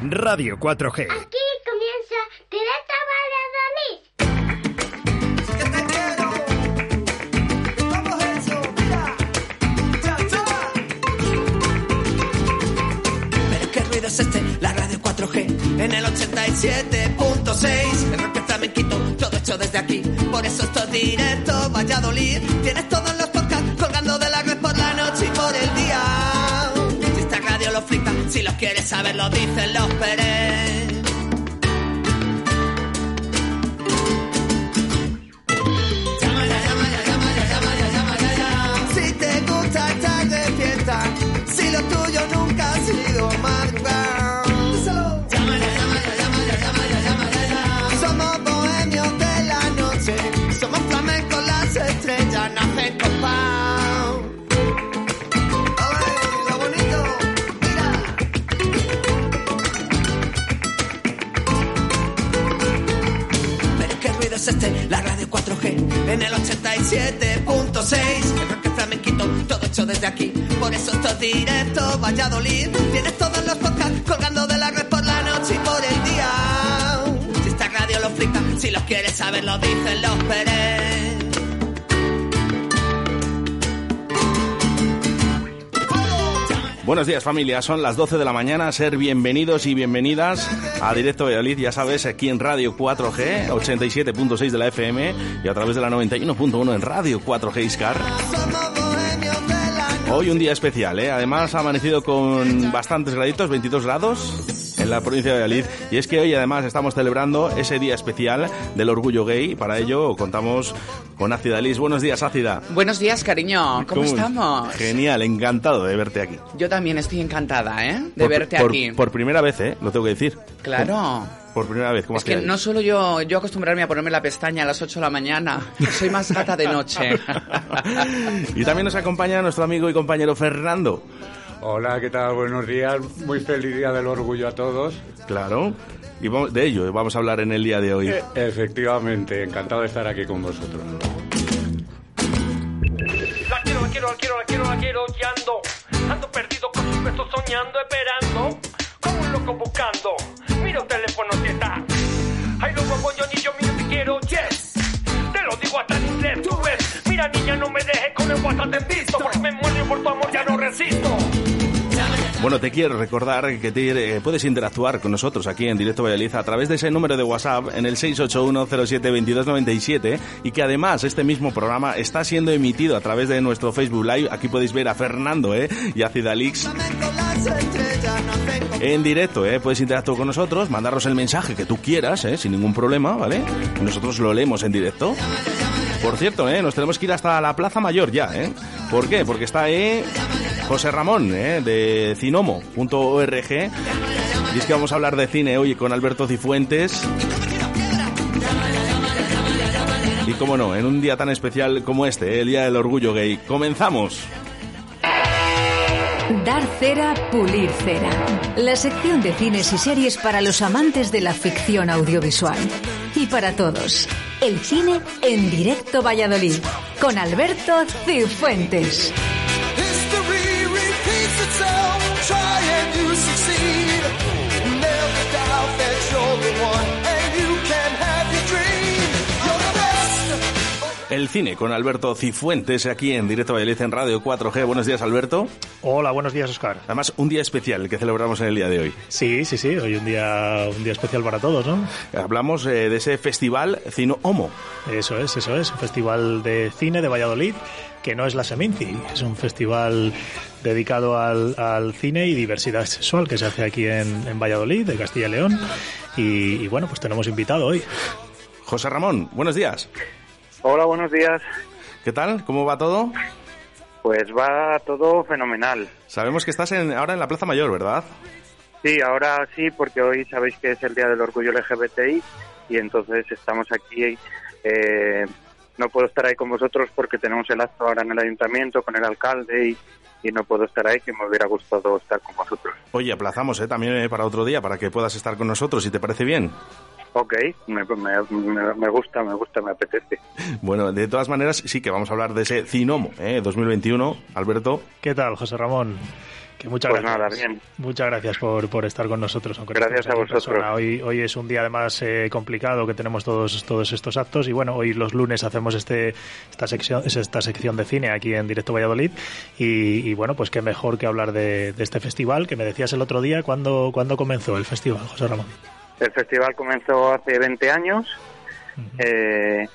Radio 4G. Aquí comienza Directo Valladolid. Pero qué ruido es este, la radio 4G en el 87.6. El rock flamenquito, todo hecho desde aquí. Por eso esto es directo, Valladolid. Tienes todos los si los quieres saber, lo dicen los Pérez. Este, la radio 4G en el 87.6. El rock flamenquito, todo hecho desde aquí. Por eso esto es directo, Valladolid. Tienes todos los podcasts colgando de la red por la noche y por el día. Si esta radio lo flipa, si los quieres saber, lo dicen los Pérez. Buenos días familia, son las 12 de la mañana, ser bienvenidos y bienvenidas a Directo Valladolid, ya sabes, aquí en Radio 4G, 87.6 de la FM y a través de la 91.1 en Radio 4G Iscar. Hoy un día especial, ¿eh? además ha amanecido con bastantes graditos, 22 grados en la provincia de Valladolid y es que hoy además estamos celebrando ese día especial del orgullo gay y para ello contamos con Ácida Liz. Buenos días Ácida. Buenos días, cariño. ¿Cómo, estamos? Genial, encantado de verte aquí. Yo también estoy encantada, ¿eh? De Por- verte por- aquí. Por primera vez, ¿eh? Lo tengo que decir. Claro. Por primera vez, ¿cómo Es que no solo yo, yo acostumbrarme a ponerme la pestaña a las 8 de la mañana. Soy más gata de noche. y también nos acompaña nuestro amigo y compañero Fernando. Hola, ¿qué tal? Buenos días. Muy feliz día del orgullo a todos. Claro. Y vamos- de ello vamos a hablar en el día de hoy. Eh, Efectivamente, encantado de estar aquí con vosotros. La quiero, la quiero, la quiero, la quiero, la quiero, y ando. Ando perdido con sus besos soñando, esperando. Como un loco buscando. Mira el teléfono si está. Ay, lo guapo, yo ni yo, mira te quiero, yes. Te lo digo hasta en inglés, tú ves. Mira, niña, no me dejes con el WhatsApp en visto. Porque me muero por tu amor, ya no resisto. Bueno, te quiero recordar que te- eh, puedes interactuar con nosotros aquí en Directo Valladolid a través de ese número de WhatsApp en el 681072297 y que además este mismo programa está siendo emitido a través de nuestro Facebook Live. Aquí podéis ver a Fernando ¿eh? y a Cidalix en directo, ¿eh? Puedes interactuar con nosotros, mandarnos el mensaje que tú quieras, ¿eh? Sin ningún problema, ¿vale? Nosotros lo leemos en directo. Por cierto, ¿eh? Nos tenemos que ir hasta la Plaza Mayor ya, ¿eh? ¿Por qué? Porque está ahí José Ramón, ¿eh? De cinomo.org. Y es que vamos a hablar de cine hoy con Alberto Cifuentes. Y cómo no, en un día tan especial como este, ¿eh? el Día del Orgullo Gay. ¡Comenzamos! Dar cera, pulir cera. La sección de cines y series para los amantes de la ficción audiovisual. Y para todos. El cine en directo Valladolid. Con Alberto Cifuentes. History repeats itself. Try and you succeed. Never doubt that you're the one, and you can have your dream. You're the best. El cine con Alberto Cifuentes aquí en Directo Valladolid en Radio 4G. Buenos días, Alberto. Hola, buenos días, Oscar. Además, un día especial que celebramos en el día de hoy. Sí, sí, sí, hoy un día, un día especial para todos, ¿no? Hablamos eh, de ese festival Cino Homo. Eso es, eso es, un festival de cine de Valladolid, que no es la Seminci, es un festival dedicado al, al cine y diversidad sexual que se hace aquí en, en Valladolid, de Castilla y León. Y, y bueno, pues tenemos invitado hoy. José Ramón, buenos días. Hola, buenos días. ¿Qué tal? ¿Cómo va todo? Pues va todo fenomenal. Sabemos que estás en- ahora en la Plaza Mayor, ¿verdad? Sí, ahora sí, porque hoy sabéis que es el Día del Orgullo LGBTI y entonces estamos aquí. eh, no puedo estar ahí con vosotros porque tenemos el acto ahora en el ayuntamiento con el alcalde y, y no puedo estar ahí, que me hubiera gustado estar con vosotros. Oye, aplazamos ¿eh? también eh, para otro día, para que puedas estar con nosotros, si te parece bien. Ok, me, me- me- me gusta, me gusta, me apetece. Bueno, de todas maneras, sí que vamos a hablar de ese Cinomo ¿eh? 2021, Alberto. ¿Qué tal, José Ramón? Que muchas Pues gracias. nada, bien. Muchas gracias por, por estar con nosotros. Gracias a vosotros. persona. Hoy, hoy es un día además eh, complicado que tenemos todos, todos estos actos y bueno, hoy los lunes hacemos este esta sección, esta sección de cine aquí en Directo Valladolid y, y, bueno, pues qué mejor que hablar de, de este festival que me decías el otro día. ¿Cuándo, ¿Cuándo comenzó el festival, José Ramón? El festival comenzó hace 20 años. Eh,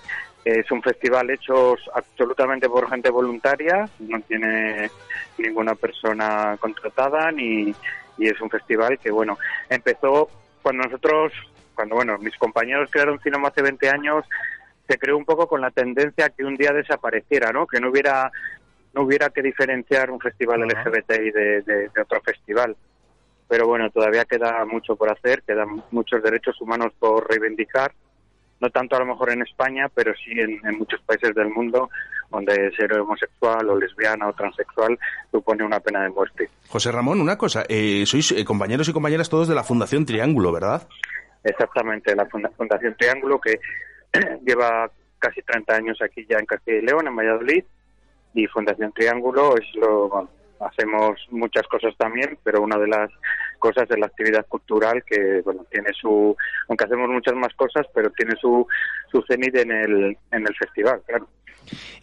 es un festival hecho absolutamente por gente voluntaria, no tiene ninguna persona contratada ni y es un festival que bueno empezó cuando nosotros cuando bueno mis compañeros crearon Cinema hace 20 años se creó un poco con la tendencia a que un día desapareciera, ¿no? Que no hubiera no hubiera que diferenciar un festival Ajá. LGBTI de, de- de otro festival. Pero bueno, todavía queda mucho por hacer, quedan muchos derechos humanos por reivindicar, no tanto a lo mejor en España, pero sí en, en muchos países del mundo donde ser homosexual o lesbiana o transexual supone una pena de muerte. José Ramón, una cosa, eh, sois eh, compañeros y compañeras todos de la Fundación Triángulo, ¿verdad? Exactamente, la Funda- Fundación Triángulo, que lleva casi 30 años aquí ya en Castilla y León, en Valladolid, y Fundación Triángulo es lo. bueno, hacemos muchas cosas también, pero una de las cosas es la actividad cultural que, bueno, tiene su. Aunque hacemos muchas más cosas, pero tiene su, su cenit en el, en el festival, claro.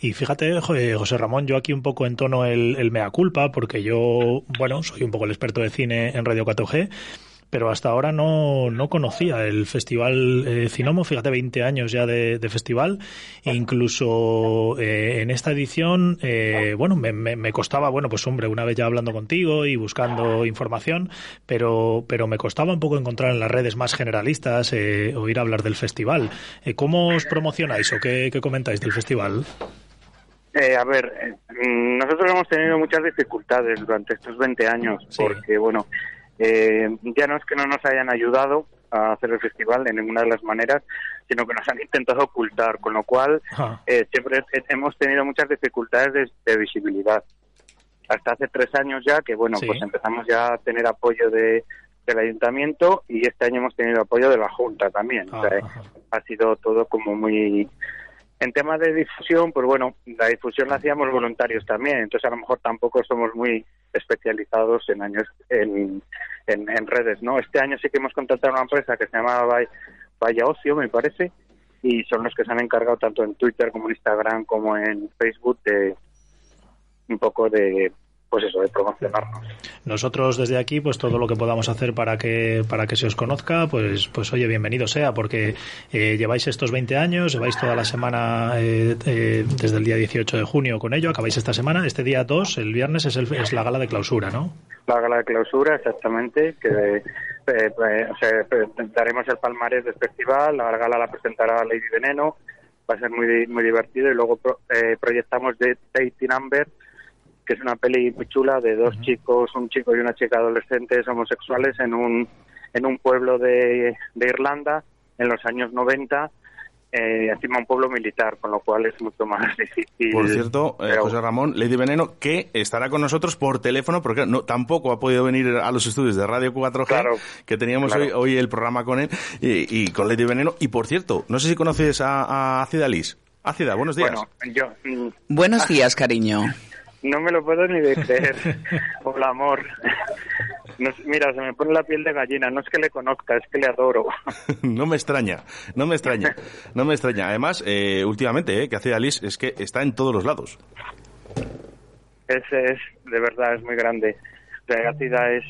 Y fíjate, eh, José Ramón, yo aquí un poco entono el, el mea culpa, porque yo, bueno, soy un poco el experto de cine en Radio 4G, pero hasta ahora no, no conocía el Festival eh, Cinomo, fíjate, 20 años ya de, de festival, e incluso eh, en esta edición, eh, bueno, me, me- me costaba, bueno, pues hombre, una vez ya hablando contigo y buscando información, pero, pero me costaba un poco encontrar en las redes más generalistas, eh, oír hablar del festival. Eh, ¿Cómo os promocionáis o qué, qué comentáis del festival? Eh, a ver, eh, mm, nosotros hemos tenido muchas dificultades durante estos 20 años, Sí. porque, bueno, eh, ya no es que no nos hayan ayudado a hacer el festival de ninguna de las maneras, sino que nos han intentado ocultar, con lo cual eh, siempre he- hemos tenido muchas dificultades de, de visibilidad. Hasta hace tres años ya que, bueno, Sí. pues empezamos ya a tener apoyo de, del ayuntamiento y este año hemos tenido apoyo de la Junta también. O sea, Ajá. ha sido todo como muy... En tema de difusión, pues bueno, la difusión la hacíamos voluntarios también, entonces a lo mejor tampoco somos muy especializados en años en, en, redes, ¿no? Este año sí que hemos contratado una empresa que se llama Vaya Ocio, me parece, y son los que se han encargado tanto en Twitter como en Instagram como en Facebook de un poco de, pues eso, de promocionarnos. Nosotros desde aquí, pues todo lo que podamos hacer para que para que se os conozca, pues pues oye, bienvenido sea, porque eh, lleváis estos 20 años, lleváis toda la semana eh, eh, desde el día 18 de junio con ello, acabáis esta semana, este día 2, el viernes es, el, es la gala de clausura, ¿no? La gala de clausura, exactamente, que eh, eh, o sea, daremos el palmarés del festival, la gala la presentará Lady Veneno, va a ser muy muy divertido y luego pro- eh, proyectamos de Dating Amber, que es una peli muy chula de dos chicos, un chico y una chica adolescentes homosexuales en un en un pueblo de, de Irlanda en los años 90, eh, encima un pueblo militar, con lo cual es mucho más difícil. Por cierto, eh, Pero- José Ramón, Lady Veneno, que estará con nosotros por teléfono, porque no, tampoco ha podido venir a los estudios de Radio 4G, Claro, que teníamos claro. hoy, hoy el programa con él, y, y con Lady Veneno. Y por cierto, no sé si conoces a, a Ácida Liz. Ácida, buenos días. Bueno, yo mm, Buenos días, cariño. No me lo puedo ni de creer. Hola, amor. No mira, se me pone la piel de gallina. No es que le conozca, es que le adoro. no me extraña, no me extraña, no me extraña. Además, eh, últimamente, eh, que Ácida Liz es que está en todos los lados. Ese es, de verdad, es muy grande. Ácida es,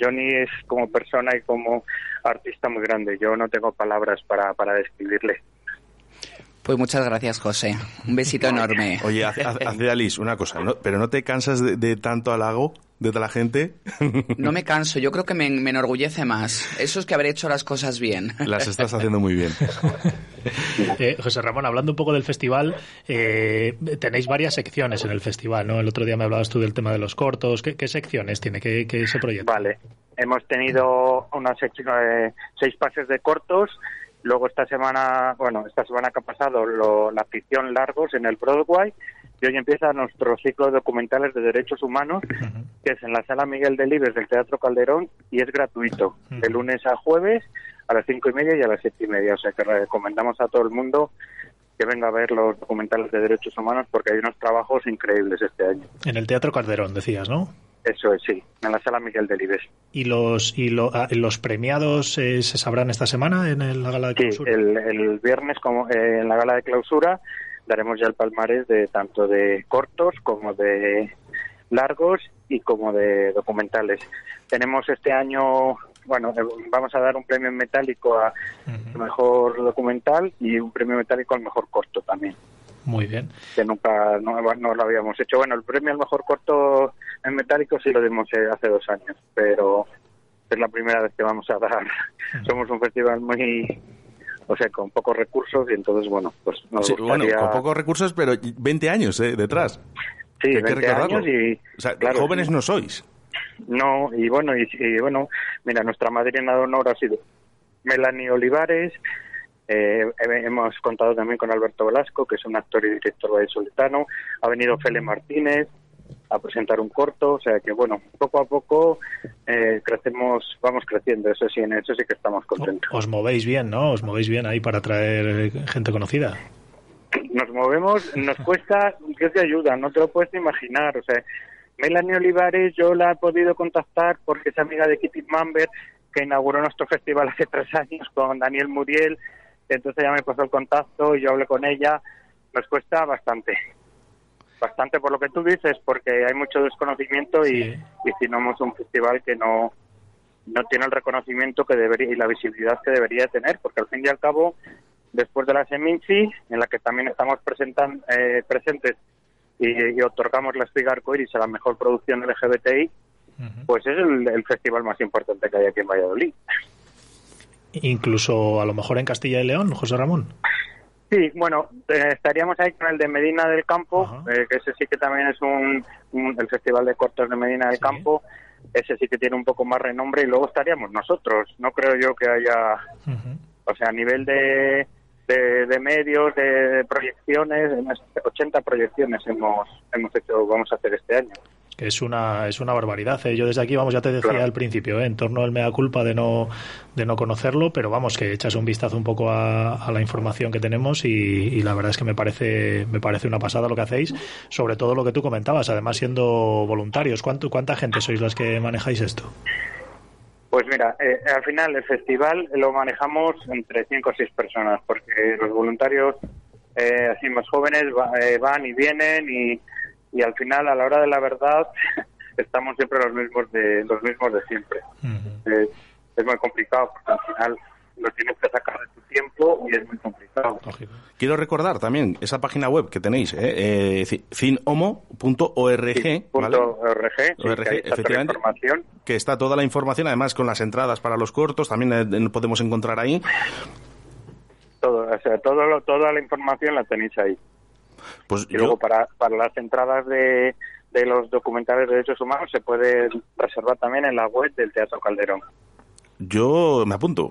Johnny es como persona y como artista muy grande. Yo no tengo palabras para, para describirle. Pues muchas gracias, José. Un besito enorme. Oye, Ácida Liz, una cosa, ¿no? ¿pero no te cansas de, de tanto halago de toda la gente? No me canso, yo creo que me, me enorgullece más. Eso es que habré hecho las cosas bien. Las estás haciendo muy bien. Eh, José Ramón, hablando un poco del festival, eh, tenéis varias secciones en el festival, ¿no? El otro día me hablabas tú del tema de los cortos. ¿Qué, qué secciones tiene? ¿Qué, qué se proyecta? Vale. Hemos tenido una sección de seis pases de cortos. Luego esta semana, bueno, esta semana que ha pasado, lo- la ficción largos en el Broadway. Y hoy empieza nuestro ciclo de documentales de derechos humanos, que es en la sala Miguel Delibes del Teatro Calderón y es gratuito, de lunes a jueves a las cinco y media y a las siete y media. O sea que recomendamos a todo el mundo que venga a ver los documentales de derechos humanos porque hay unos trabajos increíbles este año. En el Teatro Calderón, decías, ¿no? Eso es, sí, en la sala Miguel Delibes. ¿Y los, y lo- ah, los premiados eh, se sabrán esta semana en el- la gala de Sí, clausura? el, el viernes como eh, en la gala de clausura daremos ya el palmarés de tanto de cortos como de largos y como de documentales. Tenemos este año, bueno, eh, vamos a dar un premio metálico a mejor documental y un premio metálico al mejor corto también, Muy bien. que nunca no, no lo habíamos hecho. Bueno, el premio al mejor corto en metálico sí lo dimos eh, hace dos años, pero es la primera vez que vamos a dar. Somos un festival muy, o sea, con pocos recursos y entonces, bueno, pues nos Sí, gustaría... bueno, con pocos recursos, pero 20 años eh, detrás. Sí, Que hay que 20 recordarlo. años y... O sea, claro, jóvenes no sois. No, y bueno, y, y bueno, mira, nuestra madrina de honor ha sido Melanie Olivares. Eh, he- hemos contado también con Alberto Velasco, que es un actor y director vallisoletano. Ha venido Fele Martínez a presentar un corto, o sea que bueno, poco a poco eh, crecemos, vamos creciendo, eso sí, en eso sí que estamos contentos. Os movéis bien, ¿no? Os movéis bien ahí para traer gente conocida. nos movemos, nos cuesta que te ayuda, no te lo puedes imaginar. O sea, Melanie Olivares, yo la he podido contactar porque es amiga de Kitty Mamber, que inauguró nuestro festival hace tres años con Daniel Muriel. Entonces ya me pasó el contacto y yo hablé con ella. Nos cuesta bastante. Bastante por lo que tú dices, porque hay mucho desconocimiento y, y si no es un festival que no, no tiene el reconocimiento que debería y la visibilidad que debería tener, porque al fin y al cabo, después de la Seminci, en la que también estamos presentan, eh, presentes y, y otorgamos la espiga arcoiris a la mejor producción LGBTI, pues es el, el festival más importante que hay aquí en Valladolid. Incluso a lo mejor en Castilla y León, José Ramón. Sí, bueno, eh, estaríamos ahí con el de Medina del Campo, eh, que ese sí que también es un, un- el Festival de Cortos de Medina del Campo. Ese sí que tiene un poco más renombre y luego estaríamos nosotros. No creo yo que haya, o sea, a nivel de, de, de medios, de proyecciones, unas 80 proyecciones hemos, hemos hecho, vamos a hacer este año. Que es una, es una barbaridad. ¿eh? Yo desde aquí, vamos, ya te decía Claro. al principio, ¿eh? en torno al mea culpa de no, de no conocerlo, pero vamos, que echas un vistazo un poco a, a la información que tenemos y, y la verdad es que me parece, me parece una pasada lo que hacéis, sobre todo lo que tú comentabas, además siendo voluntarios. ¿Cuánto, ¿Cuánta gente sois las que manejáis esto? Pues mira, eh, al final el festival lo manejamos entre cinco o seis personas, porque los voluntarios eh, así más jóvenes va- eh, van y vienen y, y al final a la hora de la verdad estamos siempre los mismos de los mismos de siempre. Es muy complicado porque al final lo tienes que sacar de tu tiempo y es muy complicado. Quiero recordar también esa página web que tenéis, eh, eh, ¿vale? Punto .org, sí, que ORG, efectivamente, información. que está toda la información, además con las entradas para los cortos, también eh, podemos encontrar ahí. Todo, o sea, todo lo- toda la información la tenéis ahí. Pues y luego para, para las entradas de, de los documentales de derechos humanos se puede reservar también en la web del Teatro Calderón. Yo me apunto.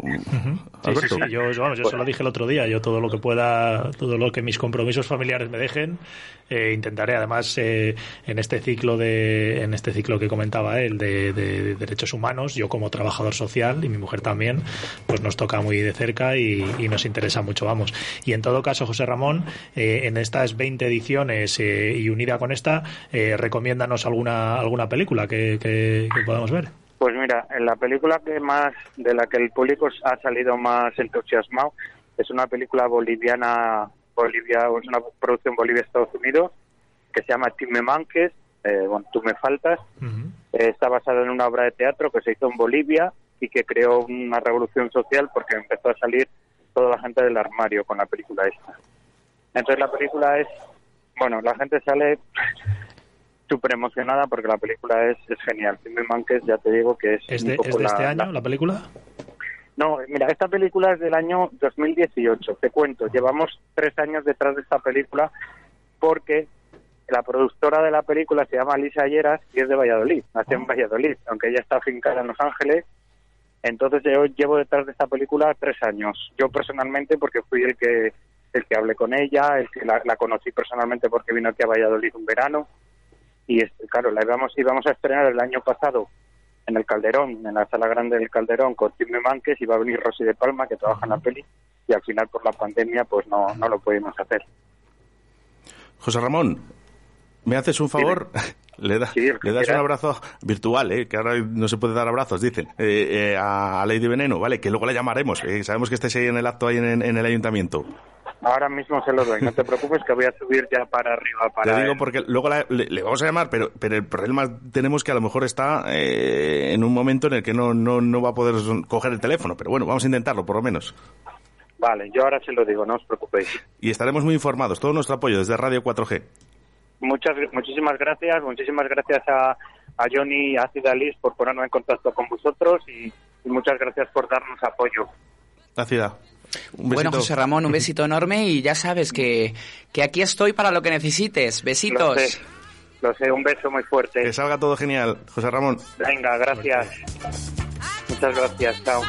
Sí, sí, sí, Yo, vamos, yo se lo dije el otro día. Yo todo lo que pueda, todo lo que mis compromisos familiares me dejen, eh, intentaré. Además, eh, en este ciclo de, en este ciclo que comentaba él de, de- de derechos humanos, yo como trabajador social y mi mujer también, pues nos toca muy de cerca y, y nos interesa mucho, vamos. Y en todo caso, José Ramón, eh, en estas 20 ediciones eh, y unida con esta, eh, recomiéndanos alguna alguna película que, que, que podamos ver. Pues mira, en la película que más de la que el público ha salido más entusiasmado es una película boliviana, Bolivia, es una producción Bolivia-Estados Unidos que se llama Tú me manques, eh, bueno, tú me faltas. Eh, está basada en una obra de teatro que se hizo en Bolivia y que creó una revolución social porque empezó a salir toda la gente del armario con la película esta. Entonces la película es, bueno, la gente sale súper emocionada porque la película es, es genial. Tim Manques, ya te digo que es, ¿Es un de, poco es de la- este año la- la película? No, mira, esta película es del año 2018. Te cuento, llevamos tres años detrás de esta película porque la productora de la película se llama Lisa Lleras y es de Valladolid, nació en Valladolid, aunque ella está afincada en Los Ángeles. Entonces yo llevo detrás de esta película tres años. Yo personalmente porque fui el que el que hablé con ella, el que la, la conocí personalmente porque vino aquí a Valladolid un verano y claro, la íbamos íbamos a estrenar el año pasado en el Calderón, en la sala grande del Calderón con Tim Manques y va a venir Rosy de Palma que trabaja en la peli y al final por la pandemia pues no no lo pudimos hacer. José Ramón, ¿Me haces un favor? Le, da- Sí, le das un abrazo virtual, ¿eh? que ahora no se puede dar abrazos, dicen, eh, eh, a, Lady Veneno, ¿vale? Que luego la llamaremos. eh, sabemos que estáis ahí en el acto ahí en, en el ayuntamiento. Ahora mismo se lo doy, no te preocupes que voy a subir ya para arriba. Para Te digo porque luego la- le, le vamos a llamar, pero, pero el problema tenemos que a lo mejor está eh, en un momento en el que no, no, no va a poder coger el teléfono. Pero bueno, vamos a intentarlo, por lo menos. Vale, yo ahora se lo digo, no os preocupéis. Y estaremos muy informados. Todo nuestro apoyo desde Radio 4G. Muchas, muchísimas gracias, muchísimas gracias a, a Johnny y a Cidalis por ponernos en contacto con vosotros y, y muchas gracias por darnos apoyo. La ciudad. Un Bueno. José Ramón, un besito enorme y ya sabes que, que aquí estoy para lo que necesites. Lo Besitos. sé, lo sé, un beso muy fuerte. Que salga todo genial, José Ramón. Venga, gracias. Muchas gracias, chao.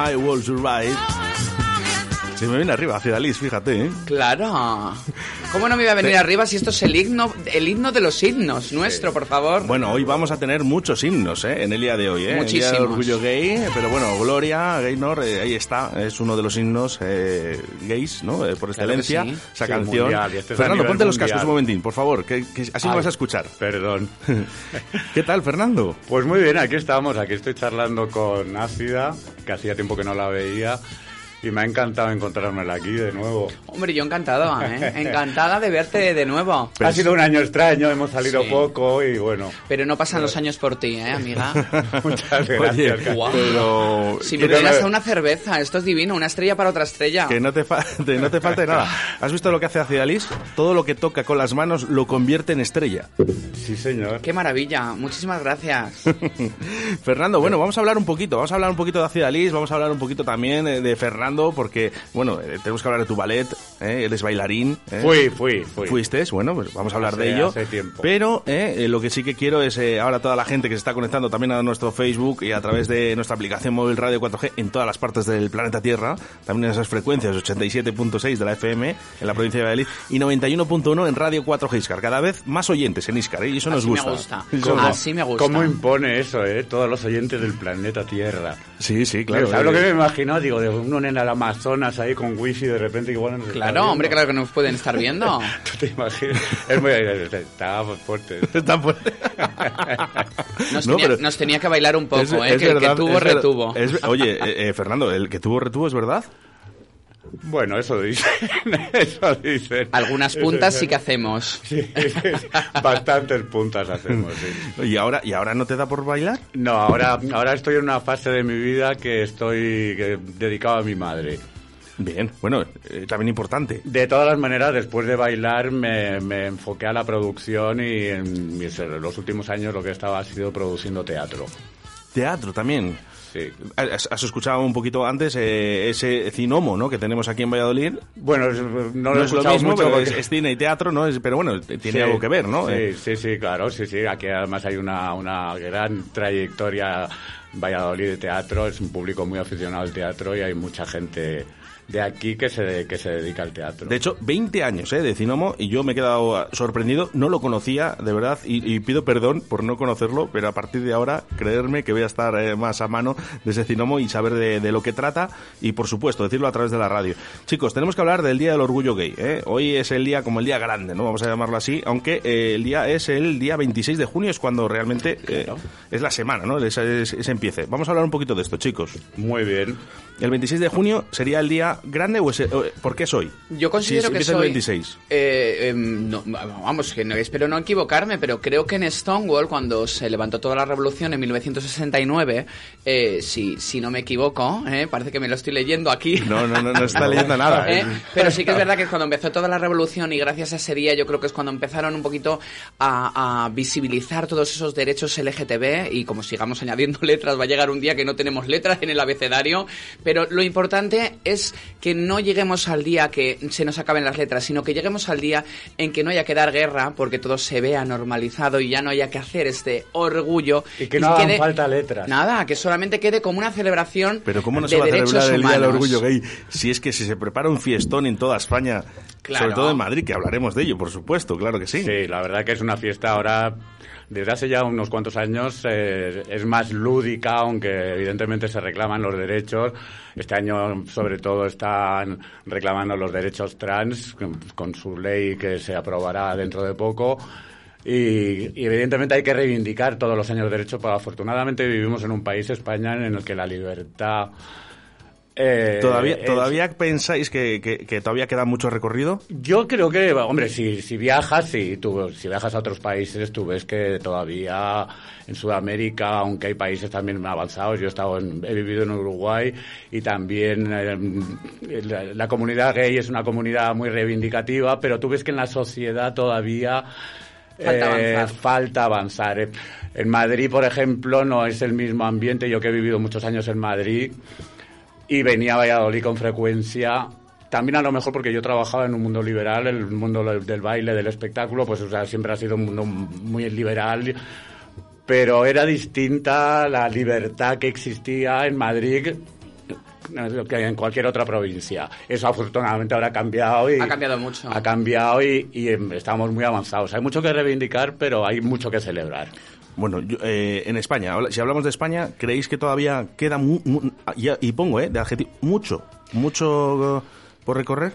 I was right. Se me viene arriba, hacia Dalís, fíjate, ¿eh? Claro. ¿Cómo no me iba a venir arriba si esto es el himno, el himno de los himnos nuestro, por favor? Bueno, hoy vamos a tener muchos himnos, ¿eh? En el día de hoy, ¿eh? El día Muchísimos. del orgullo gay, pero bueno, Gloria Gaynor, eh, ahí está, es uno de los himnos eh, gays, ¿no? Eh, por Claro que excelencia, sí. esa Sí, canción. mundial, y este es a Fernando, nivel ponte los mundial. cascos un momentín, por favor, que, que así me Ay. vas a escuchar. Perdón. ¿Qué tal, Fernando? Pues muy bien, aquí estamos, aquí estoy charlando con Ácida, que hacía tiempo que no la veía, y me ha encantado encontrármela aquí de nuevo. Hombre, yo encantada, ¿eh? Encantada de verte de nuevo. ha sido un año extraño, hemos salido Sí. poco y bueno, Pero no pasan los años por ti, ¿eh, amiga? muchas Oye, gracias. cariño. guau. pero... Si me quiero hubieras ver- a una cerveza, esto es divino, una estrella para otra estrella. Que no te, falte, no te falte nada. ¿Has visto lo que hace Acidalis? Todo lo que toca con las manos lo convierte en estrella. Sí, señor. Qué maravilla, muchísimas gracias. Fernando, bueno, vamos a hablar un poquito, vamos a hablar un poquito de Acidalis, vamos a hablar un poquito también de Fernando, porque, bueno, eh, tenemos que hablar de tu ballet, ¿eh? eres bailarín. ¿eh? Fui, fui, fui. Fuiste, bueno, pues vamos a hablar Hace- de ello. hace tiempo. Pero eh, eh, lo que sí que quiero es eh, ahora toda la gente que se está conectando también a nuestro Facebook y a través de nuestra aplicación móvil Radio 4G en todas las partes del planeta Tierra, también en esas frecuencias 87.6 de la FM en la provincia de Valladolid y 91.1 en Radio 4G Iscar. Cada vez más oyentes en Iscar, ¿eh? y eso nos Así me gusta. gusta. Eso ¿Cómo- Así me gusta. ¿Cómo impone eso, eh? Todos los oyentes del planeta Tierra. Sí, sí, claro. ¿Sabes eh, lo que me imagino? Digo, de uno el Amazonas ahí con wifi de repente igual nos está Claro, hombre, claro que nos pueden estar viendo. ¿Tú te imaginas? Es muy... Está fuerte. Está fuerte. Nos, No, tenía, pero- nos tenía que bailar un poco, Es- ¿eh? es que, que verdad, tuvo, es ver- retuvo. es- oye, eh, eh, Fernando, el que tuvo retuvo es verdad. Bueno, eso dicen. eso dicen. Algunas puntas sí que hacemos. Sí. Bastantes puntas hacemos, sí. ¿Y ahora, ¿Y ahora no te da por bailar? No, ahora, ahora estoy en una fase de mi vida que estoy que- dedicado a mi madre. Bien, bueno, eh, también importante. De todas las maneras, después de bailar me, me enfoqué a la producción y en mis- en los últimos años lo que estaba ha sido produciendo teatro. Teatro también. Sí. Has, escuchado un poquito antes eh, ese cinomo, ¿no? Que tenemos aquí en Valladolid. Bueno, no, No, lo he es lo mismo, mucho pero es, cine y teatro, ¿no? Es- pero bueno, tiene Sí, algo que ver, ¿no? Sí, Eh, sí, sí, claro, sí, sí. Aquí además hay una, una gran trayectoria Valladolid de teatro, es un público muy aficionado al teatro y hay mucha gente de aquí que se, que se dedica al teatro. De hecho, 20 años ¿eh? de Cinomo y yo me he quedado ah, sorprendido. No lo conocía, de verdad, y, y pido perdón por no conocerlo, pero a partir de ahora, creerme que voy a estar eh, más a mano de ese Cinomo y saber de, de lo que trata y, por supuesto, decirlo a través de la radio. Chicos, tenemos que hablar del Día del Orgullo Gay. ¿eh? Hoy es el día como el día grande, ¿no? Vamos a llamarlo así, aunque eh, el día es el día 26 de junio, es cuando realmente eh, es la semana, ¿no? Ese, ese- ese empiece. Vamos a hablar un poquito de esto, chicos. Muy bien. ¿El 26 de junio sería el día grande o, ese, o- por qué es hoy? Yo considero Si que soy... el 26. Eh, em, no, vamos, que no, espero no equivocarme, pero creo que en Stonewall, cuando se levantó toda la revolución en 1969, eh, si, si no me equivoco, eh, parece que me lo estoy leyendo aquí. No, no, no, no está leyendo nada. ¿Eh? Pero sí que es verdad que cuando empezó toda la revolución y gracias a ese día yo creo que es cuando empezaron un poquito a, a visibilizar todos esos derechos LGTB y como sigamos añadiendo letras, va a llegar un día que no tenemos letras en el abecedario, pero lo importante es que no lleguemos al día que se nos acaben las letras, sino que lleguemos al día en que no haya que dar guerra porque todo se vea normalizado y ya no haya que hacer este orgullo. Y que no hagan falta letras. Nada, que solamente quede como una celebración Pero ¿cómo no de se va a celebrar el Día del. Orgullo Gay si es que si se prepara un fiestón en toda España, Claro. sobre todo en Madrid, que hablaremos de ello, por supuesto, claro que sí. Sí, la verdad que es una fiesta ahora, desde hace ya unos cuantos años, eh, es más lúdica, aunque evidentemente se reclaman los derechos. Este año, sobre todo, están reclamando los derechos trans, con, su ley que se aprobará dentro de poco. Y, y evidentemente hay que reivindicar todos los años de derechos, pero afortunadamente vivimos en un país, España, en el que la libertad... eh, ¿Todavía, es- ¿Todavía pensáis que, que- que todavía queda mucho recorrido? yo creo que, hombre, si, si viajas, si, tú, si viajas a otros países, tú ves que todavía en Sudamérica, aunque hay países también avanzados, yo he, estado en- he vivido en Uruguay y también eh, la, la comunidad gay es una comunidad muy reivindicativa, pero tú ves que en la sociedad todavía Falta eh, avanzar. falta avanzar. En Madrid, por ejemplo, no es el mismo ambiente. Yo que he vivido muchos años en Madrid y venía a Valladolid con frecuencia. También a lo mejor porque yo trabajaba en un mundo liberal, el mundo del baile, del espectáculo, pues o sea, siempre ha sido un mundo muy liberal, pero era distinta la libertad que existía en Madrid que en cualquier otra provincia. Eso afortunadamente ahora ha cambiado y Ha cambiado mucho. ha cambiado y, y, em, estamos muy avanzados. Hay mucho que reivindicar, pero hay mucho que celebrar. Bueno, yo, eh, en España, si hablamos de España, ¿creéis que todavía queda, mu- mu- y, y pongo, eh, de adjetivo, mucho, mucho eh, por recorrer?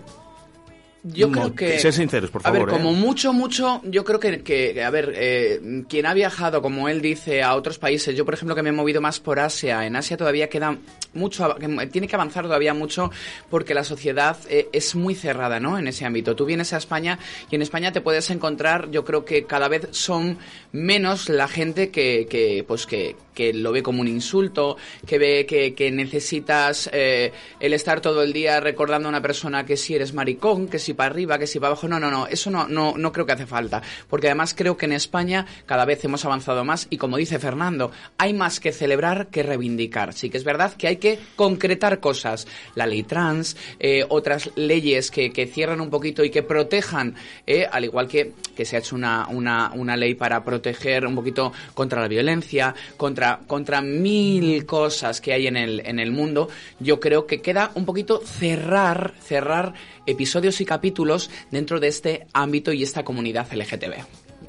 Yo No, creo que... ser sinceros, por A ver, favor, ¿eh? como mucho, mucho, yo creo que, que, a ver, eh, quien ha viajado, como él dice, a otros países, yo por ejemplo que me he movido más por Asia, en Asia todavía queda mucho, tiene que avanzar todavía mucho porque la sociedad eh, es muy cerrada, ¿no? En ese ámbito. Tú vienes a España y en España te puedes encontrar, yo creo que cada vez son menos la gente que, que pues que, que lo ve como un insulto, que ve que, necesitas eh, el estar todo el día recordando a una persona que si eres maricón, que si para arriba, que si para abajo. No, no, no, eso no, no, no creo que hace falta. Porque además creo que en España cada vez hemos avanzado más y como dice Fernando, hay más que celebrar que reivindicar. Sí que es verdad que hay que concretar cosas. La ley trans, eh, otras leyes que, que cierran un poquito y que protejan, eh, al igual que, que se ha hecho una, una, una ley para proteger un poquito contra la violencia, contra, contra mil cosas que hay en el, en el mundo, yo creo que queda un poquito cerrar, cerrar episodios y capítulos dentro de este ámbito y esta comunidad LGTB.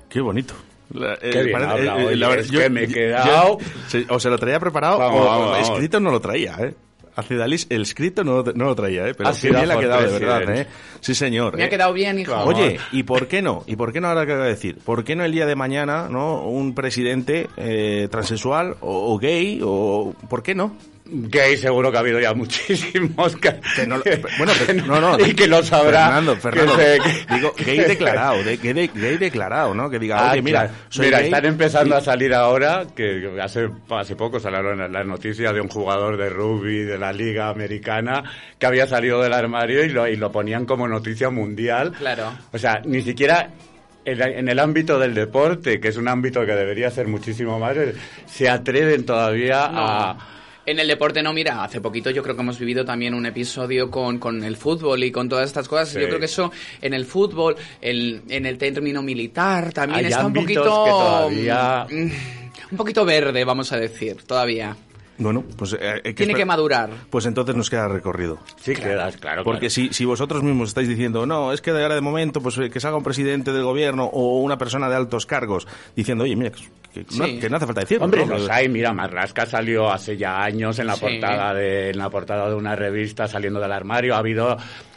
Qué bonito. La, eh, Qué bien habla, oye, la verdad, es que me he quedado- o se lo traía preparado Vamos, o, vamos, o vamos. escrito no lo traía, ¿eh? A Cidalis el escrito no, no lo traía, ¿eh? Pero sido bien le ha quedado, de verdad. ¿eh? Sí, señor. Me ¿eh? ha quedado bien, hijo. Oye, ¿y por qué no? ¿Y por qué no ahora que acabo de decir? ¿Por qué no el día de mañana, no? Un presidente eh, transexual o, o gay o... ¿Por qué no? Gay seguro que ha habido ya muchísimos que, Que no lo- bueno, pero- no, no. y que lo sabrá. Fernando, que Fernando. se- que- Digo, gay declarado, de, gay, de- gay declarado, ¿no? Que diga, Ah, oye, mira, soy Mira, gay están empezando y- a salir ahora, que hace, hace poco salieron las noticias de un jugador de rugby de la Liga Americana que había salido del armario y lo, y lo ponían como noticia mundial. Claro. O sea, ni siquiera en, en el ámbito del deporte, que es un ámbito que debería ser muchísimo más, eh, se atreven todavía a... En el deporte no, mira, hace poquito yo creo que hemos vivido también un episodio con, con el fútbol y con todas estas cosas. Sí. Yo creo que eso en el fútbol, el- en el término militar también Hay está un poquito... que todavía- mm, Un poquito verde, vamos a decir, todavía. Bueno, pues... eh, que Tiene que madurar. Pues entonces nos queda recorrido. Sí, quedas, claro. Porque claro. si, si vosotros mismos estáis diciendo, no, es que de ahora de momento, pues eh, que salga un presidente del gobierno o una persona de altos cargos diciendo, oye, mira, que, no, que no hace falta decirlo. Hombre, ¿no? los hay, mira, Marlasca salió hace ya años en la Sí. portada de en la portada de una revista saliendo del armario, ha habido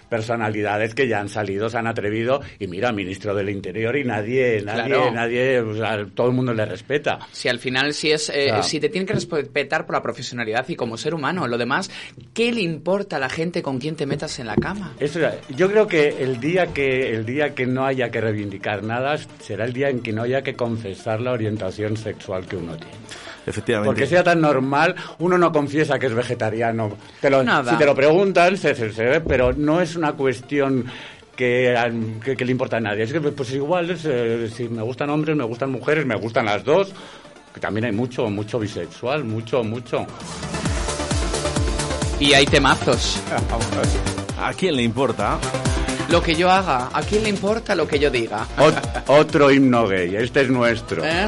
personalidades que ya han salido, se han atrevido y mira, ministro del Interior y nadie, nadie, Claro. nadie, o sea, todo el mundo le respeta. Si al final si es eh, Claro. si te tienen que respetar por la profesionalidad y como ser humano, lo demás, ¿qué le importa a la gente con quién te metas en la cama? Eso, yo creo que el día que el día que no haya que reivindicar nada será el día en que no haya que confesar la orientación sexual que uno tiene. Efectivamente. Porque sea tan normal, uno no confiesa que es vegetariano. Te lo- Nada. Si te lo preguntan, se, se- se ve, pero no es una cuestión que, que- que le importa a nadie. Es que, pues igual, es, eh, si me gustan hombres, me gustan mujeres, me gustan las dos. que también hay mucho, mucho bisexual, mucho, mucho. Y hay temazos. ¿A quién le importa? Lo que yo haga, ¿a quién le importa lo que yo diga? Ot- otro himno gay, este es nuestro. ¿Eh?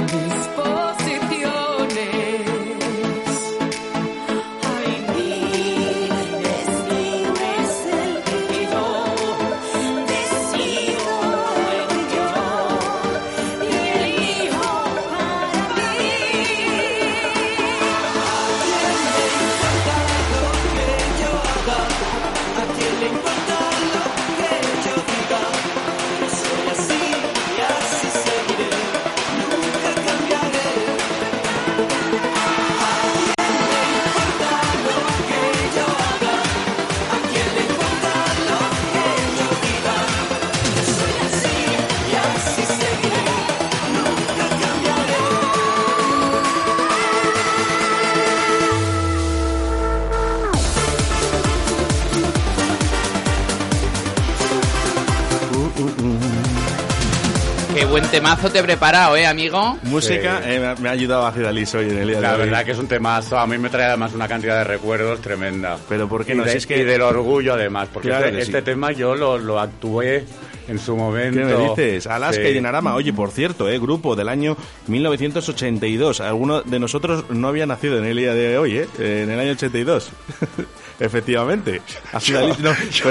temazo te he preparado, ¿eh, amigo? Música, eh, me ha- ayudado a Cidalis hoy en el día de La hoy. verdad que es un temazo, a mí me trae además una cantidad de recuerdos tremenda. Pero ¿por qué Y no? de- Si es que- y del orgullo además, porque Claro este, sí. este tema yo lo, lo actué en su momento. ¿Qué me dices? Alaska Sí. y Dinarama. Oye, por cierto, eh, grupo del año 1982. Alguno de nosotros no había nacido en el día de hoy, ¿eh? En el año 82. Efectivamente. A Cidalis no. Yo,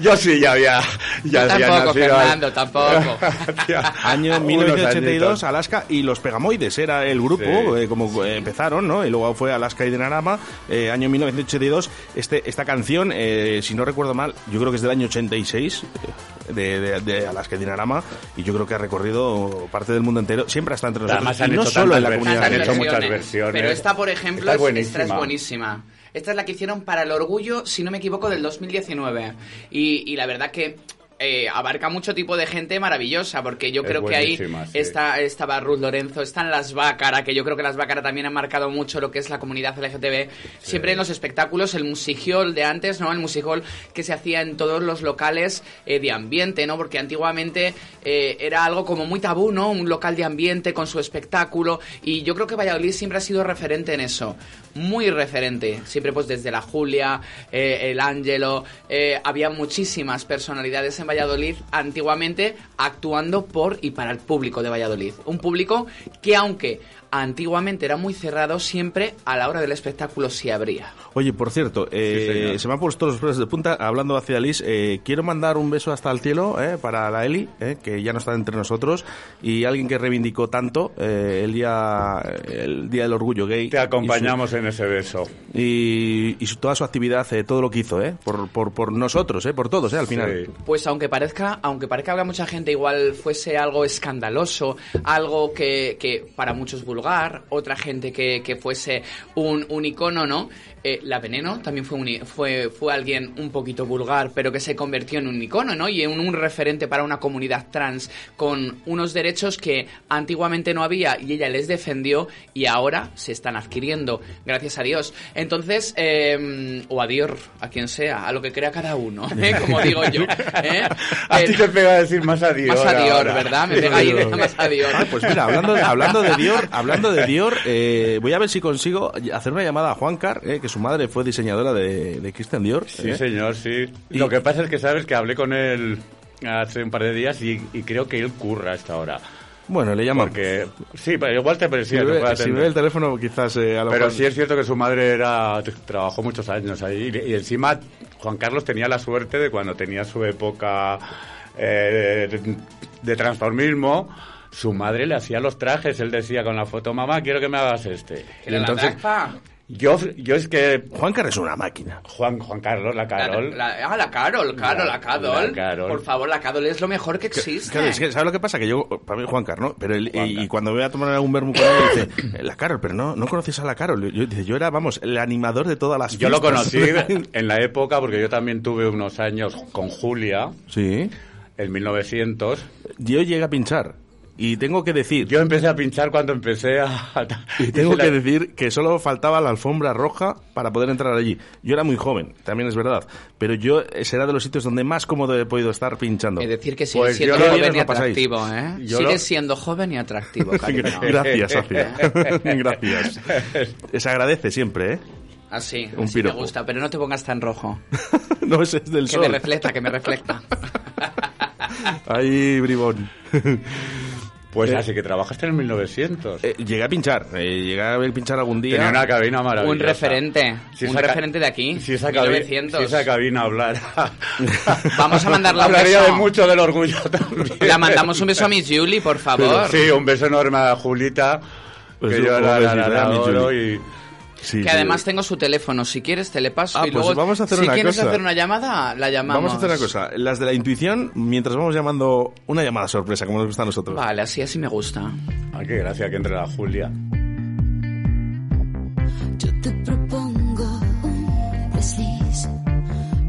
yo sí ya había, ya tampoco. Fernando, tampoco. Año unos 1982, añitos. Alaska y los Pegamoides era el grupo, Sí. eh, como eh, empezaron, ¿no? Y luego fue Alaska y Dinarama, eh, año 1982. Este, esta canción, eh, si no recuerdo mal, yo creo que es del año 86, eh, de, de, de Alaska y Dinarama, y yo creo que ha recorrido parte del mundo entero. Siempre está entre nosotros. Además han y no hecho solo en la comunidad. han hecho muchas versiones. Pero esta, por ejemplo, Esta es es- esta es buenísima. buenísima. Esta es la que hicieron para el orgullo, si no me equivoco, del 2019. Y, y la verdad que eh, abarca mucho tipo de gente maravillosa, porque yo Es creo que ahí sí. está, estaba Ruth Lorenzo, están las Bácara, que yo creo que las Bácara también han marcado mucho lo que es la comunidad LGTB. Siempre en los espectáculos, el musical de antes, ¿no? El musical que se hacía en todos los locales eh, de ambiente, ¿no? Porque antiguamente eh, era algo como muy tabú, ¿no? Un local de ambiente con su espectáculo. Y yo creo que Valladolid siempre ha sido referente en eso. Muy referente. Siempre pues desde la Julia, eh, el Ángelo, eh, había muchísimas personalidades en Valladolid antiguamente actuando por y para el público de Valladolid. Un público que aunque antiguamente era muy cerrado, siempre a la hora del espectáculo se abría. Oye, por cierto, eh, se me han puesto los pelos de punta hablando hacia Liz. Eh, quiero mandar un beso hasta el cielo eh, para la Eli, eh, que ya no está entre nosotros, y alguien que reivindicó tanto eh, el día el día del orgullo gay. Te acompañamos en ese beso. Y, y su- toda su actividad, eh, todo lo que hizo, eh, por, por, por nosotros, eh, por todos, eh, al final. Pues aunque parezca, aunque parezca que mucha gente igual fuese algo escandaloso, algo que, que para muchos vulgar, otra gente que, que fuese un, un icono, ¿no? Eh, la Veneno también fue, un i- fue, fue alguien un poquito vulgar, pero que se convirtió en un icono, ¿no? Y en un referente para una comunidad trans con unos derechos que antiguamente no había y ella les defendió y ahora se están adquiriendo, gracias a Dios. Entonces, eh, o a Dios, a quien sea, a lo que crea cada uno, ¿eh? como digo yo. ¿eh? A ti te pega decir más a Dior. Más a Dior, ahora. ¿verdad? Me pega ahí de más a Dior. Ah, pues mira, hablando, hablando de Dior, hablando de Dior, eh, voy a ver si consigo hacer una llamada a Juan Car, eh, que su madre fue diseñadora de, de Christian Dior. Sí, eh. señor, sí. Lo que pasa es que sabes que hablé con él hace un par de días y, y creo que él curra a esta hora. Bueno, le llama. Porque, sí, pero igual te Si parecía puede ve, si ve el teléfono, quizás eh, a lo Pero mejor- sí es cierto que su madre era trabajó muchos años ahí y, y encima Juan Carlos tenía la suerte de cuando tenía su época eh, de, de transformismo su madre le hacía los trajes él decía con la foto mamá quiero que me hagas este y entonces yo yo es que Juan Carlos es una máquina Juan Juan Carlos la Carol La, la- ah, la Carol, claro, La- la, Carol. la Carol. Por favor, la Carol es lo mejor que existe. Claro, es que, ¿sabes lo que pasa? Que yo, para mí, Juan Carlos, ¿no? Pero él- y, y cuando voy a tomar algún vermú con él, dice, la Carol, pero no, no conoces a la Carol. Yo, dice, yo era, vamos, el animador de todas las yo lo conocí en la época porque yo también tuve unos años con Julia sí. en 1900 Yo llegué a pinchar. Y tengo que decir... Yo empecé a pinchar cuando empecé a... Y tengo que decir que solo faltaba la alfombra roja para poder entrar allí. Yo era muy joven, también es verdad. Pero yo ese era de los sitios donde más cómodo he podido estar pinchando. Es decir, que sigue Pues siendo joven y atractivo, ¿eh? Yo sigue lo- siendo joven y atractivo, cariño. Gracias, Acia. Gracias. Se agradece siempre, ¿eh? Así, Un así me gusta, pero no te pongas tan rojo. No, ese es del Que sol. me refleja, que me refleja. Ahí, bribón. Pues Eh, así que trabajaste en 1900. Eh, llegué a pinchar, eh, llegué a ver pinchar algún día. Tenía una cabina maravillosa. Un referente, Si un referente de aquí. Si esa, cabi- 1900. si esa cabina hablara... Vamos a mandarle un Hablaría beso. de mucho del orgullo también. Le mandamos un beso a Miss Julie, por favor. Sí, un beso enorme a Julita, Pues que un yo la, la- la- la y... Sí, que sí. además tengo su teléfono. Si quieres, te le paso. Ah, y pues luego, vamos a hacer si una quieres cosa. hacer una llamada, la llamamos. Vamos a hacer una cosa. Las de la intuición, mientras vamos llamando una llamada sorpresa, como nos gusta a nosotros. Vale, así así me gusta. Ay, qué gracia que entre la Julia. Yo te propongo un desliz,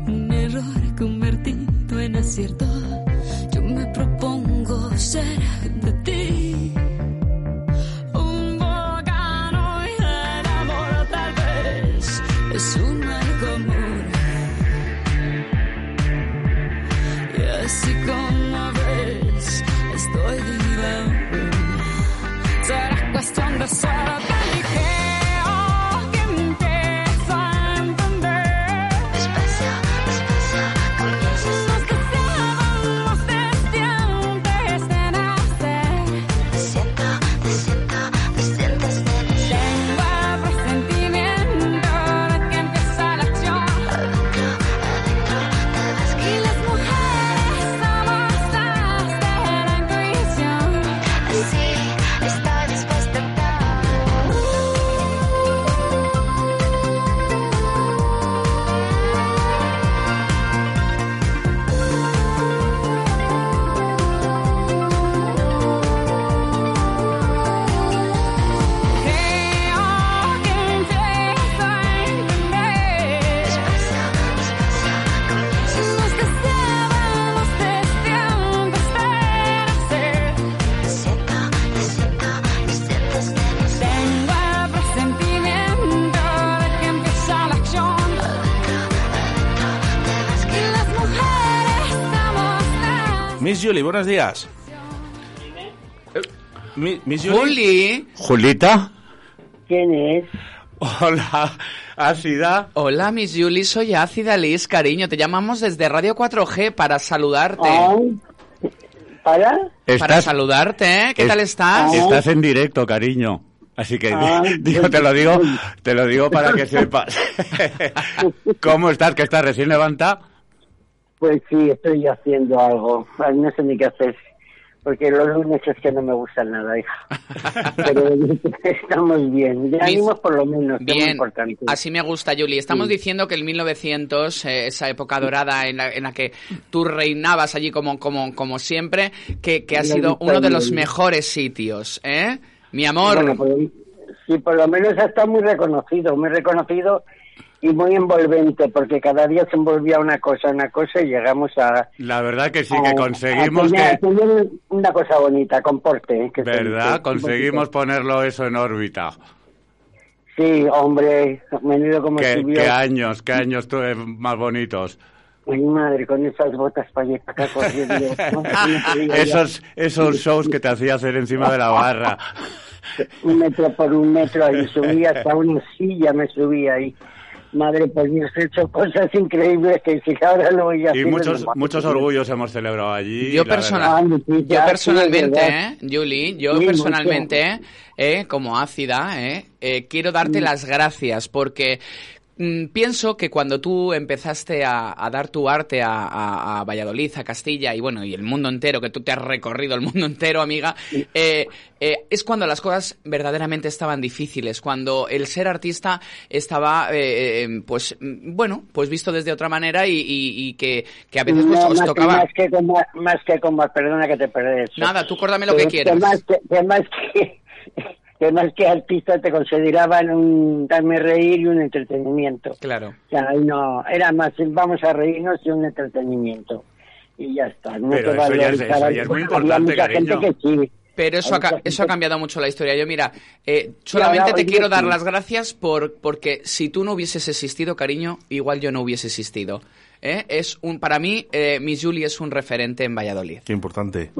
un error convertido en acierto. Yo me propongo ser así como ves, estoy viva. Julie, buenos días. Mi- Miss Julie. Juli. Julita, ¿Quién es? Hola, Ácida. Hola, Miss Julie, soy Ácida Liz, cariño. Te llamamos desde Radio 4G para saludarte. Ay, ¿Para? Para saludarte, ¿eh? ¿Qué Es- tal estás? estás en directo, cariño. Así que Ay, digo, te lo digo, te lo digo para que sepas. ¿Cómo estás? ¿Que estás recién levanta? Pues sí, estoy haciendo algo. Ay, no sé ni qué hacer. Porque los lunes es que no me gustan nada, hija. Pero estamos bien. Mis- ánimos por lo menos, que es muy Bien, importante. así me gusta, Julie. Estamos Sí. diciendo que el 1900, eh, esa época dorada en la, en la que tú reinabas allí como, como, como siempre, que, que ha sido uno de los mejores sitios, ¿eh? Mi amor. Bueno, lo- sí, por lo menos ha estado muy reconocido, muy reconocido y muy envolvente, porque cada día se envolvía una cosa, una cosa y llegamos a... La verdad que sí, que a conseguimos tener- que... tener una cosa bonita, con porte. ¿eh? que ¿Verdad? Conseguimos ponerlo eso en órbita. Sí, hombre, menudo como ¿Qué, subió. qué años, qué años más bonitos. Mi madre, con esas botas para allá y acá corriendo. Esos, esos shows que te hacía hacer encima de la barra. Un metro por un metro ahí subía, hasta una silla me subía ahí. Madre, por Dios, he hecho cosas increíbles que si ahora lo voy a Y hacer... muchos, no me muchos orgullos hemos celebrado allí. Yo, personal-. Ah, sí, yo personalmente, sí, es ¿eh? Julie, yo Sí, personalmente, eh, como ácida, ¿eh? Eh, quiero darte las gracias porque pienso que cuando tú empezaste a, a dar tu arte a, a- a Valladolid, a Castilla y bueno, y el mundo entero, que tú te has recorrido el mundo entero, amiga, eh, eh, es cuando las cosas verdaderamente estaban difíciles, cuando el ser artista estaba, eh, eh, pues, mm, bueno, pues visto desde otra manera y, y- y que, que a veces pues, No, os más, tocaba... más que como, más que como, perdona que te perdes. Nada, tú córdame lo que Que- quieras. Que más que, que más que, artista te consideraban un darme reír y un entretenimiento. Claro. O sea, ahí no, era más vamos a reírnos y un entretenimiento. Y ya está. No Pero te eso ya es- eso ya es muy importante, mucha gente cariño. que sí. Pero eso ha, eso ha cambiado mucho la historia. Yo, mira, eh, solamente te quiero dar las gracias por porque si tú no hubieses existido, cariño, igual yo no hubiese existido. ¿eh? Es un, para mí, eh, Miss Julie es un referente en Valladolid. Qué importante.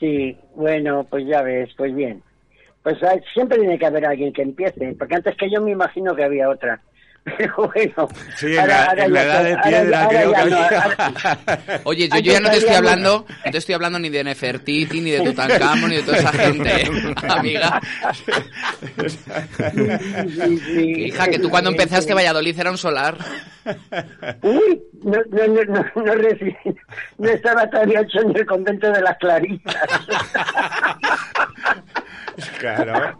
Sí, bueno, pues ya ves, pues bien. Pues siempre tiene que haber alguien que empiece, porque antes que yo me imagino que había otra. Pero bueno. Sí, en la, en la ya- edad de piedra ahora creo que no, Oye, yo, ya no te estoy hablando, no te estoy hablando ni de Nefertiti, ni de Tutankamón, ni de toda esa gente, amiga. Sí, sí. Hija, que tú cuando empezaste Valladolid era un solar. Uy, no, no, no, no, no, no estaba todavía hecho en el convento de las Claritas. Claro.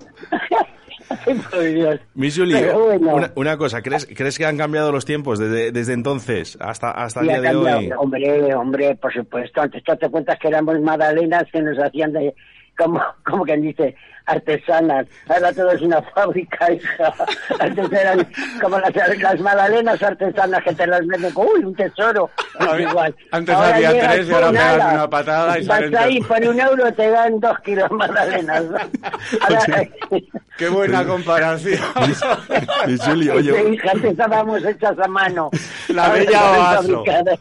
Julie, Pero bueno. una, una cosa, ¿crees, ¿crees que han cambiado los tiempos desde, desde entonces hasta, hasta el día de hoy? Hombre, hombre, por supuesto. Antes tú te cuentas que éramos magdalenas que nos hacían de, como, como quien dice, artesanas. Ahora todo es una fábrica, hija. Antes eran como las, las magdalenas artesanas que te las venden como, uy, un tesoro. Había- Igual. antes había llegas tres y ahora con pegas nada. una patada y Vas salen ahí, por un euro te dan dos kilos magdalenas. Ahora, Qué buena comparación. Oye, Sí, hija, antes estábamos hechas a mano. La Ahora bella Oaso. fabricadas.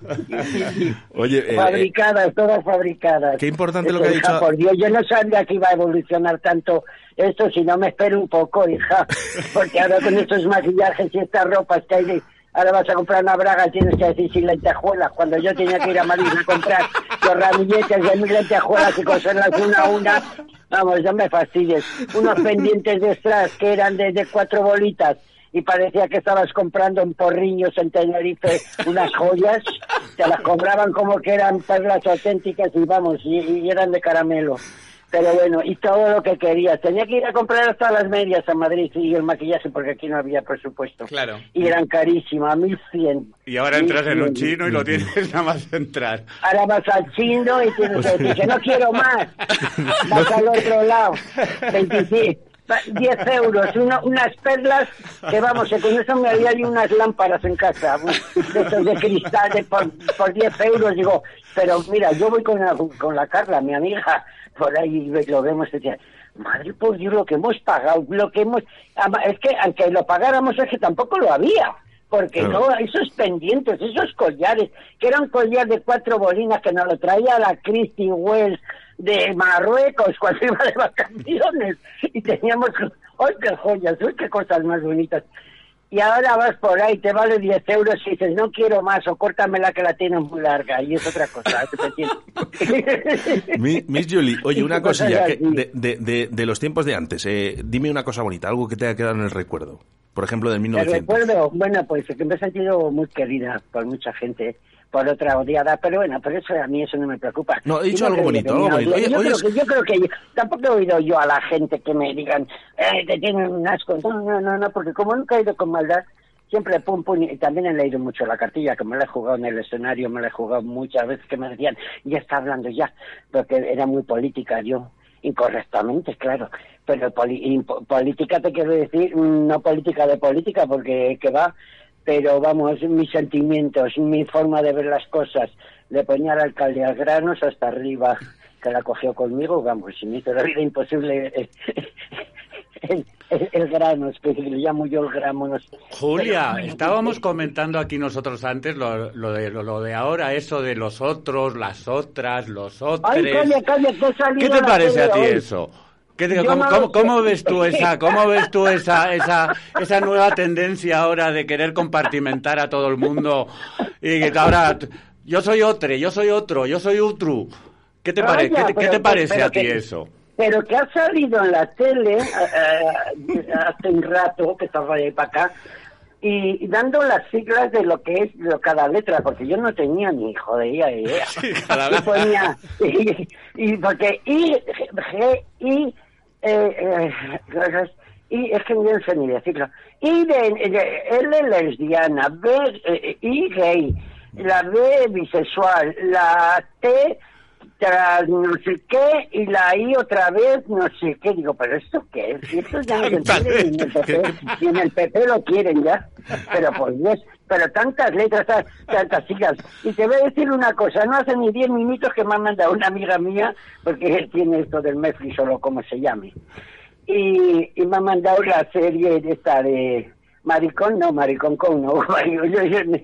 Oye, eh, eh, fabricadas, todas fabricadas. Qué importante lo que ha dicho- Por Dios, yo no sabía que iba a evolucionar tanto esto si no me espero un poco, hija. Porque ahora con estos maquillajes y estas ropas que hay de... Ahora vas a comprar una braga tienes que decir sin lentejuelas. Cuando yo tenía que ir a Madrid a comprar los ramilletes de mis lentejuelas y coserlas una a una, vamos, no me fastidies. Unos pendientes de strass que eran de, de cuatro bolitas y parecía que estabas comprando en Porriños, en Tenerife, unas joyas, te las cobraban como que eran perlas auténticas y vamos, y, y eran de caramelo. Pero bueno, y todo lo que querías. Tenía que ir a comprar hasta las medias a Madrid y el maquillaje porque aquí no había presupuesto. Claro. Y eran carísimas, 1100. Y ahora entras en un 1100. chino y lo tienes nada más entrar. Ahora vas al chino y tienes que decir que no quiero más. Vas al otro lado. 25. pa- 10 euros, uno- unas perlas que vamos, que con eso me había unas lámparas en casa, de estos de cristal de por, por 10 euros, digo, pero mira, yo voy con la, con la Carla, mi amiga, por ahí lo vemos y decía, madre por Dios, lo que hemos pagado, lo que hemos, es que aunque lo pagáramos es que tampoco lo había. Porque Claro. no, esos pendientes, esos collares, que era un collar de cuatro bolinas que nos lo traía la Christy Wells de Marruecos cuando iba de vacaciones y teníamos ¡ay, qué joyas! ¡ay, qué cosas más bonitas! Y ahora vas por ahí, te vale 10 euros y dices, no quiero más, o córtamela que la tienes muy larga, y es otra cosa. Miss Julie, oye, una Cosas cosilla, que de, de- de- de los tiempos de antes, eh, dime una cosa bonita, algo que te haya quedado en el recuerdo. Por ejemplo, del Te 1900. recuerdo, bueno, pues que me he sentido muy querida por mucha gente, por otra odiada, pero bueno, pero eso a mí eso no me preocupa. No, he dicho algo bonito, algo bonito. Oye, yo, oye, creo es- que, yo creo que yo- tampoco he oído yo a la gente que me digan, eh, te tienen un asco. No, no, no, no, porque como nunca he ido con maldad, siempre pum, pum, y también he leído mucho la cartilla, que me la he jugado en el escenario, me la he jugado muchas veces, que me decían, ya está hablando ya, porque era muy política yo, incorrectamente, claro, pero poli- política te quiero decir, mm, no política de política, porque que va, pero vamos, mis sentimientos, mi forma de ver las cosas, le ponía al alcalde a granos hasta arriba, que la cogió conmigo, vamos, y me hizo la vida imposible eh, el, el, el granos, que le llamo yo el granos. Julia, estábamos comentando aquí nosotros antes lo, lo de, lo, lo de ahora, eso de los otros, las otras, los otros. ¿Qué te parece a ti hoy. eso? ¿Qué te- cómo, no cómo- cómo ves tú esa, cómo ves tú esa, esa, esa nueva tendencia ahora de querer compartimentar a todo el mundo y que ahora yo soy otro, yo soy otro, yo soy otro? ¿Qué te, pare- Calla, qué te- qué pero- te parece pero a ti que- eso? Pero que ha salido en la tele eh, eh, hace un rato, que estaba ahí para acá, y, dando las siglas de lo que es lo, cada letra, porque yo no tenía ni jodida idea. cada- Y ponía, y, y porque I, G, I, eh, eh, y es que no sé ni decirlo. I de, de- L lesbiana, B, eh, I gay, la B bisexual, la T tras no sé qué y la I otra vez no sé qué. Digo, ¿pero esto qué es? Y esto ya no se entiende ni en el PP, ni en el PP lo quieren ya. Pero por Dios, pero tantas letras, tan- tantas siglas. Y te voy a decir una cosa, no hace ni 10 minutos que me ha mandado una amiga mía, porque él tiene esto del Netflix o lo como se llame. Y, y me ha mandado la serie de esta de Maricón, no, Maricón con no, yo- yo-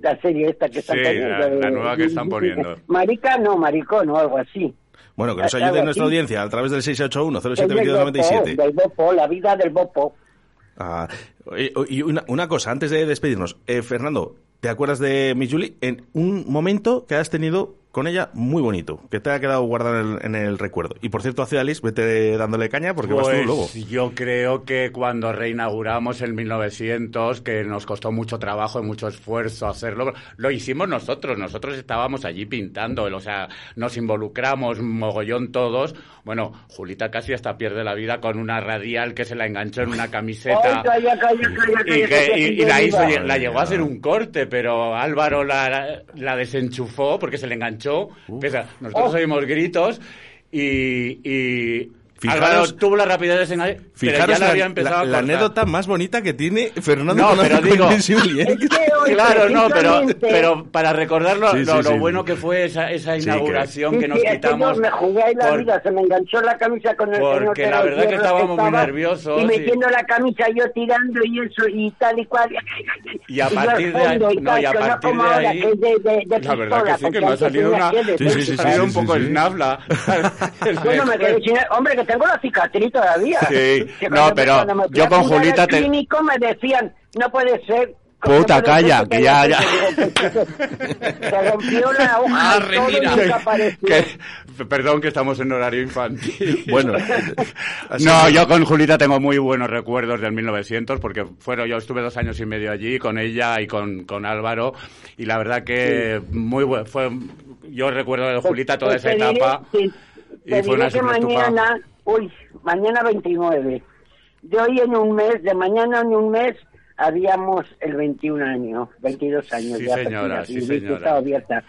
la serie esta que están Sí, poniendo. la- la nueva que están poniendo. Marica, no, maricón o algo así. Bueno, que nos ayude nuestra audiencia a través del Es del 681-072297. Bopo, del Bopo, la vida del Bopo. Ah, y una, una cosa, antes de despedirnos. Eh, Fernando, ¿te acuerdas de Miss Julie? En un momento que has tenido con ella muy bonito, que te ha quedado guardado en el, en el recuerdo. Y por cierto, hacia Alice, vete dándole caña porque vas tú Pues luego. yo creo que cuando reinauguramos en 1900, que nos costó mucho trabajo y mucho esfuerzo hacerlo, lo hicimos nosotros. Nosotros estábamos allí pintando, o sea, nos involucramos mogollón todos. Bueno, Julita casi hasta pierde la vida con una radial que se la enganchó en una camiseta. Ay, calla, calla, calla, Y, que- y- y la, hizo, la llegó a hacer un corte, pero Álvaro la, la desenchufó porque se le enganchó. Pese a- nosotros Oh. oímos gritos y, y Fijaros- Álvaro tuvo la rapidez de engañar, pero ya la, había empezado la- a la anécdota más bonita que tiene Fernando No, pero digo- que Claro, no, pero, pero para recordar lo, Sí, sí, lo- lo sí. bueno que fue esa, esa inauguración Sí, que nos sí, es que yo quitamos. me jugué ahí la por- vida, se me enganchó la camisa con el porque la verdad que estábamos muy estaba, nerviosos Y y- metiendo la camisa yo tirando y eso y tal y cual. Y a partir de ahí- y no, y a partir de ahora, ahí- que La verdad que sí, que me ha salido una... que Sí, sí, sí, un poco el nafla. Hombre, que tengo la cicatriz todavía. Sí. Que No, pero me yo con Julita te- clínico me decían, no puede ser... Puta, calla, que ya- ya. hecho". Digo, pues, Se rompió la hoja Ah, y todo y. Que- perdón que estamos en horario infantil. Bueno, No, yo con Julita tengo muy buenos recuerdos del 1900 porque fueron, yo estuve dos años y medio allí con ella y con, con Álvaro y la verdad que muy buen, fue, yo recuerdo de Julita toda Pues esa te diré- etapa sí, y te fue una que mañana, uy, mañana 29, de hoy en un mes, de mañana en un mes, habíamos el 21 años, 22 años Sí, ya. señora, sí, señora. abierta.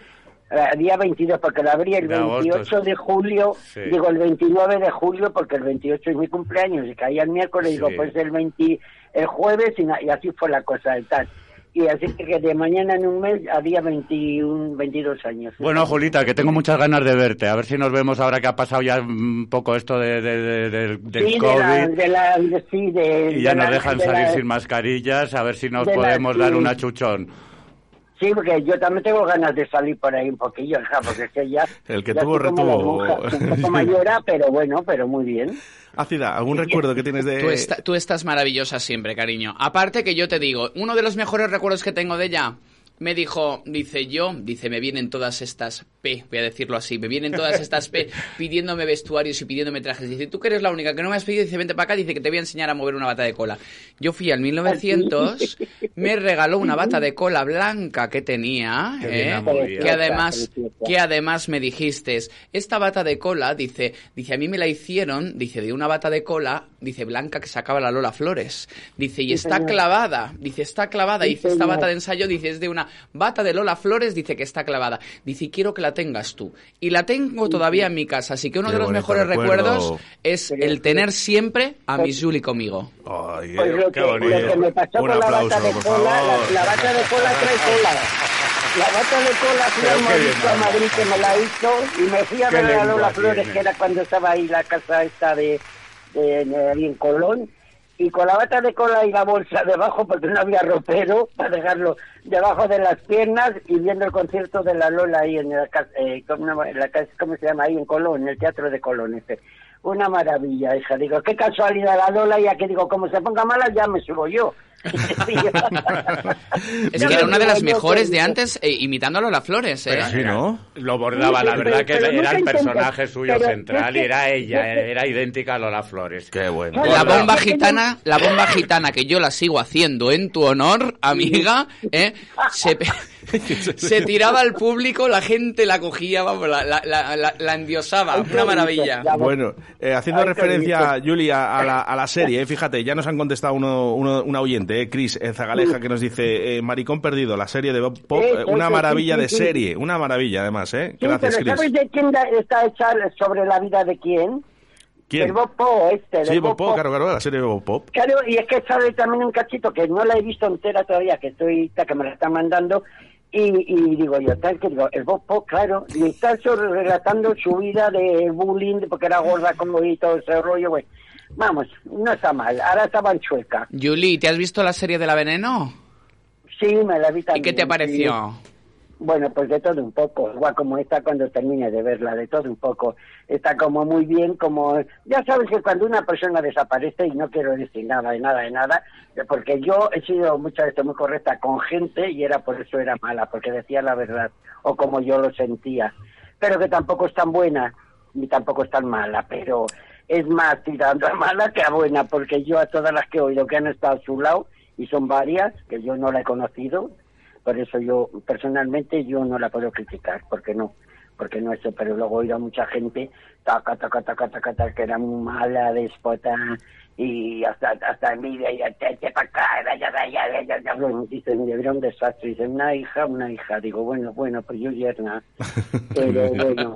Eh, Día 22, porque la abrí el De agosto, 28 sí. de julio, Sí. digo el 29 de julio, porque el 28 es mi cumpleaños, y caía el miércoles, Sí. digo, pues el 20, el jueves, y, y así fue la cosa y tal. Y así que de mañana en un mes había 21, 22 años. Bueno, Julita, que tengo muchas ganas de verte. A ver si nos vemos ahora que ha pasado ya un poco esto de, de- de- del- del sí, COVID. de la, la, sí, y ya nos dejan de salir sin mascarillas, a ver si nos podemos dar sí. una chuchón. Sí, porque yo también tengo ganas de salir por ahí un poquillo, hija, porque es que ya... El que ya tuvo, estoy retuvo. Un poco mayora, pero bueno, pero muy bien. Ácida, ¿algún recuerdo que tienes de...? Tú, esta- tú estás maravillosa siempre, cariño. Aparte que yo te digo, uno de los mejores recuerdos que tengo de ella, me dijo, dice yo, dice, me vienen todas estas P, voy a decirlo así, me vienen todas estas P pidiéndome vestuarios y pidiéndome trajes. Dice, tú que eres la única que no me has pedido, dice, vente para acá, dice que te voy a enseñar a mover una bata de cola. Yo fui al 1900, me regaló una bata de cola blanca que tenía, ¿eh? que además, que además me dijiste, esta bata de cola, dice, dice, a mí me la hicieron, dice, de una bata de cola, dice, blanca que sacaba la Lola Flores. Dice, y está clavada, dice, está clavada, dice, esta bata de ensayo, dice, es de una bata de Lola Flores, dice que está clavada. Dice, quiero que la tengas tú. Y la tengo todavía en mi casa, así que uno Qué de los bonito mejores recuerdo. recuerdos es el tener siempre a Miss Julie conmigo. Ay, Pues lo qué que, lo bonito. que me pasó Un con la aplauso, bata de cola, la, la bata de cola trae cola. La bata de cola fui bien, a Madrid que me la hizo y me fui a ver a Lola Flores, tiene. que era cuando estaba ahí la casa esta de, de, de en Colón. Y con la bata de cola y la bolsa debajo, porque no había ropero, para dejarlo debajo de las piernas y viendo el concierto de la Lola ahí en la eh, ¿cómo, en la casa- ¿cómo se llama? Ahí en Colón, en el Teatro de Colón. Este. Una maravilla, hija. Digo, qué casualidad la Lola, ya que digo, como se ponga mala, ya me subo yo. Es que era una de las mejores de antes, eh, imitando a Lola Flores, ¿eh? Pero Sí, ¿no? Lo bordaba, Sí, la verdad pero- que pero era el intenté- personaje suyo pero central y era ella, era idéntica a Lola Flores. Qué bueno. La bomba gitana, la bomba gitana que yo la sigo haciendo en tu honor, amiga, ¿eh? se, se tiraba al público, la gente la cogía, vamos, la, la, la, la- endiosaba, una maravilla. Bueno, eh, haciendo referencia. Julia, a la, a la serie, eh, fíjate, ya nos han contestado uno, uno- un oyente, eh, Chris eh, Zagaleja, que nos dice, eh, Maricón Perdido, la serie de Bob Pop, eh, una eso, maravilla sí, de sí, sí. serie, una maravilla además, ¿eh? Sí, Gracias, pero ¿sabes Chris. de quién está hecha sobre la vida de quién? ¿Quién? Del Bob Pop, este. Sí, Bob Pop, Pop. claro, claro, la serie de Bob Pop. Claro, y es que sale también un cachito que no la he visto entera todavía, que estoy, que me la están mandando, y, y digo yo, tal que digo, el Bob Pop, claro, y está relatando su vida de bullying, porque era gorda como y todo ese rollo, güey. Vamos, no está mal, ahora estaba en chueca. Julie, ¿te has visto la serie de la veneno? Sí, me la vi ¿Y también. qué te sí. Bueno, pues de todo un poco, igual como esta cuando termine de verla, de todo un poco. Está como muy bien, como... Ya sabes que cuando una persona desaparece, y no quiero decir nada de nada de nada, porque yo he sido muchas veces muy correcta con gente y era por eso era mala, porque decía la verdad, o como yo lo sentía. Pero que tampoco es tan buena, ni tampoco es tan mala, pero es más tirando a mala que a buena, porque yo a todas las que he oído que han estado a su lado, y son varias, que yo no la he conocido, por eso yo personalmente yo no la puedo criticar porque no porque no eso pero luego oído a mucha gente taca taca taca taca taca que era muy mala déspota y hasta hasta envidia y te, te pa' acá ya ya ya ya dicen era un desastre dicen una hija una hija digo bueno bueno pues yo yerna pero bueno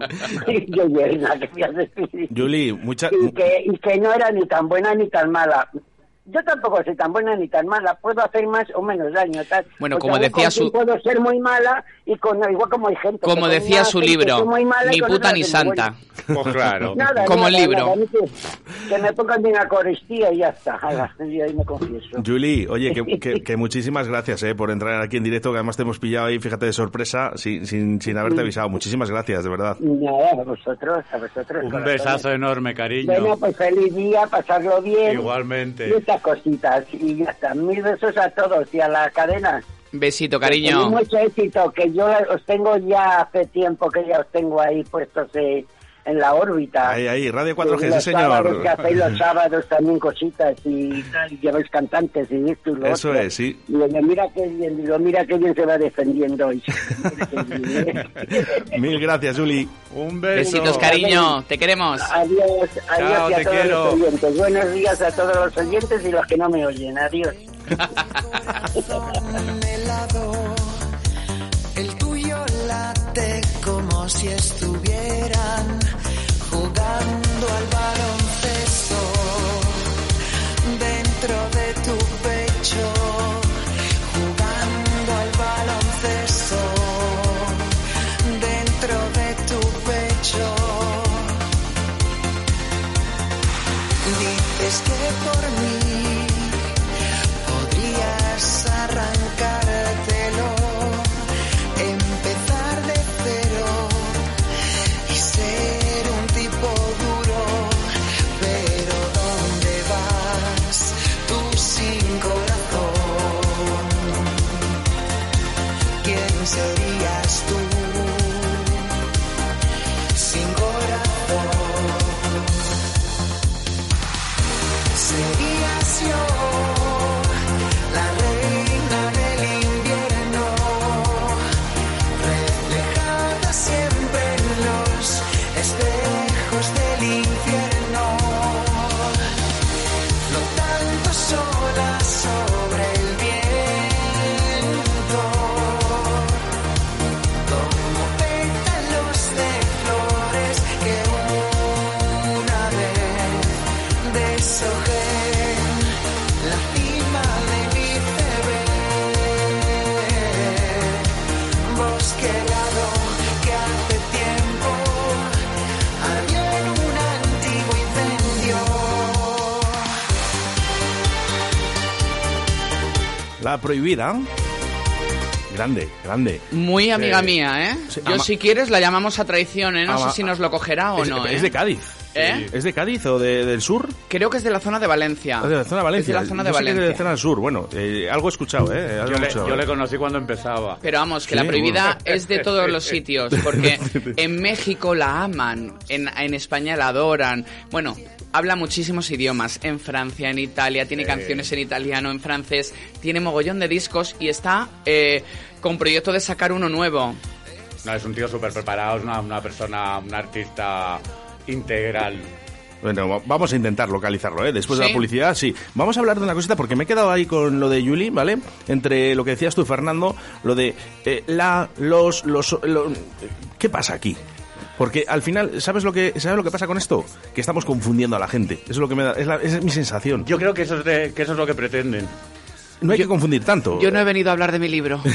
yo yerna que voy a decir Julie, muchas... y que, y que no era ni tan buena ni tan mala. Yo tampoco soy tan buena ni tan mala, puedo hacer más o menos daño. Tal. Bueno, como decía su- Puedo ser muy mala y con igual como hay gente. Como decía su libro, ni puta ni santa. Pues claro. Nada, Como el libro. nada, que, que me pongan bien a coristía y ya está. Y ahí me confieso. Julie, oye, que, que- que muchísimas gracias eh, por entrar aquí en directo, que además te hemos pillado ahí, fíjate, de sorpresa, sin, sin, sin haberte avisado. Muchísimas gracias, de verdad. Nada, a vosotros, a vosotros. Un corazones. besazo enorme, cariño. Bueno, pues feliz día, pasarlo bien. Igualmente. Y estas cositas. Y ya está. Mil besos a todos y a la cadena. Besito, cariño. mucho éxito, que yo os tengo ya hace tiempo que ya os tengo ahí puestos eh, en la órbita. Ahí, ahí, Radio Y 4G, sí, los sábados señor. que hacéis los sábados también cositas y, tal, y lleváis cantantes y esto y lo Eso otro. es, sí. Y digo, mira qué bien, digo, mira qué bien se va defendiendo hoy. Mil gracias, Julie. Un beso. Besitos, cariño. Te queremos. Adiós, adiós Chao, y a te todos quiero. los oyentes. Buenos días a todos los oyentes y los que no me oyen. Adiós. El tuyo late como si estuvieran jugando al baloncesto dentro de tu pecho. Jugando al baloncesto dentro de tu pecho. Dices que por mí podrías arrancártelo Prohibida. Grande, grande. Muy amiga mía, ¿eh? Sí, Yo si quieres la llamamos a traición, ¿eh? No Ama- sé si nos lo cogerá o es, no, ¿eh? es de Cádiz. ¿Eh? ¿Es de Cádiz o de- del sur? Creo que es de la zona de Valencia. Es de la zona de Valencia. Es de la zona de Yo sé que es Valencia. de la zona del sur. Bueno, eh, algo he escuchado, ¿eh? Algo Yo le, escuchado. yo le conocí cuando empezaba. Pero vamos, que Sí, la prohibida bueno. es de todos los sitios, porque en México la aman, en, en España la adoran. Bueno, habla muchísimos idiomas, en Francia, en Italia, tiene canciones en italiano, en francés, tiene mogollón de discos y está eh, con proyecto de sacar uno nuevo. No, es un tío súper preparado, es una, una persona, un artista integral. Bueno, va- vamos a intentar localizarlo, ¿eh? Después de la publicidad, sí. Vamos a hablar de una cosita, porque me he quedado ahí con lo de Yuli, ¿vale? Entre lo que decías tú, Fernando, lo de eh, la, los, los, lo- ¿Qué pasa aquí? Porque al final, ¿sabes lo que sabes lo que pasa con esto? Que estamos confundiendo a la gente. Eso es lo que me da, es, la- esa es mi sensación. Yo creo que eso es, de- que eso es lo que pretenden. no hay que confundir tanto. Yo no he venido a hablar de mi libro.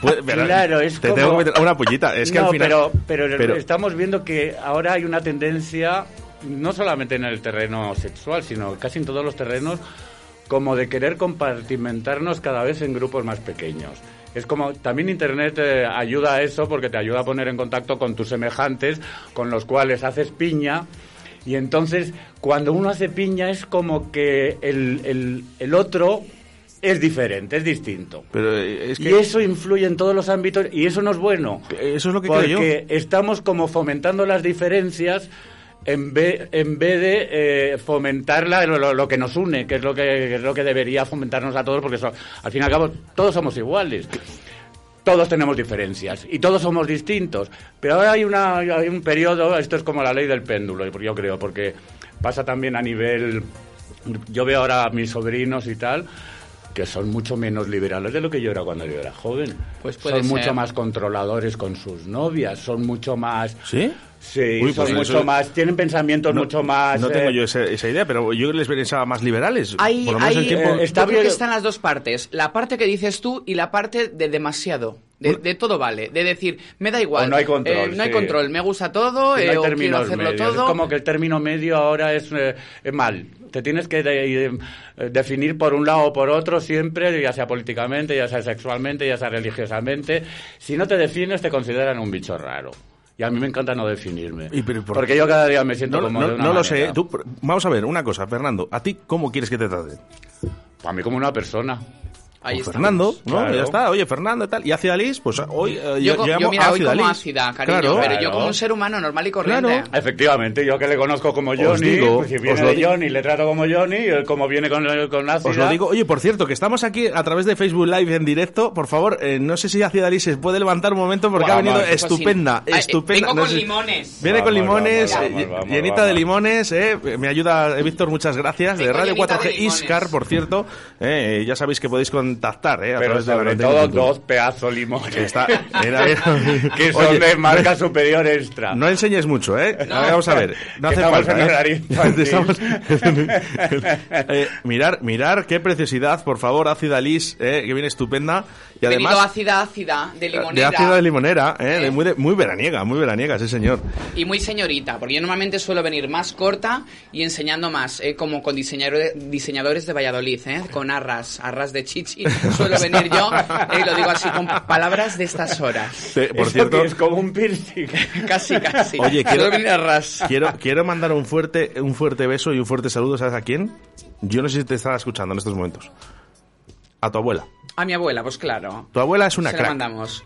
Pues, Claro, es te como- tengo que meter una pollita. Es que no, al final. pero, pero, pero- estamos viendo que ahora hay una tendencia, no solamente en el terreno sexual, sino casi en todos los terrenos, como de querer compartimentarnos cada vez en grupos más pequeños. Es como, también Internet eh, ayuda a eso porque te ayuda a poner en contacto con tus semejantes, con los cuales haces piña. Y entonces, cuando uno hace piña, es como que el, el- el otro es diferente, es distinto. pero eh, es que Y eso influye en todos los ámbitos y eso no es bueno. eso es lo que porque creo yo. estamos como fomentando las diferencias en vez, en vez de eh, fomentar la- lo, lo que nos une, que es lo que, que es lo que debería fomentarnos a todos, porque so- al fin y al cabo todos somos iguales. Todos tenemos diferencias y todos somos distintos. Pero ahora hay, una, hay un periodo, esto es como la ley del péndulo, yo creo, porque pasa también a nivel... Yo veo ahora a mis sobrinos y tal, que son mucho menos liberales de lo que yo era cuando yo era joven. Pues puede son mucho más controladores con sus novias, son mucho más... ¿Sí? Sí, Uy, son pues mucho más, tienen pensamientos No- mucho más... No tengo eh, yo esa, esa idea, pero yo les pensaba más liberales. Hay, Por lo menos hay- el tiempo. eh, está yo creo que están las dos partes. La parte que dices tú y la parte de demasiado. De, de todo vale. De decir, me da igual. O no hay control, eh, no hay control. Me gusta todo. Eh, no o quiero hacerlo medios. todo. Es como que el término medio ahora es, eh, es mal. Te tienes que de- definir por un lado o por otro siempre, ya sea políticamente, ya sea sexualmente, ya sea religiosamente. Si no te defines, te consideran un bicho raro. Y a mí me encanta no definirme. ¿Y pero por porque yo cada día me siento No, como no- de una no lo manera. sé. Tú- vamos a ver, una cosa, Fernando. ¿A ti cómo quieres que te traten? A mí como una persona. Ahí Pues. Fernando, ¿no? Claro. Ya está. Oye, Fernando y tal. Y ácida Liz, pues hoy eh, Yo, llamo yo, mira, hoy como ácida, cariño, Claro. pero yo como un ser humano normal y corriente. Claro. Efectivamente, yo que le conozco como Os Johnny, digo, pues si os viene lo de digo. Johnny, le trato como Johnny, y como viene con, con ácida... Os lo digo, oye, por cierto, que estamos aquí a través de Facebook Live en directo. Por favor, eh, no sé si Ácida Liz se puede levantar un momento porque Vamos, ha venido pues sí. estupenda, Ay, eh, estupenda. vengo No con sé- limones. Viene con limones, vamos, eh, vamos, vamos, llenita vamos. de limones, eh. Me ayuda eh, Víctor, muchas gracias. De Radio llenita 4G de limones. Iscar, por cierto. eh, ya sabéis que podéis contactar, eh. a Pero de sobre 91 todo dos pedazos limones. Que está- mira, mira. que son Oye, de marca superior extra. No enseñes mucho, ¿eh? Ver, vamos a ver. No hace falta, ¿eh? Estamos- Eh, mirar, mirar qué preciosidad, por favor, ácida Liz, eh, que viene estupenda. Y He venido además, ácida, ácida, de de limonera. ácida de limonera, eh, de muy, de- muy veraniega, muy veraniega, sí, señor. Y muy señorita, porque yo normalmente suelo venir más corta y enseñando más, eh, como con diseñador- diseñadores de Valladolid, eh, con arras, arras de chichi. Suelo venir yo, y lo digo así con palabras de estas horas. Por Eso cierto, que es como un piercing. Casi, casi. Oye, quiero, Suelo venir a ras. quiero, quiero mandar un fuerte, un fuerte beso y un fuerte saludo, ¿sabes a quién? Yo no sé si te estará escuchando en estos momentos. A tu abuela. A mi abuela, pues claro. Tu abuela es una Se la crack. mandamos.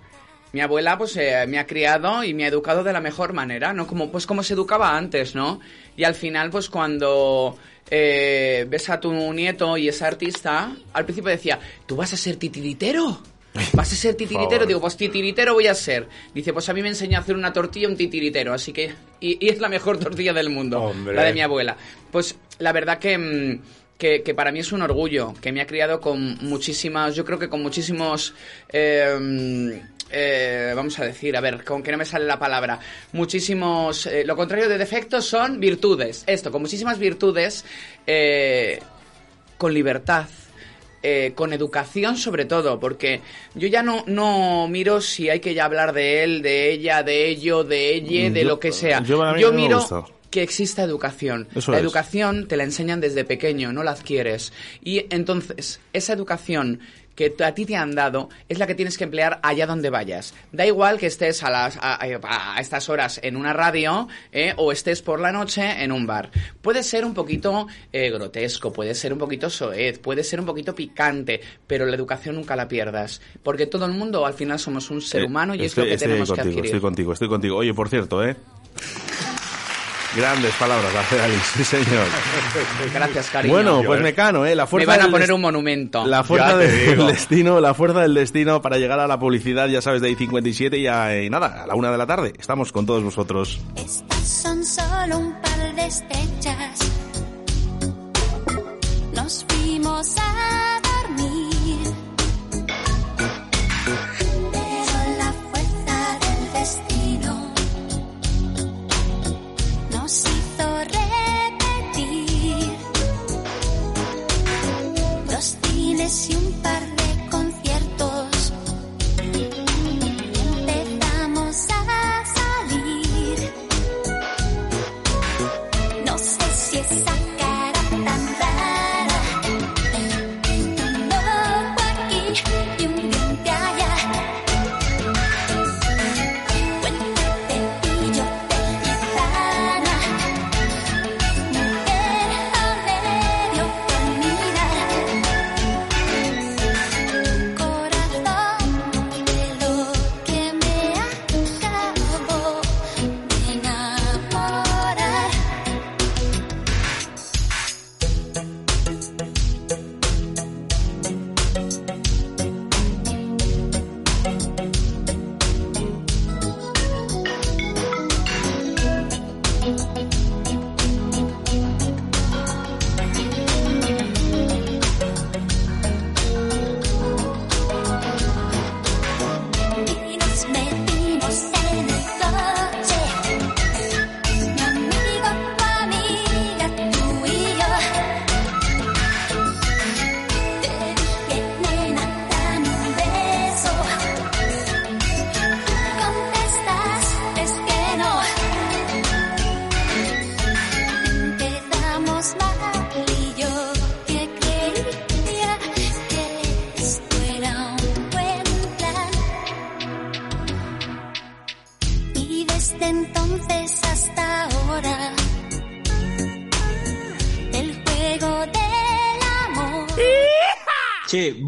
Mi abuela pues eh, me ha criado y me ha educado de la mejor manera, ¿no? Como, pues como se educaba antes, ¿no? Y al final pues cuando eh, ves a tu nieto y es artista, al principio decía, ¿tú vas a ser titiritero? ¿Vas a ser titiritero? Digo, pues titiritero voy a ser. Dice, pues a mí me enseñó a hacer una tortilla un titiritero, así que... Y, y es la mejor tortilla del mundo, Hombre. la de mi abuela. Pues la verdad que... mm, que, que para mí es un orgullo, que me ha criado con muchísimas, yo creo que con muchísimos, eh, eh, vamos a decir, a ver, con que no me sale la palabra, muchísimos, eh, lo contrario de defectos son virtudes, esto, con muchísimas virtudes, eh, con libertad. eh, con educación sobre todo, porque yo ya no, no miro si hay que ya hablar de él, de ella, de ello, de ella, de Yo- lo que sea. yo no miro, que exista educación. Eso la es. educación te la enseñan desde pequeño, no la adquieres. Y entonces, esa educación que a ti te han dado es la que tienes que emplear allá donde vayas. Da igual que estés a, las, a, a- a estas horas en una radio eh, o estés por la noche en un bar. Puede ser un poquito eh, grotesco, puede ser un poquito soez, puede ser un poquito picante, pero la educación nunca la pierdas. Porque todo el mundo al final somos un ser Eh, humano y estoy, es lo que tenemos que contigo, adquirir. Estoy contigo, estoy contigo. Oye, por cierto, ¿eh? Grandes palabras, la de Alice, sí señor. Gracias, cariño. Bueno, pues Mecano, ¿eh? La fuerza Me van a del poner un monumento. La fuerza del digo. destino, la fuerza del destino para llegar a la publicidad, ya sabes, de I-57 y, a- y nada, a la una de la tarde. Estamos con todos vosotros. Son solo un par de estrellas. Nos fuimos a y un par de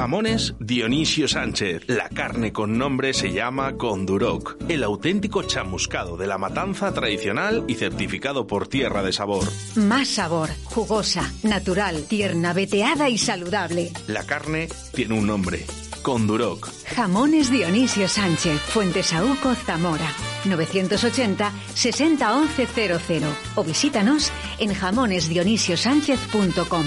Jamones Dionisio Sánchez. La carne con nombre se llama Conduroc. El auténtico chamuscado de la matanza tradicional y certificado por Tierra de Sabor. Más sabor, jugosa, natural, tierna, veteada y saludable. La carne tiene un nombre. Conduroc. Jamones Dionisio Sánchez, Fuentesauco, Zamora. 980 60 11 00 o visítanos en jamonesdionisiosánchez.com.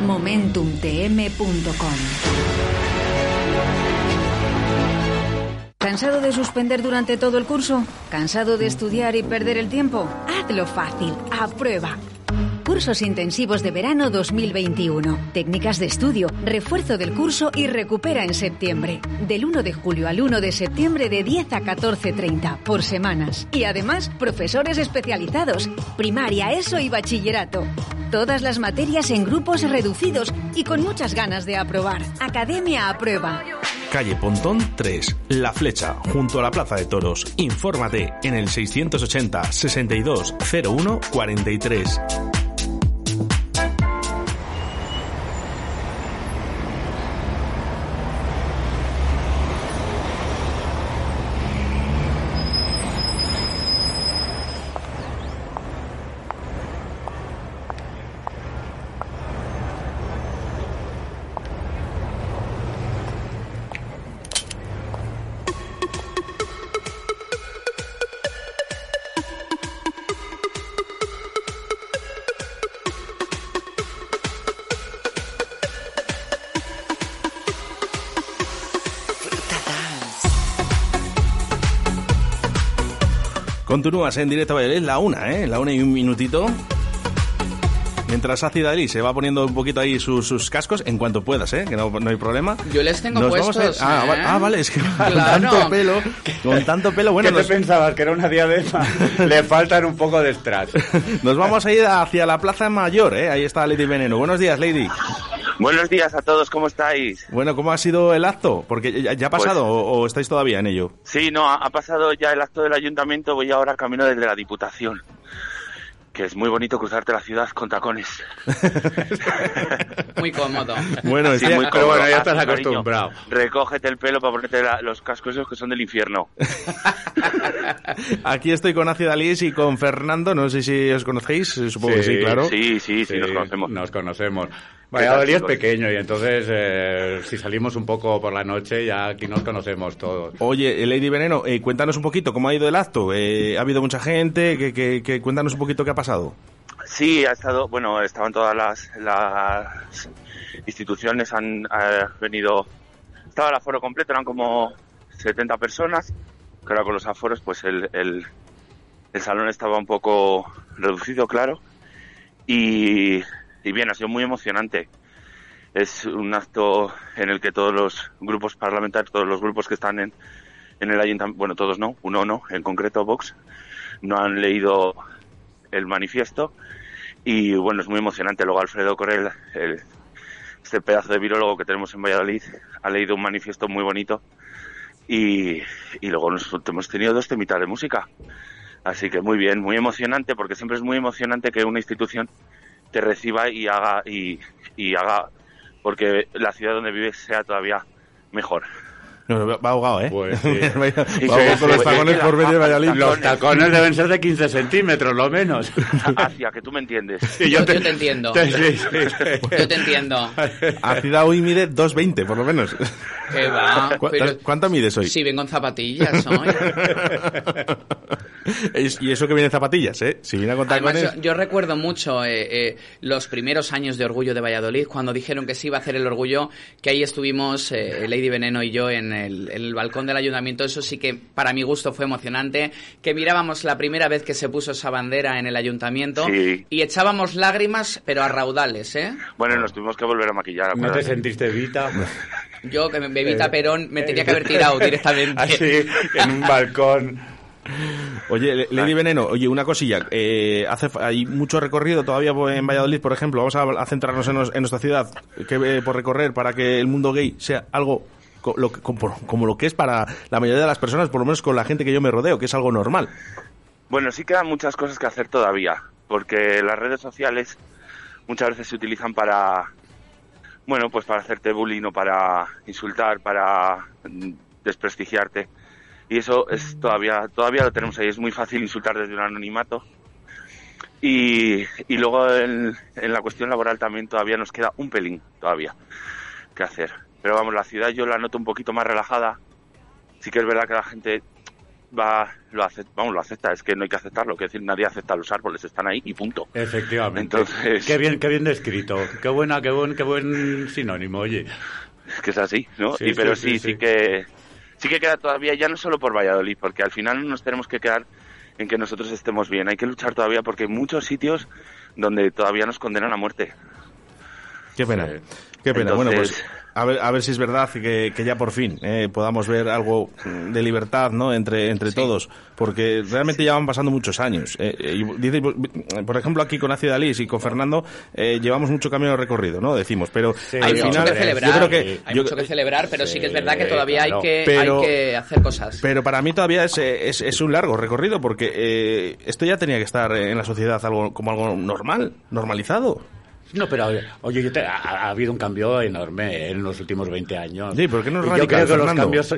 MomentumTM.com ¿Cansado de suspender durante todo el curso? ¿Cansado de estudiar y perder el tiempo? Hazlo fácil. Aprueba. Cursos intensivos de verano 2021. Técnicas de estudio, refuerzo del curso y recupera en septiembre. Del 1 de julio al 1 de septiembre de 10 a 14.30 por semanas. Y además, profesores especializados. Primaria, ESO y bachillerato. Todas las materias en grupos reducidos y con muchas ganas de aprobar. Academia Aprueba. Calle Pontón 3, La Flecha, junto a la Plaza de Toros. Infórmate en el 680 62 01 43. Continúas en directo a Valladolid, la una, ¿eh? La una y un minutito. Mientras Ácid Ali se va poniendo un poquito ahí sus, sus cascos, en cuanto puedas, ¿eh? Que no, no hay problema. Yo les tengo Nos vamos a puestos. Ah, ¿eh? va- ah, vale, es que con Claro. tanto pelo, con tanto pelo, bueno, ¿Qué nos, te pensabas? ¿Que era una diadema? Le faltan un poco de strass. nos vamos a ir hacia la Plaza Mayor, ¿eh? Ahí está Lady Veneno. Buenos días, Lady. Buenos días a todos, ¿cómo estáis? Bueno, ¿cómo ha sido el acto? Porque ya, ya ha Pues- pasado o, o estáis todavía en ello. Sí, no, ha, ha pasado ya el acto del ayuntamiento, voy ahora camino desde la Diputación. Que es muy bonito cruzarte la ciudad con tacones. Muy cómodo. Bueno, Sí, estoy- muy pero cómodo. bueno, ya estás cariño, acostumbrado. Recógete el pelo para ponerte la- los cascos esos que son del infierno. Aquí estoy con Ácid Ali y con Fernando. No sé si os conocéis, supongo que sí, claro. Sí, sí, sí, nos conocemos. Nos conocemos. ¿Qué Valladolid es pequeño y entonces eh, si salimos un poco por la noche ya aquí nos conocemos todos. Oye, eh, Lady Veneno, eh, cuéntanos un poquito cómo ha ido el acto. Eh, ¿Ha habido mucha gente? Que, que- que- cuéntanos un poquito qué ha pasado. Sí, ha estado, bueno, estaban todas las, las instituciones, han eh, venido, estaba el aforo completo, eran como 70 personas, que ahora con los aforos pues el, el, el salón estaba un poco reducido, claro, y, y bien, ha sido muy emocionante. Es un acto en el que todos los grupos parlamentarios, todos los grupos que están en, en el ayuntamiento, bueno, todos no, uno no, en concreto Vox, no han leído el manifiesto y bueno, es muy emocionante. Luego Alfredo Corel, el- este pedazo de virólogo que tenemos en Valladolid, ha leído un manifiesto muy bonito y, y luego nos, hemos tenido dos temitas de música. Así que muy bien, muy emocionante, porque siempre es muy emocionante que una institución te reciba y haga y, y haga porque la ciudad donde vives sea todavía mejor. No, va ahogado, ¿eh? Pues sí. Va Sí, ahogado sí, con los sí, tacones sí, por medio de Valladolid. Los tacones deben ser de 15 centímetros, lo menos. Hacia que tú me entiendes. Y Yo, yo te entiendo. Sí, sí, sí. Yo te entiendo. Ácida hoy mide 2,20 por lo menos. Que va. ¿Cu- pero- ¿Cuánto mides hoy? Si vengo en zapatillas hoy. Y eso que viene en zapatillas, ¿eh? Si viene con Además, tacones... yo, yo recuerdo mucho eh, eh, los primeros años de Orgullo de Valladolid, cuando dijeron que se iba a hacer el Orgullo, que ahí estuvimos eh, Lady Veneno y yo en el, en el balcón del ayuntamiento. Eso sí que para mi gusto fue emocionante, que mirábamos la primera vez que se puso esa bandera en el ayuntamiento Sí. y echábamos lágrimas, pero a raudales, ¿eh? Bueno, nos tuvimos que volver a maquillar. ¿No te sentiste Vita? Yo, que me bebí Eh, Perón, me tenía que haber tirado directamente. Así, en un balcón. Oye, Lady Veneno, oye, una cosilla. eh, hace, hay mucho recorrido todavía en Valladolid, por ejemplo. Vamos a, a centrarnos en, nos- en nuestra ciudad. que eh, por recorrer para que el mundo gay sea algo co- lo que- como, como lo que es para la mayoría de las personas, por lo menos con la gente que yo me rodeo, que es algo normal. Bueno, sí quedan muchas cosas que hacer todavía, porque las redes sociales muchas veces se utilizan para, bueno, pues para hacerte bullying o para insultar, para mm, desprestigiarte. Y eso es todavía, todavía lo tenemos ahí. Es muy fácil insultar desde un anonimato. Y, y luego en, en la cuestión laboral también todavía nos queda un pelín todavía que hacer. Pero vamos, la ciudad yo la noto un poquito más relajada. Sí que es verdad que la gente va lo acepta, vamos, lo acepta, es que no hay que aceptarlo, que decir, nadie acepta los árboles, están ahí y punto. Efectivamente. Entonces- Qué bien, qué bien descrito. Qué buena, qué buen, qué buen sinónimo, oye. Es que es así, ¿no? Sí, y pero sí, sí, sí, sí, sí. que sí que queda todavía ya no solo por Valladolid, porque al final no nos tenemos que quedar en que nosotros estemos bien, hay que luchar todavía porque hay muchos sitios donde todavía nos condenan a muerte. Qué pena. Qué pena. Bueno, pues a ver, a ver si es verdad que, que ya por fin eh, podamos ver algo de libertad ¿no? entre, entre todos, porque realmente ya van pasando muchos años. Eh, eh, y dice, por ejemplo, aquí con Ácida Liz y con Fernando eh, llevamos mucho camino recorrido, ¿no? Decimos, pero Sí, Hay al mucho final que celebrar, yo creo que hay yo- mucho que celebrar, pero sí, que es verdad que todavía claro. hay, que, Pero- hay que hacer cosas. Pero para mí todavía es, es, es un largo recorrido porque eh, esto ya tenía que estar en la sociedad algo como algo normal, normalizado. No, pero oye, yo te- ha, ha habido un cambio enorme en los últimos 20 años. Sí, ¿por qué no es radical, Yo creo que los cambios,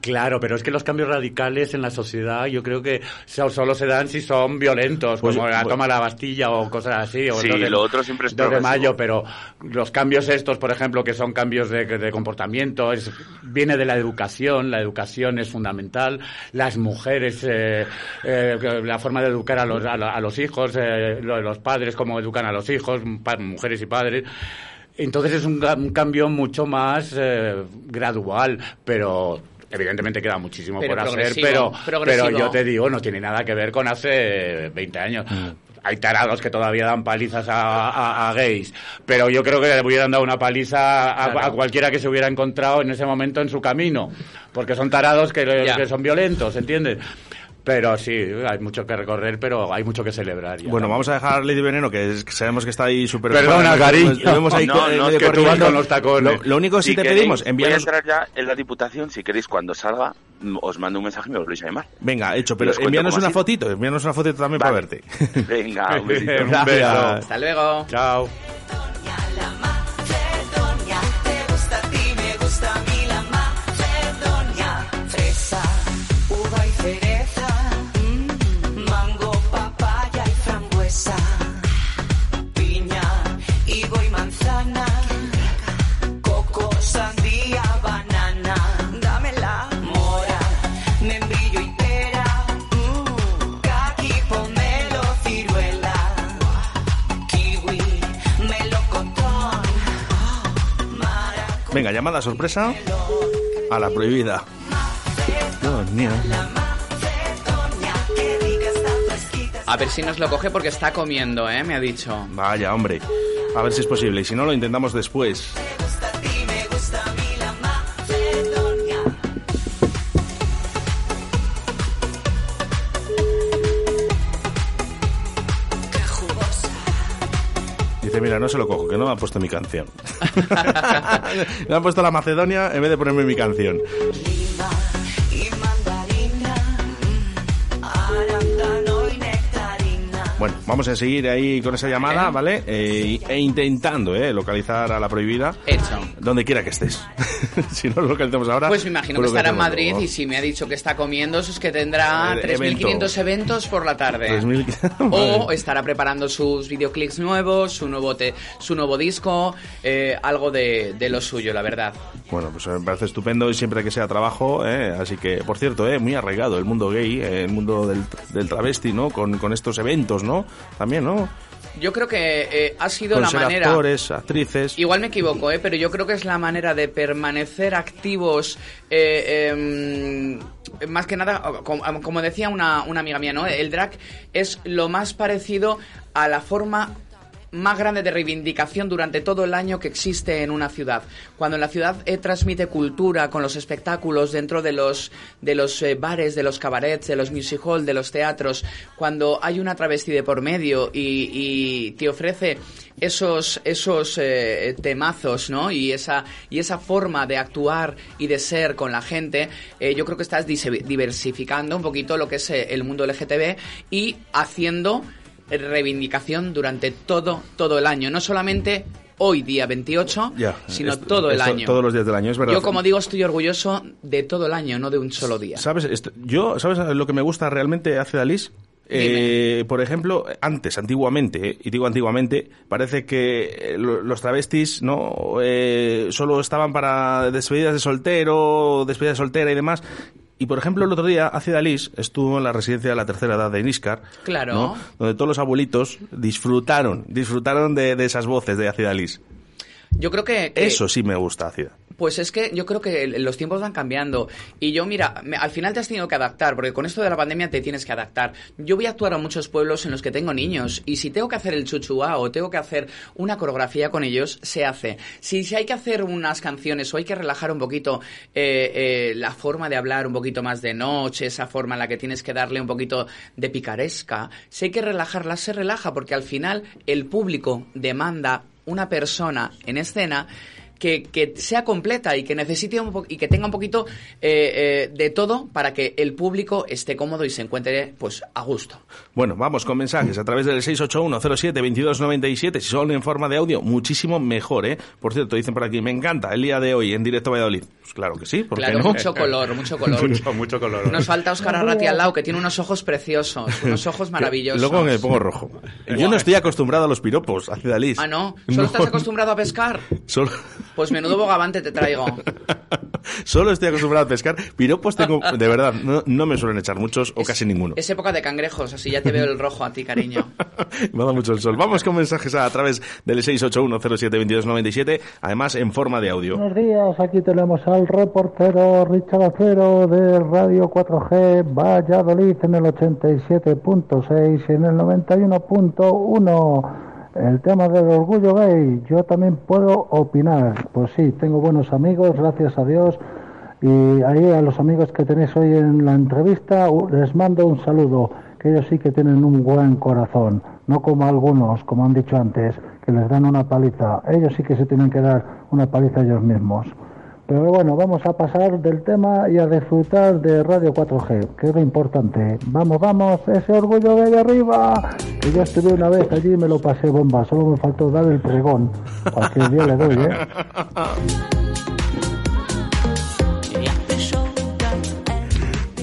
claro, pero es que los cambios radicales en la sociedad, yo creo que so- solo se dan si son violentos, Pues- como la pues- toma de la Bastilla o cosas así. O Sí, de- lo otro siempre es 2 de mayo, pero los cambios estos, por ejemplo, que son cambios de, de comportamiento, es, viene de la educación, la educación es fundamental, las mujeres, eh, eh, la forma de educar a los, a, la- a los hijos, eh, lo de los padres, cómo educan a los hijos, mujeres y padres. Entonces es un, cambio mucho más eh, gradual, pero evidentemente queda muchísimo Pero por hacer, pero, pero yo te digo, no tiene nada que ver con hace 20 años. Mm. Hay tarados que todavía dan palizas a, a- a gays, pero yo creo que le hubieran dado una paliza a, Claro. a cualquiera que se hubiera encontrado en ese momento en su camino, porque son tarados que son violentos, ¿entiendes? Pero sí, hay mucho que recorrer, pero hay mucho que celebrar. ya. Bueno, vamos a dejar Lady Veneno, que, es- que sabemos que está ahí súper... Perdona, ocupada. cariño. Lo vemos ahí No, co- no, medio es que tú corriendo. vas con los tacones. Lo, lo único que sí Si te queréis, pedimos, Voy a envíanos... entrar ya en la diputación. Si queréis, cuando salga, os mando un mensaje y me volvéis a llamar. Venga, hecho, pero envíanos una fotito, envíanos una fotito también para verte. Venga, un besito. Un Gracias. beso. Hasta luego. Chao. Venga, llamada sorpresa a la prohibida. A ver si nos lo coge porque está comiendo, ¿eh? Me ha dicho. Vaya, hombre. A ver si es posible. Y si no, lo intentamos después. Dice, mira, no se lo cojo, que no me ha puesto mi canción. me ha puesto la Macedonia en vez de ponerme mi canción. Bueno, vamos a seguir ahí con esa llamada, ¿vale? Eh, e intentando, ¿eh? Localizar a la prohibida. Hecho. Donde quiera que estés. si no lo localizamos ahora. Pues me imagino que lo estará en Madrid y si me ha dicho que está comiendo, eso es que tendrá Eh, 3.500 eventos por la tarde. 3.000 O estará preparando sus videoclips nuevos, su nuevo, te- su nuevo disco, eh, algo de, de lo suyo, la verdad. Bueno, pues me parece estupendo y siempre que sea trabajo, ¿eh? así que, por cierto, ¿eh? muy arraigado el mundo gay, eh, el mundo del, del travesti, ¿no? Con, con estos eventos, ¿no? También, ¿no? Yo creo que eh, ha sido Con la ser manera... actores, actrices. Igual me equivoco, ¿eh? pero yo creo que es la manera de permanecer activos, eh, em, más que nada, como, como decía una, una amiga mía, ¿no? El drag es lo más parecido a la forma más grande de reivindicación durante todo el año que existe en una ciudad. Cuando la ciudad eh, transmite cultura con los espectáculos dentro de los de los eh, bares, de los cabarets, de los music hall, de los teatros, cuando hay una travesti de por medio y, te ofrece esos esos eh, temazos, ¿no? Y esa y esa forma de actuar y de ser con la gente, eh, yo creo que estás diversificando un poquito lo que es el mundo LGTB y haciendo reivindicación durante todo, todo el año. No solamente hoy, día 28, Ya, sino todo el esto- año. Todos los días del año, es verdad. Yo, como digo, estoy orgulloso de todo el año, no de un solo día. ¿Sabes? Esto- yo, ¿sabes lo que me gusta realmente hace Dalís? Eh, por ejemplo, antes, antiguamente, eh, y digo antiguamente, parece que eh, lo- los travestis no Eh, solo estaban para despedidas de soltero, despedida de soltera y demás. Y por ejemplo, el otro día, hace Dalís estuvo en la residencia de la tercera edad de Níscar, Claro. ¿no? donde todos los abuelitos disfrutaron, disfrutaron de, de esas voces de Acida Dalís. Yo creo que... que- Eso sí me gusta, Acida. Pues es que yo creo que los tiempos van cambiando. Y yo, mira, me- al final te has tenido que adaptar, porque con esto de la pandemia te tienes que adaptar. Yo voy a actuar a muchos pueblos en los que tengo niños, y si tengo que hacer el chuchuá o tengo que hacer una coreografía con ellos, se hace. Si, si hay que hacer unas canciones o hay que relajar un poquito eh, eh, la forma de hablar un poquito más de noche, esa forma en la que tienes que darle un poquito de picaresca, si hay que relajarla, se relaja, porque al final el público demanda una persona en escena que, que sea completa y que necesite un po- y que tenga un poquito eh, eh, de todo para que el público esté cómodo y se encuentre pues a gusto. Bueno, vamos con mensajes a través del 681-07-2297. Si son en forma de audio, muchísimo mejor, ¿eh? Por cierto, dicen por aquí, me encanta el día de hoy en directo Valladolid. Pues claro que sí, ¿por qué Claro, no? mucho color, mucho color. mucho, mucho color. Nos falta Oscar Arrati al lado, que tiene unos ojos preciosos, unos ojos maravillosos. Luego me pongo rojo. Yo no estoy acostumbrado a los piropos, hacia Dalís. Ah, ¿no? ¿Solo estás acostumbrado a pescar? Solo... Pues menudo bogavante te traigo. Solo estoy acostumbrado a pescar. Piropos tengo, de verdad, no, no me suelen echar muchos o casi ninguno. Es época de cangrejos, así ya te veo el rojo a ti, cariño. Me da mucho el sol. Vamos con mensajes a, través del 681072297, además en forma de audio. Buenos días, aquí tenemos al reportero Richard Acero de Radio 4G Valladolid en el 87.6 y en el 91.1. El tema del orgullo gay, yo también puedo opinar. Pues sí, tengo buenos amigos, gracias a Dios. Y ahí a los amigos que tenéis hoy en la entrevista les mando un saludo, que ellos sí que tienen un buen corazón, no como algunos, como han dicho antes, que les dan una paliza. Ellos sí que se tienen que dar una paliza ellos mismos. Pero bueno, vamos a pasar del tema y a disfrutar de Radio 4G, que es lo importante. Vamos, vamos, ese orgullo de ahí arriba. Que yo estuve una vez allí y me lo pasé bomba, solo me faltó dar el pregón. Cualquier día le doy, ¿eh?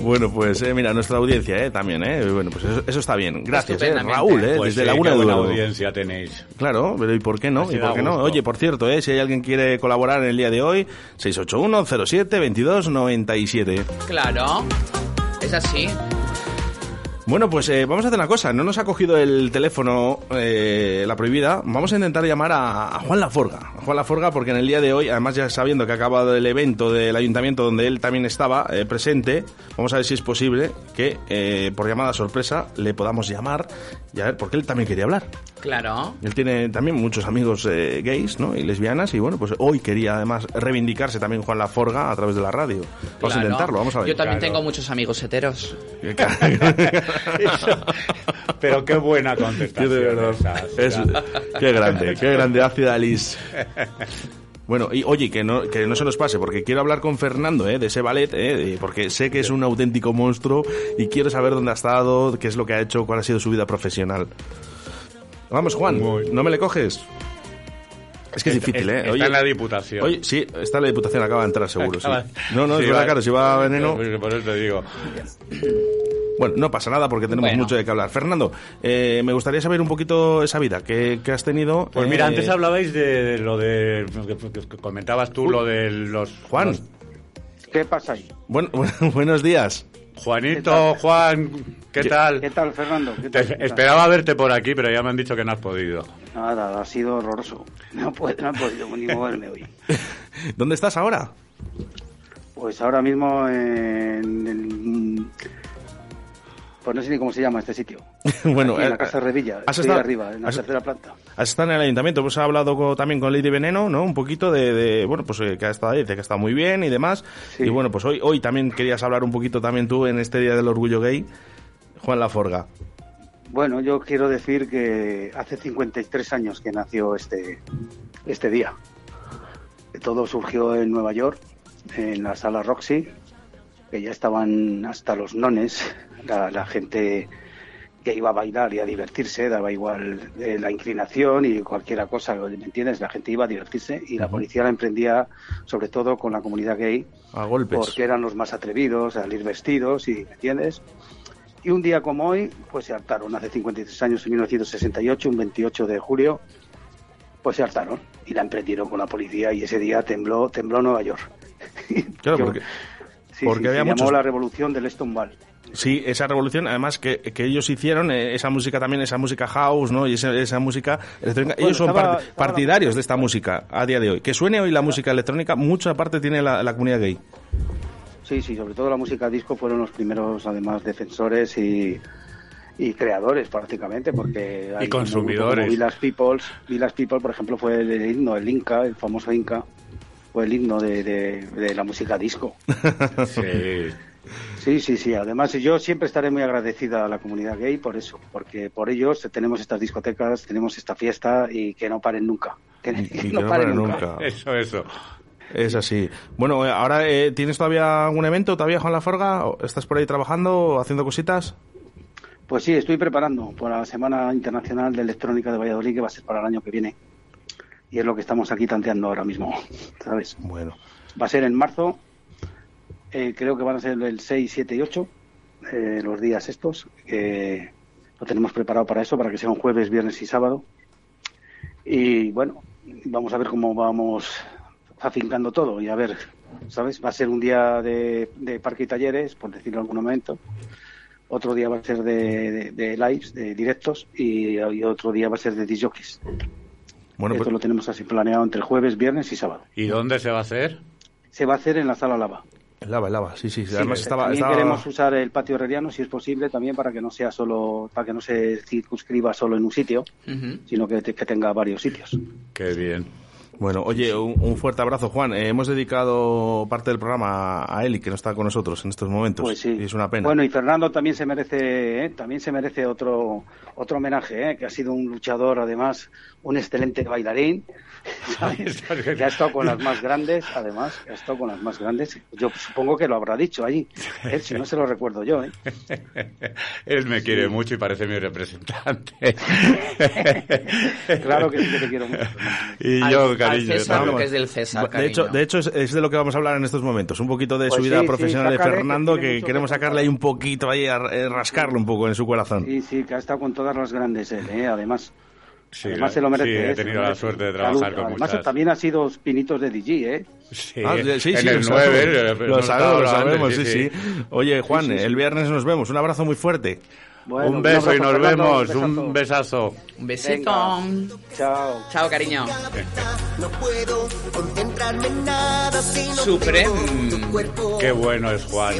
Bueno, pues eh, mira, nuestra audiencia eh, también, eh, bueno, pues eso, eso está bien. Gracias, eh. Raúl, eh, Pues desde sí, Laguna de buena Duero. audiencia tenéis. Claro, pero ¿y por qué no? ¿Y por qué no? Oye, por cierto, eh, si hay alguien que quiere colaborar en el día de hoy, 681 07 22 97. Claro, es así. Bueno, pues eh, vamos a hacer una cosa. No nos ha cogido el teléfono eh, la prohibida. Vamos a intentar llamar a, a Juan Laforga. A Juan Laforga porque en el día de hoy, además ya sabiendo que ha acabado el evento del ayuntamiento donde él también estaba eh, presente, vamos a ver si es posible que eh, por llamada sorpresa le podamos llamar y a ver, porque él también quería hablar. Claro. Él tiene también muchos amigos eh, gays ¿no? y lesbianas y bueno, pues hoy quería además reivindicarse también Juan Laforga a través de la radio. Vamos a claro. intentarlo, vamos a ver. Yo también tengo muchos amigos heteros. Pero qué buena Qué contestación. de verdad. esa, Es- Sara. qué grande, qué grande, ácida Alice. Bueno, y oye, que no, que no se nos pase, porque quiero hablar con Fernando, ¿eh? de ese ballet, ¿eh? de- porque sé que es un auténtico monstruo y quiero saber dónde ha estado, qué es lo que ha hecho, cuál ha sido su vida profesional. Vamos, Juan, ¿no me le coges? Es que es Está- difícil, ¿eh? está en la Diputación. Oye, sí, está en la Diputación, acaba de entrar seguro, sí. No, no, es verdad, claro, si va a veneno... Por por eso te digo. Bueno, no pasa nada porque tenemos Bueno. mucho de qué hablar. Fernando, eh, me gustaría saber un poquito esa vida que, que has tenido. Pues mira, eh, antes hablabais de lo de. que- comentabas tú lo de los. Juan. los- ¿Qué pasa ahí? Buen- buenos días. Juanito, Juan, ¿qué, tal? ¿Qué tal, Fernando? ¿Qué Te- tal? ¿Qué tal? esperaba verte por aquí, pero ya me han dicho que no has podido. Nada, ha sido horroroso. No, puedo, no he podido ni moverme hoy. ¿Dónde estás ahora? Pues ahora mismo en el... Pues no sé ni cómo se llama este sitio. bueno, Aquí en eh, la Casa Revilla. has Estoy estado- arriba, en la has- tercera planta. Has estado en el ayuntamiento, pues ha hablado también con Lady Veneno, ¿no? Un poquito de, de, bueno, pues eh, que ha estado ahí, dice que está muy bien y demás. Y bueno, pues hoy, hoy también querías hablar un poquito también tú en este Día del Orgullo Gay, Juan Laforga. Bueno, yo quiero decir que hace 53 años que nació este, este día. Todo surgió en Nueva York, en la sala Roxy, que ya estaban hasta los nones, la, la gente que iba a bailar y a divertirse, daba igual eh, la inclinación y cualquier cosa, ¿me entiendes? La gente iba a divertirse y la policía la emprendía sobre todo con la comunidad gay, A golpes. porque eran los más atrevidos al ir vestidos y, ¿me entiendes? Y un día como hoy, pues se hartaron. Hace 53 años, en 1968, un 28 de julio, pues se hartaron y la emprendieron con la policía y ese día tembló, tembló Nueva York. Claro, Yo- porque, Sí, porque sí, había se muchos... llamó la revolución del Stonewall. Sí, esa revolución, además que, que ellos hicieron, eh, esa música también, esa música house, ¿no? Y esa, esa música electrónica. Bueno, ellos son estaba- part- partidarios de esta música a día de hoy. Que suene hoy la música electrónica, mucha parte tiene la, la comunidad gay. Sí, sí, sobre todo la música disco fueron los primeros, además, defensores y, y creadores prácticamente, porque hay grupo consumidores. como Village People, Village People, por ejemplo, fue el, el himno, el Inca, el famoso Inca, fue el himno de, de- de la música disco. Sí. Sí, sí, sí. Además, yo siempre estaré muy agradecida a la comunidad gay por eso, porque por ellos tenemos estas discotecas, tenemos esta fiesta y que no paren nunca. Que, Y no no paren paren nunca. nunca. Eso, eso. Es así. Bueno, eh, ahora, eh, ¿tienes todavía algún evento todavía, Juan Laforga? ¿O ¿Estás por ahí trabajando o haciendo cositas? Pues sí, estoy preparando para la Semana Internacional de Electrónica de Valladolid, que va a ser para el año que viene. Y es lo que estamos aquí tanteando ahora mismo, ¿sabes? Bueno. Va a ser en marzo, eh, creo que van a ser el 6, 7 y 8, eh, los días estos, que lo tenemos preparado para eso, para que sea un jueves, viernes y sábado. Y bueno, vamos a ver cómo vamos afincando todo y a ver ¿sabes? Va a ser un día de, de parque y talleres, por decirlo en algún momento. Otro día va a ser de, de, de lives, de directos, y, y otro día va a ser de disjockeys. Bueno, Esto pues- lo tenemos así planeado entre jueves, viernes y sábado. ¿Y dónde se va a hacer? Se va a hacer en la sala lava. El lava, el lava, sí, sí. Además eh, estaba... también estaba- queremos usar el patio herreriano, si es posible, también para que no sea solo, para que no se circunscriba solo en un sitio, sino que, que tenga varios sitios. Qué bien. Bueno, oye, un, un fuerte abrazo, Juan. Eh, hemos dedicado parte del programa a Eli, que no está con nosotros en estos momentos. Pues sí. Y es una pena. Bueno, y Fernando también se merece, ¿eh? también se merece otro, otro homenaje, ¿eh? que ha sido un luchador, además, un excelente bailarín. ¿sabes? que ha estado con las más grandes, además, que ha estado con las más grandes. Yo supongo que lo habrá dicho allí. ¿eh? Si no se lo recuerdo yo, ¿eh? Él me quiere mucho y parece mi representante. Claro que sí que te quiero mucho. Y yo, al cariño. César vamos. lo que es del César, de hecho, cariño. de hecho es, es de lo que vamos a hablar en estos momentos. Un poquito de Pues su vida sí, sí, profesional de sácale, que Fernando, que, mucho queremos que sacarle ahí un poquito, ahí, a, eh, rascarlo un poco en su corazón. Sí, sí, que ha estado con todas las grandes él, ¿eh? además. Sí, además se lo merece. sí, he ¿eh? Tenido la suerte de trabajar Salud. con Además, muchas. también ha sido pinitos de DJ, ¿eh? Sí, Ah, sí, sí, en sí, el lo 9, sabemos. eh, Lo sabemos, lo sí, sí. Oye, Juan, el viernes nos vemos. Un abrazo muy fuerte. Bueno, un beso y abrazo, nos Fernando, vemos. un Un besazo. Un besito. Venga. Chao. Chao, cariño. No puedo concentrarme en nada si no Supreme. Qué bueno es Juan.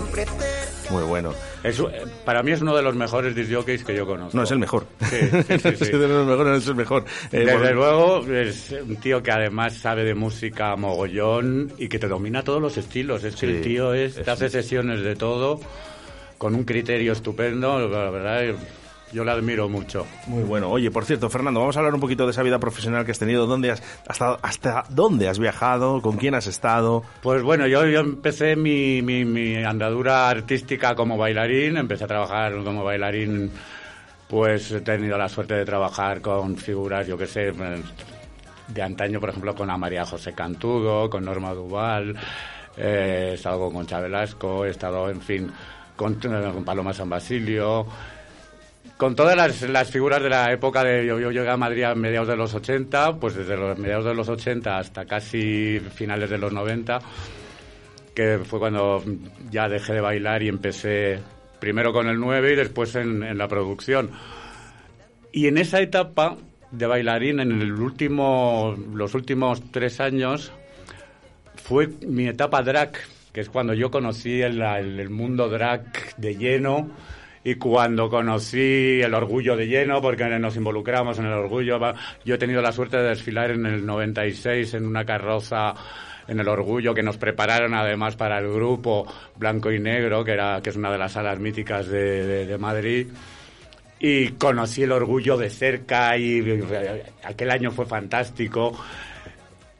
Muy bueno. Es, para mí es uno de los mejores disjockeys que yo conozco. No, es el mejor. Sí, sí, sí, sí. Es de los mejores, es el mejor. Eh, Desde por- luego es un tío que además sabe de música mogollón y que te domina todos los estilos. Es que el tío es, es- te hace sesiones de todo con un criterio estupendo. La verdad, yo le admiro mucho. Muy bueno. Oye, por cierto, Fernando, vamos a hablar un poquito de esa vida profesional que has tenido. ¿Dónde has, hasta, ¿Hasta dónde has viajado? ¿Con quién has estado? Pues bueno, yo, yo empecé mi, mi, mi andadura artística como bailarín, empecé a trabajar como bailarín, pues he tenido la suerte de trabajar con figuras, yo qué sé, de antaño, por ejemplo, con a María José Cantudo, con Norma Duval, eh, he estado con Concha Velasco, he estado, en fin, con, con Paloma San Basilio, con todas las, las figuras de la época de yo, llegué a Madrid a mediados de los 80, pues desde los mediados de los 80 hasta casi finales de los 90, que fue cuando ya dejé de bailar y empecé primero con el 9 y después en, en la producción. Y en esa etapa de bailarín, en el último, los últimos tres años, fue mi etapa drag, que es cuando yo conocí el, el- mundo drag de lleno y cuando conocí el orgullo de lleno, porque nos involucramos en el orgullo. Yo he tenido la suerte de desfilar en el 96 en una carroza en el orgullo que nos prepararon además para el grupo Blanco y Negro, que, era, que es una de las salas míticas de, de- de Madrid. Y conocí el orgullo de cerca y aquel año fue fantástico.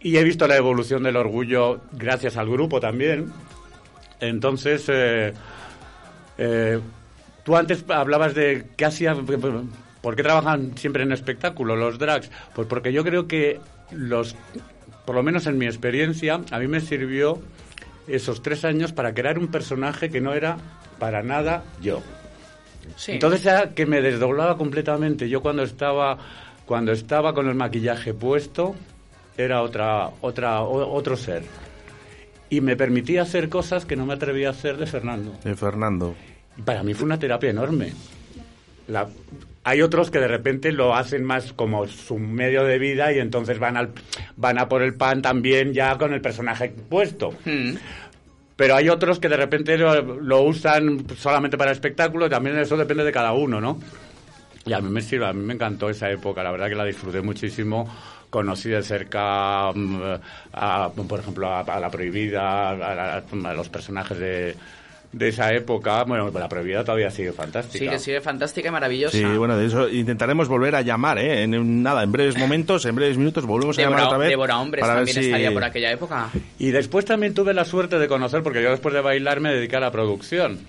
Y he visto la evolución del orgullo gracias al grupo también. Entonces, eh, eh, tú antes hablabas de qué hacían, por qué trabajan siempre en espectáculo los drags. Pues porque yo creo que los, por lo menos en mi experiencia, a mí me sirvió esos tres años para crear un personaje que no era para nada yo. Sí. Entonces era que me desdoblaba completamente. Yo cuando estaba cuando estaba con el maquillaje puesto era otra otra o- otro ser. Y me permitía hacer cosas que no me atrevía a hacer de Fernando. De Fernando. Y para mí fue una terapia enorme. La- hay otros que de repente lo hacen más como su medio de vida y entonces van al van a por el pan también ya con el personaje puesto. Pero hay otros que de repente lo, lo usan solamente para espectáculo, y también eso depende de cada uno, ¿no? Y a mí me sirve, a mí me encantó esa época, la verdad que la disfruté muchísimo. Conocí de cerca, mm, a, por ejemplo, a, a La Prohibida, a, a- a los personajes de, de esa época. Bueno, La Prohibida todavía sigue fantástica. Sí, que sigue fantástica y maravillosa. Sí, bueno, de eso intentaremos volver a llamar, ¿eh? En, nada, en breves momentos, en breves minutos, volvemos a llamar otra vez. Devora Hombres para también si- estaría por aquella época. Y después también tuve la suerte de conocer, porque yo después de bailar me dediqué a la producción.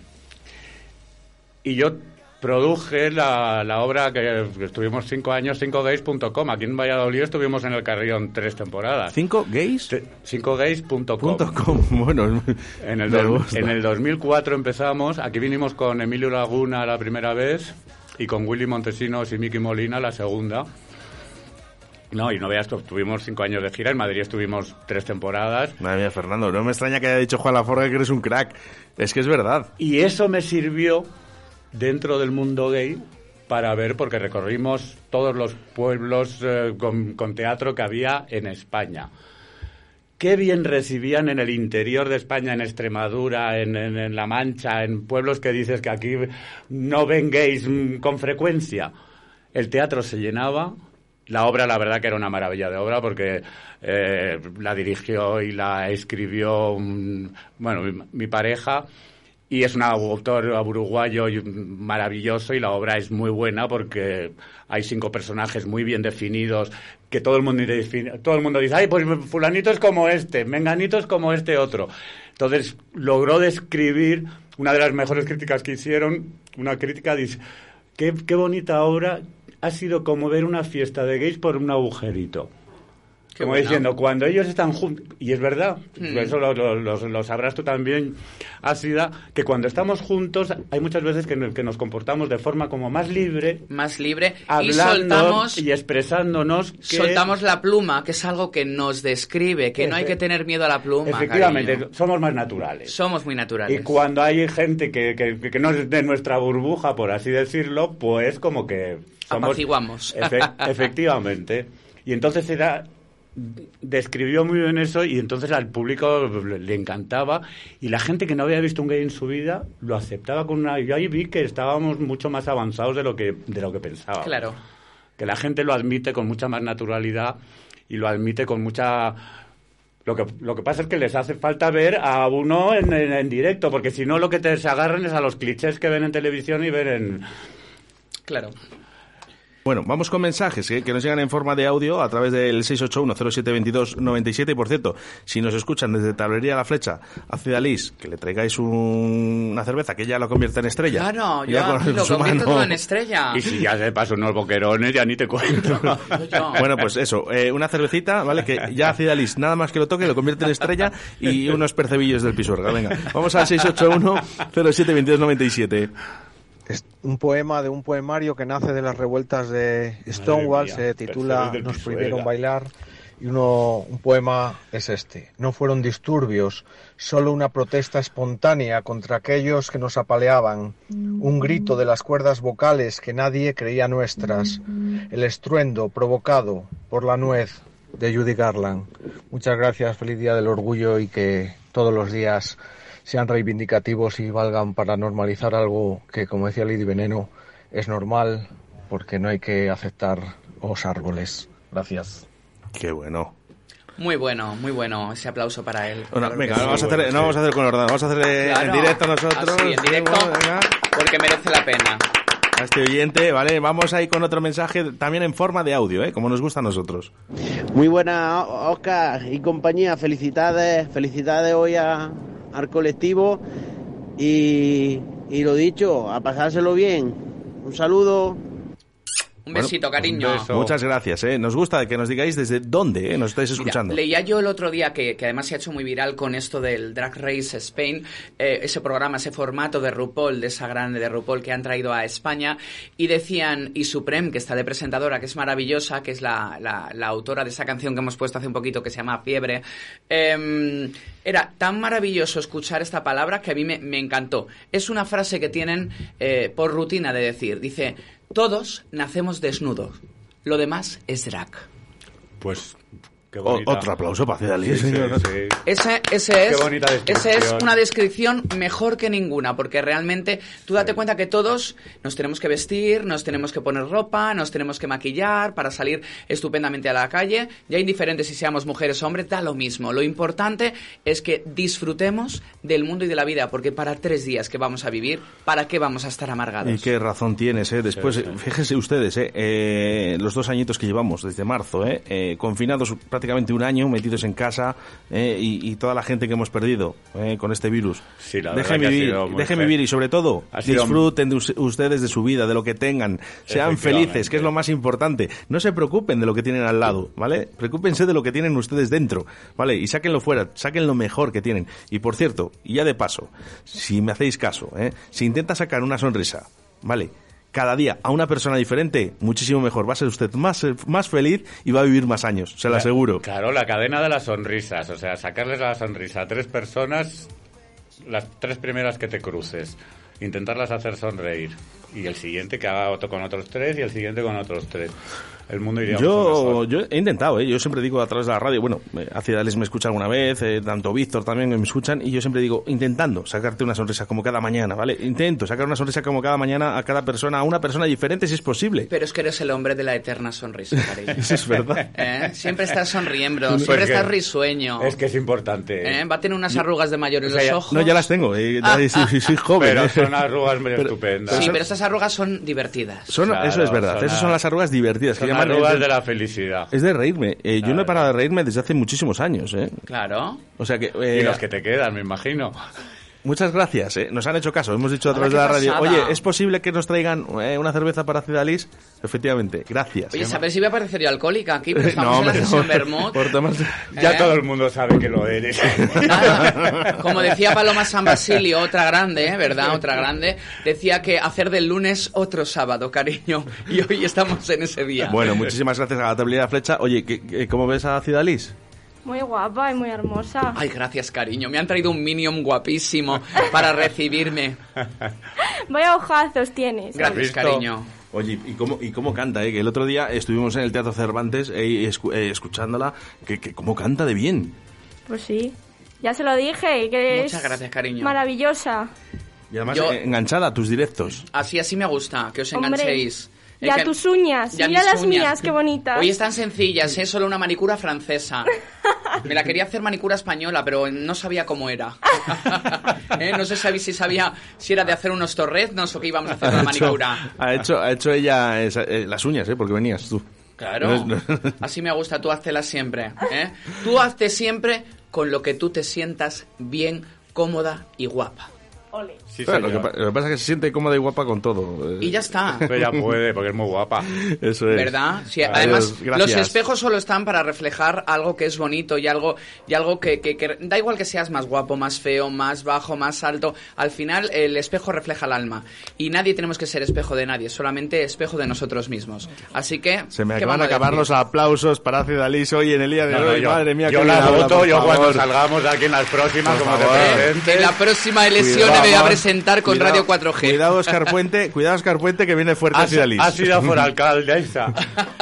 Y yo produje la, la obra que, que estuvimos cinco años, 5gays.com. Aquí en Valladolid estuvimos en el Carrión tres temporadas. ¿Cinco gays? 5gays.com. Com. Bueno, En el, do- en el 2004 empezamos. Aquí vinimos con Emilio Laguna la primera vez y con Willy Montesinos y Miki Molina la segunda. No, y no veas que tuvimos cinco años de gira, en Madrid estuvimos tres temporadas. Madre mía, Fernando, no me extraña que haya dicho Juan Laforga que eres un crack. Es que es verdad. Y eso me sirvió dentro del mundo gay para ver, porque recorrimos todos los pueblos eh, con, teatro que había en España. Qué bien recibían en el interior de España, en Extremadura, en, en- La Mancha, en pueblos que dices que aquí no ven mm, con frecuencia. El teatro se llenaba. La obra, la verdad que era una maravilla de obra porque eh, la dirigió y la escribió, bueno, mi pareja. Y es un autor uruguayo maravilloso y la obra es muy buena porque hay cinco personajes muy bien definidos que todo el mundo todo el mundo dice, ay, pues fulanito es como este, menganito es como este otro. Entonces logró describir una de las mejores críticas que hicieron, una crítica dice, qué, qué bonita obra, ha sido como ver una fiesta de gays por un agujerito. Qué como diciendo, cuando ellos están juntos, y es verdad, Mm. eso lo, lo- sabrás tú también, Ácida, que cuando estamos juntos hay muchas veces que, nos- que nos comportamos de forma como más libre, Más libre y hablando soltamos y expresándonos que... soltamos la pluma, que es algo que nos describe, que no hay que tener miedo a la pluma. Efectivamente, cariño. somos más naturales. Somos muy naturales. Y cuando hay gente que, que, que no es de nuestra burbuja, por así decirlo, pues como que somos... Apaciguamos. Efe- efectivamente. Y entonces era... Describió muy bien eso y entonces al público le encantaba y la gente que no había visto un gay en su vida lo aceptaba con una... Yo ahí vi que estábamos mucho más avanzados de lo que, de lo que pensaba. Claro. Que la gente lo admite con mucha más naturalidad y lo admite con mucha... Lo que, lo que pasa es que les hace falta ver a uno en, en- en directo, porque si no lo que te se agarran es a los clichés que ven en televisión y ven en... Claro. Bueno, vamos con mensajes ¿eh? que nos llegan en forma de audio a través del 681-0722-97. Y por cierto, si nos escuchan desde Tablería La Flecha a Ciudadís, que le traigáis un- una cerveza que ya lo convierte en estrella. Claro, yo Ya con lo convierto mano. todo en estrella. Y si ya se paso unos boquerones, ya ni te cuento. Bueno, pues eso, eh, una cervecita, ¿vale? Que ya Cidalis, nada más que lo toque, lo convierte en estrella y unos percebillos del pisuerga. Venga, vamos al 681-0722-97. Es un poema de un poemario que nace de las revueltas de Stonewall, se titula Nos prohibieron bailar y uno, un poema es este. No fueron disturbios, solo una protesta espontánea contra aquellos que nos apaleaban, un grito de las cuerdas vocales que nadie creía nuestras, el estruendo provocado por la nuez de Judy Garland. Muchas gracias, feliz Día del Orgullo y que todos los días sean reivindicativos y valgan para normalizar algo que, como decía Lady Veneno, es normal porque no hay que aceptar los árboles. Gracias. Qué bueno. Muy bueno, muy bueno. Ese aplauso para él. Bueno, Claro venga, sí. vamos a hacer, no vamos a hacer con orden, vamos a hacer Claro. en directo nosotros. Así, en directo, Venga, porque merece la pena. a este oyente, ¿vale? Vamos ahí con otro mensaje también en forma de audio, ¿eh? Como nos gusta a nosotros. Muy buena, Oscar y compañía. Felicidades, felicidades hoy a- al colectivo. Y, y lo dicho, a pasárselo bien. Un saludo. Un besito, cariño. Muchas gracias, ¿eh? Nos gusta que nos digáis desde dónde ¿eh? nos estáis Mira, escuchando. leía yo el otro día que, que además se ha hecho muy viral con esto del Drag Race Spain, eh, ese programa, ese formato de RuPaul, de esa grande de RuPaul que han traído a España, y decían, y Supreme, que está de presentadora, que es maravillosa, que es la, la- la autora de esa canción que hemos puesto hace un poquito que se llama Fiebre, em, era tan maravilloso escuchar esta palabra que a mí me, me encantó. Es una frase que tienen eh, por rutina de decir, dice, todos nacemos desnudos, lo demás es drag. Pues qué O- otro aplauso para Cidalis, Sí, sí, señor. sí. Ese, ese Qué es, es una descripción mejor que ninguna, porque realmente tú date cuenta que todos nos tenemos que vestir, nos tenemos que poner ropa, nos tenemos que maquillar para salir estupendamente a la calle. Ya indiferente si seamos mujeres o hombres, da lo mismo. Lo importante es que disfrutemos del mundo y de la vida, porque para tres días que vamos a vivir, ¿para qué vamos a estar amargados? Y qué razón tienes, ¿eh? Después, Sí, eh, fíjense ustedes, ¿eh? Eh, los dos añitos que llevamos desde marzo, ¿eh? Eh, confinados prácticamente un año, metidos en casa, ¿eh? y, y toda la gente que hemos perdido ¿eh? con este virus. Sí, la dejen vivir, dejen vivir y sobre todo disfruten de us- ustedes de su vida, de lo que tengan, sean felices, que es lo más importante. No se preocupen de lo que tienen al lado, ¿vale? Preocúpense de lo que tienen ustedes dentro, ¿vale? Y sáquenlo fuera, saquen lo mejor que tienen. Y por cierto, y ya de paso, si me hacéis caso, ¿eh? si intenta sacar una sonrisa, ¿vale? Cada día a una persona diferente, muchísimo mejor. Va a ser usted más, eh, más feliz y va a vivir más años, se lo aseguro. Claro, la cadena de las sonrisas. O sea, sacarles la sonrisa a tres personas, las tres primeras que te cruces, intentarlas hacer sonreír. Y el siguiente que haga otro con otros tres y el siguiente con otros tres. El mundo iría mucho Yo, mejor. yo he intentado, ¿eh? yo siempre digo a través de la radio, bueno, Acidales me escucha alguna vez, eh, tanto Víctor también me escuchan, y yo siempre digo, intentando sacarte una sonrisa como cada mañana, ¿vale? Intento sacar una sonrisa como cada mañana a cada persona, a una persona diferente si es posible. Pero es que eres el hombre de la eterna sonrisa, cariño. Eso es verdad. ¿Eh? Siempre estás sonriendo, Pues siempre estás risueño. Es que es importante. ¿Eh? Va a tener unas arrugas de mayor en O sea, los ya- ojos. No, ya las tengo, eh, sí, sí, soy joven. Pero son arrugas muy Pero- estupendas. Sí, pero esas arrugas son divertidas. Son- Claro, eso es verdad, son esas son las arrugas divertidas. que Arrugas es de la felicidad. Es de reírme. Eh, yo no he parado de reírme desde hace muchísimos años, ¿eh? Claro. O sea que... eh, Y los que te quedan, me imagino. Muchas gracias, ¿eh? nos han hecho caso, hemos dicho a través de la radio, pasada. oye, ¿es posible que nos traigan eh, una cerveza para Cidalis? Efectivamente, gracias. Oye, ¿sabes si voy a parecer yo alcohólica aquí? Pero estamos No, en la sesión no. Por Ya ¿Eh? todo el mundo sabe que lo eres. Como decía Paloma San Basilio, otra grande, ¿eh? ¿verdad? Otra grande, decía que hacer del lunes otro sábado, cariño. Y hoy estamos en ese día. Bueno, muchísimas gracias a la tablilla flecha. Oye, ¿qué- qué- ¿cómo ves a Cidalis? Muy guapa y muy hermosa. Ay, gracias, cariño. Me han traído un Minion guapísimo para recibirme. Vaya ojazos tienes. Gracias, cariño. Oye, ¿y cómo, y cómo canta? Eh? Que el otro día estuvimos en el Teatro Cervantes eh, escu- eh, escuchándola, que, que cómo canta de bien. Pues sí. Ya se lo dije, que Muchas es gracias, cariño. maravillosa. Y además Yo- eh, enganchada a tus directos. Así, así me gusta, que os Hombre, enganchéis. Y a que- tus uñas. y a Mira las uñas. mías, qué bonitas. Hoy están sencillas, ¿eh? Solo una manicura francesa. Me la quería hacer manicura española, pero no sabía cómo era. ¿Eh? No sé si sabía si era de hacer unos torreznos o que íbamos a hacer la manicura. ha hecho, ha hecho ella esa- eh, las uñas, ¿eh? Porque venías tú. Claro. No es- no- Así me gusta, tú haztelas siempre. ¿eh? Tú hazte siempre con lo que tú te sientas bien, cómoda y guapa. Sí, Claro, lo, que, lo que pasa es que se siente cómoda y guapa con todo. Y ya está. Pero ya puede, porque es muy guapa. Eso es. ¿Verdad? Sí, Adiós, además, gracias. los espejos solo están para reflejar algo que es bonito y algo, y algo que, que- que- Da igual que seas más guapo, más feo, más bajo, más alto. Al final, el espejo refleja el alma. Y nadie tenemos que ser espejo de nadie, solamente espejo de nosotros mismos. Así que. Se me ¿qué acaban de acabar los aplausos para Cidalis hoy en el día de No, no, hoy. yo, Madre mía, yo la voto, yo cuando favor. salgamos aquí en las próximas, Por como te. En la próxima elección me voy a vamos. Presentar con Cuidado, Radio 4G. Cuidado, Oscar Puente, cuidado, Oscar Puente, que viene fuerte Has, Cidalis. has sido por alcaldesa.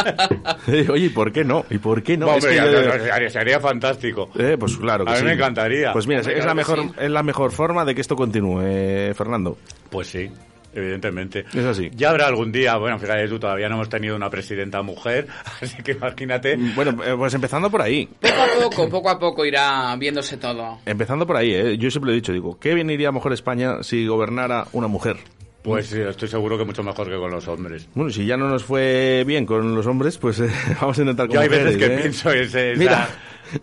Oye, ¿y por qué no? ¿Y por qué no? Hombre, Es que ya- yo- sería, sería fantástico. Eh, pues claro que A mí sí. me encantaría. Pues mira, Hombre, es, la claro mejor, sí. es la mejor forma de que esto continúe, eh, Fernando. Pues sí, evidentemente. Es así. Ya habrá algún día, bueno, fíjate tú, todavía no hemos tenido una presidenta mujer, así que imagínate. Bueno, eh, pues empezando por ahí. Poco a poco, poco a poco irá viéndose todo. Empezando por ahí, eh. yo siempre lo he dicho, digo, ¿qué bien iría mejor España si gobernara una mujer? Pues sí, estoy seguro que mucho mejor que con los hombres. Bueno, si ya no nos fue bien con los hombres, pues eh, vamos a intentar con Yo hay veces mujeres, que ¿eh? pienso ese, esa- Mira,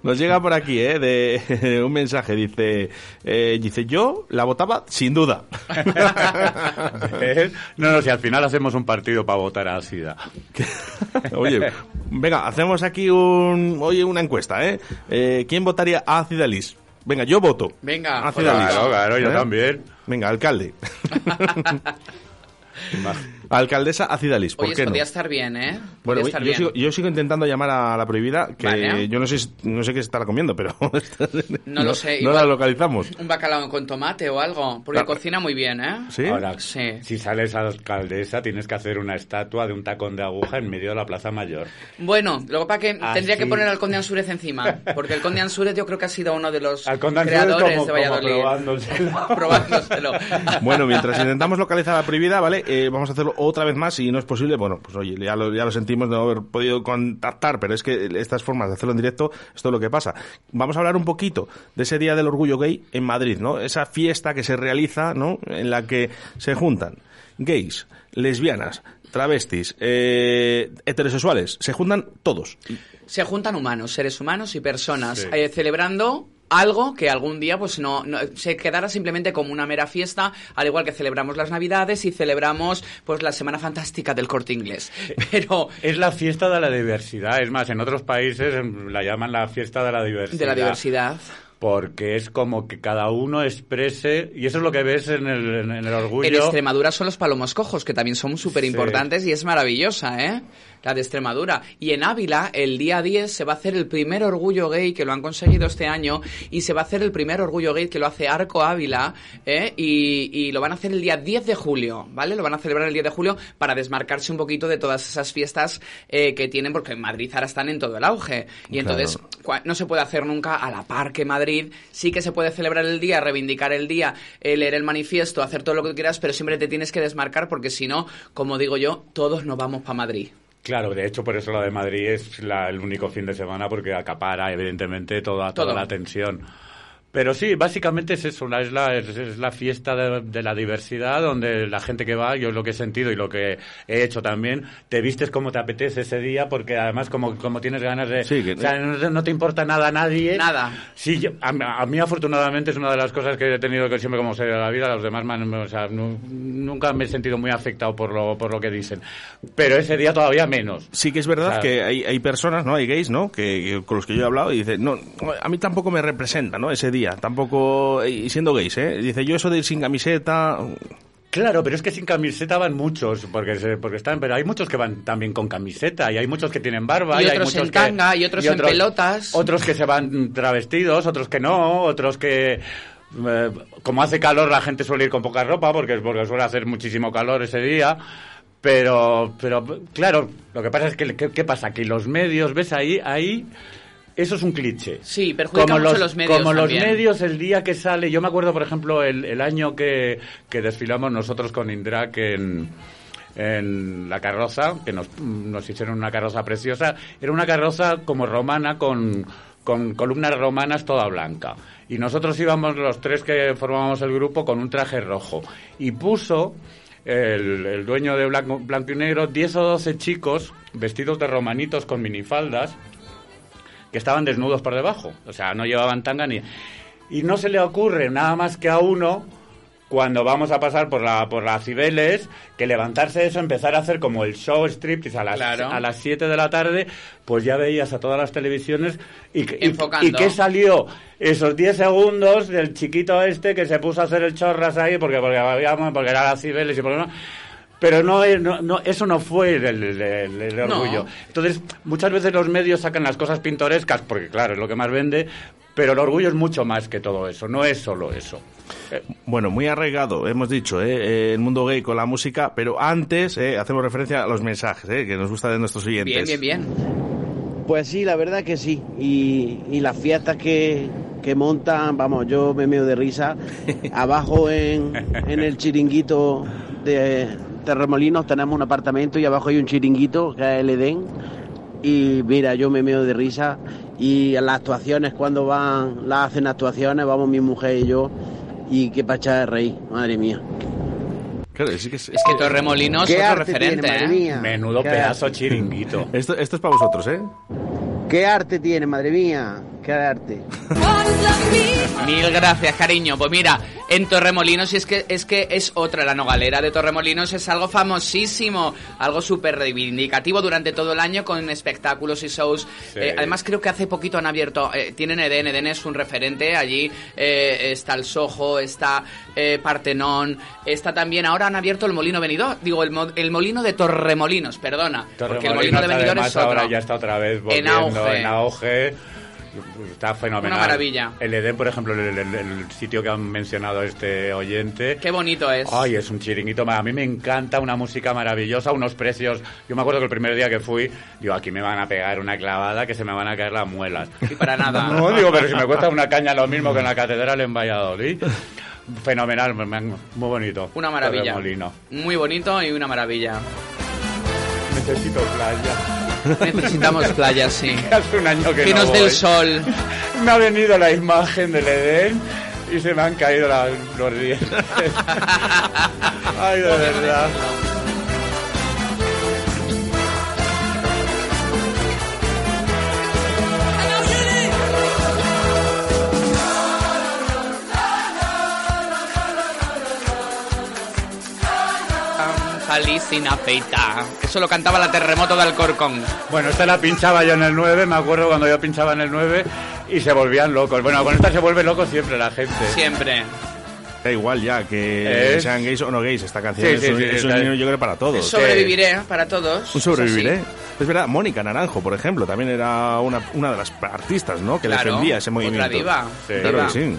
nos llega por aquí, ¿eh? De un mensaje, dice, eh, dice, yo la votaba sin duda. ¿Eh? No, no, si al final hacemos un partido para votar a SIDA. Oye, venga, hacemos aquí un, oye, una encuesta, ¿eh? Eh, ¿Quién votaría a Cidalis? Venga, yo voto. Venga, a Cidalis. Claro, claro, yo ¿Eh? también. Venga, alcalde. Alcaldesa a Cidalis, ¿por Oye, qué no? podría estar bien, ¿eh? Bueno, Podría yo estar bien. sigo, yo sigo intentando llamar a la prohibida, que Vale. yo no sé, si- no sé qué se estará comiendo, pero No lo sé, No igual- la localizamos. Un bacalao con tomate o algo, porque Claro. cocina muy bien, ¿eh? ¿Sí? Ahora, Sí. si sales alcaldesa, tienes que hacer una estatua de un tacón de aguja en medio de la Plaza Mayor. Bueno, luego para que Ah, tendría que poner al conde Ansúrez encima, porque el conde Ansúrez yo creo que ha sido uno de los Al conde Ansúrez creadores como- de Valladolid. probándoselo. Probándoselo. Bueno, mientras intentamos localizar a la prohibida, ¿vale? Eh, vamos a hacerlo otra vez más. Si no es posible, bueno, pues oye, ya lo, ya lo sentimos de no haber podido contactar, pero es que estas formas de hacerlo en directo, esto es lo que pasa. Vamos a hablar un poquito de ese Día del Orgullo Gay en Madrid, ¿no? Esa fiesta que se realiza, ¿no? En la que se juntan gays, lesbianas, travestis, eh, heterosexuales, se juntan todos. Se juntan humanos, seres humanos y personas, Sí. eh, celebrando algo que algún día pues no, no- se quedara simplemente como una mera fiesta, al igual que celebramos las Navidades y celebramos pues la Semana Fantástica del Corte Inglés. Pero Es la fiesta de la diversidad. Es más, en otros países em, la llaman la fiesta de la diversidad. de la diversidad. porque es como que cada uno exprese, y eso es lo que ves en el, en el orgullo. En Extremadura son los palomos cojos, que también son súper importantes y es maravillosa, ¿eh? La de Extremadura. Y en Ávila, el día 10, se va a hacer el primer orgullo gay que lo han conseguido este año y se va a hacer el primer orgullo gay que lo hace Arco Ávila, ¿eh? Y, y lo van a hacer el día 10 de julio, ¿vale? Lo van a celebrar el 10 de julio para desmarcarse un poquito de todas esas fiestas eh, que tienen, porque en Madrid ahora están en todo el auge. Y entonces no se puede hacer nunca a la par que Madrid. Sí que se puede celebrar el día, reivindicar el día, eh, leer el manifiesto, hacer todo lo que quieras, pero siempre te tienes que desmarcar porque si no, como digo yo, todos nos vamos para Madrid. Claro, de hecho, por eso la de Madrid es la- el único fin de semana, porque acapara, evidentemente, toda, toda Todo. la atención. Pero sí, básicamente es eso, es la, es, es la fiesta de, de la diversidad, donde la gente que va, yo lo que he sentido y lo que he hecho también, te vistes como te apetece ese día, porque además como, como tienes ganas de... que- o sea, no, no te importa nada a nadie. Nada. Sí, yo- a, a mí afortunadamente es una de las cosas que he tenido que siempre como serie de la vida, los demás me han- o sea, nu- nunca me he sentido muy afectado por lo, por lo que dicen. Pero ese día todavía menos. Sí que es verdad O sea, que hay, hay personas, ¿no? Hay gays, ¿no? Que, que- con los que yo he hablado y dicen, no, a mí tampoco me representa, ¿no? Ese día, tampoco, y siendo gays, ¿eh? Dice, yo eso de ir sin camiseta... Claro, pero es que sin camiseta van muchos, porque se- porque están, pero hay muchos que van también con camiseta y hay muchos que tienen barba Y y, hay otros muchos en que- y otros en pelotas. otros que se van travestidos, otros que no, otros que eh, como hace calor la gente suele ir con poca ropa porque porque suele hacer muchísimo calor ese día. Pero, pero claro, lo que pasa es que, ¿qué, qué pasa? Que los medios, ¿ves ahí? Ahí, eso es un cliché. Sí, perjudica mucho los medios Como los también. medios el día que sale, yo me acuerdo, por ejemplo, el, el año que, que desfilamos nosotros con Indrak en, en la carroza, que nos, nos hicieron una carroza preciosa, era una carroza como romana con, con columnas romanas toda blanca. Y nosotros íbamos los tres que formábamos el grupo con un traje rojo. Y puso el, el dueño de Blanco, Blanco y Negro 10 o 12 chicos vestidos de romanitos con minifaldas que estaban desnudos por debajo. O sea, no llevaban tanga ni... Y no se le ocurre nada más que a uno, cuando vamos a pasar por la por las Cibeles, que levantarse eso, empezar a hacer como el show striptease a las, Claro. a las 7 de la tarde, pues ya veías a todas las televisiones y, y, y que salió esos 10 segundos del chiquito este que se puso a hacer el chorras ahí porque porque, habíamos- porque era las Cibeles y por no pero no, es- no, no, eso no fue el, el- el- el No. orgullo. Entonces, muchas veces los medios sacan las cosas pintorescas, porque claro, es lo que más vende, pero el orgullo es mucho más que todo eso, no es solo eso. Eh, Bueno, muy arraigado, hemos dicho, ¿eh? Eh, el mundo gay con la música, pero antes eh, hacemos referencia a los mensajes, ¿eh? Que nos gusta de nuestros oyentes. Bien, bien, bien. Pues sí, la verdad que sí. Y, y las fiestas que, que montan, vamos, yo me meo de risa. Abajo en, en el chiringuito de Terremolinos tenemos un apartamento y abajo hay un chiringuito que es el Edén. Y mira, yo me meo de risa. Y en las actuaciones, cuando van, las hacen actuaciones, vamos mi mujer y yo. Y qué pacha de reír, madre mía. Claro, sí que es, Es que Torremolinos ¿Qué es otro referente, tiene, ¿eh? madre mía? Menudo ¿Qué pedazo arte? chiringuito. Esto, esto es para vosotros, ¿eh? ¿Qué arte tiene, madre mía? ¿Qué arte? Mil gracias, cariño. Pues mira, en Torremolinos, y es que es que es otra, la nogalera de Torremolinos es algo famosísimo, algo súper reivindicativo durante todo el año con espectáculos y shows. Sí. Eh, además, creo que hace poquito han abierto, eh, tienen Eden, Eden es un referente, allí eh, está el Soho, está eh, Partenón, está también, ahora han abierto el Molino Venidor, digo, el, mo- el Molino de Torremolinos, perdona, porque el Molino de Benidorm además es otro. ahora ya está otra vez volviendo auge. en auge. Está fenomenal. Una maravilla. El Edén, por ejemplo, el, el- el sitio que han mencionado este oyente. Qué bonito es. Ay, es un chiringuito. A mí me encanta una música maravillosa, unos precios. Yo me acuerdo que el primer día que fui, digo, aquí me van a pegar una clavada que se me van a caer las muelas. Y para nada. No, digo, pero si me cuesta una caña lo mismo que en la catedral en Valladolid. Fenomenal, me- me- muy bonito. Una maravilla. Muy bonito y una maravilla. Necesito playa. Necesitamos playas, sí. Hace un año que, Que no nos dé el sol. Me ha venido la imagen del Edén y se me han caído los dientes. Ay, de verdad. Salí sin afeitar. Eso lo cantaba la terremoto del Corcón. Bueno, esta la pinchaba yo en el 9, me acuerdo cuando yo pinchaba en el 9 y se volvían locos. Bueno, con esta se vuelve loco siempre la gente. Siempre. Da igual ya que Es- sean gays o no gays, esta canción Sí, es, sí, un, sí, es un está- himno, yo creo para todos. Sobreviviré para todos. Un sobreviviré. Es verdad, Mónica Naranjo, por ejemplo, también era una, una de las artistas, ¿no? Que Claro, defendía ese otra movimiento. diva. Sí, Diva. claro que sí.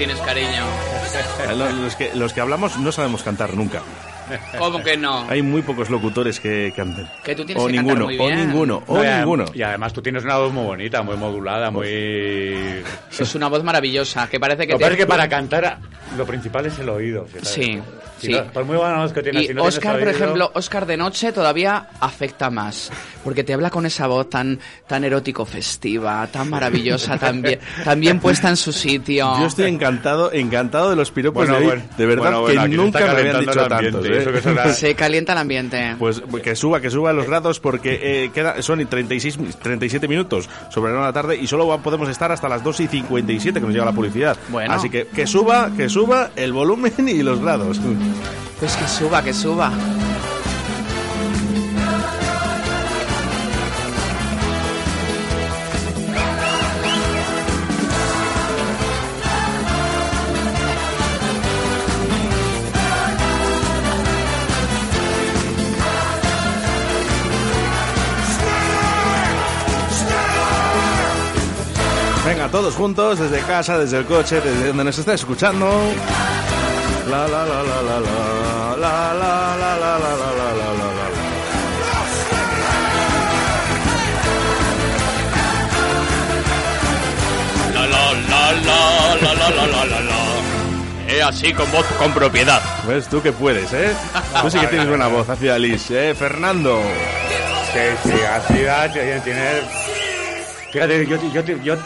Tienes, cariño. Los que, los que hablamos no sabemos cantar nunca. ¿Cómo que no? Hay muy pocos locutores que canten. Que tú tienes o que cantar ninguno, muy o bien. ninguno, o No, ninguno. Y además tú tienes una voz muy bonita, muy modulada, muy... Es una voz maravillosa, que parece que Lo te- es que para cantar lo principal es el oído. ¿sabes? Sí, Si sí. no- por muy buena voz que tienes, Y si no tienes Oscar, por oído- ejemplo, Oscar de noche todavía afecta más, porque te habla con esa voz tan tan erótico festiva, tan maravillosa, tan bien, tan bien puesta en su sitio. Yo estoy encantado, encantado de los piropos Bueno, de hoy. bueno. de verdad Bueno, bueno, que nunca me habían dicho tantos. ¿eh? Eso que será- Se calienta el ambiente. Pues que suba, que suba los grados porque eh, queda, son 36, mi- 37 minutos sobre la tarde y solo podemos estar hasta las 2 y 57 que nos llega la publicidad. Bueno. Así que que suba, que suba el volumen y los grados. Pues que suba, que suba. Todos juntos, desde casa, desde el coche, desde donde nos estés escuchando. La la la la la la la la la la la la la la la la. La la la la la la la la la la. Eh, así con voz con propiedad. ¿Ves tú que puedes, eh? Tú sí que tienes buena voz, hacia Liz, eh, Fernando. Sí, sí, así da, tiene... tiene- Fíjate, yo, yo, yo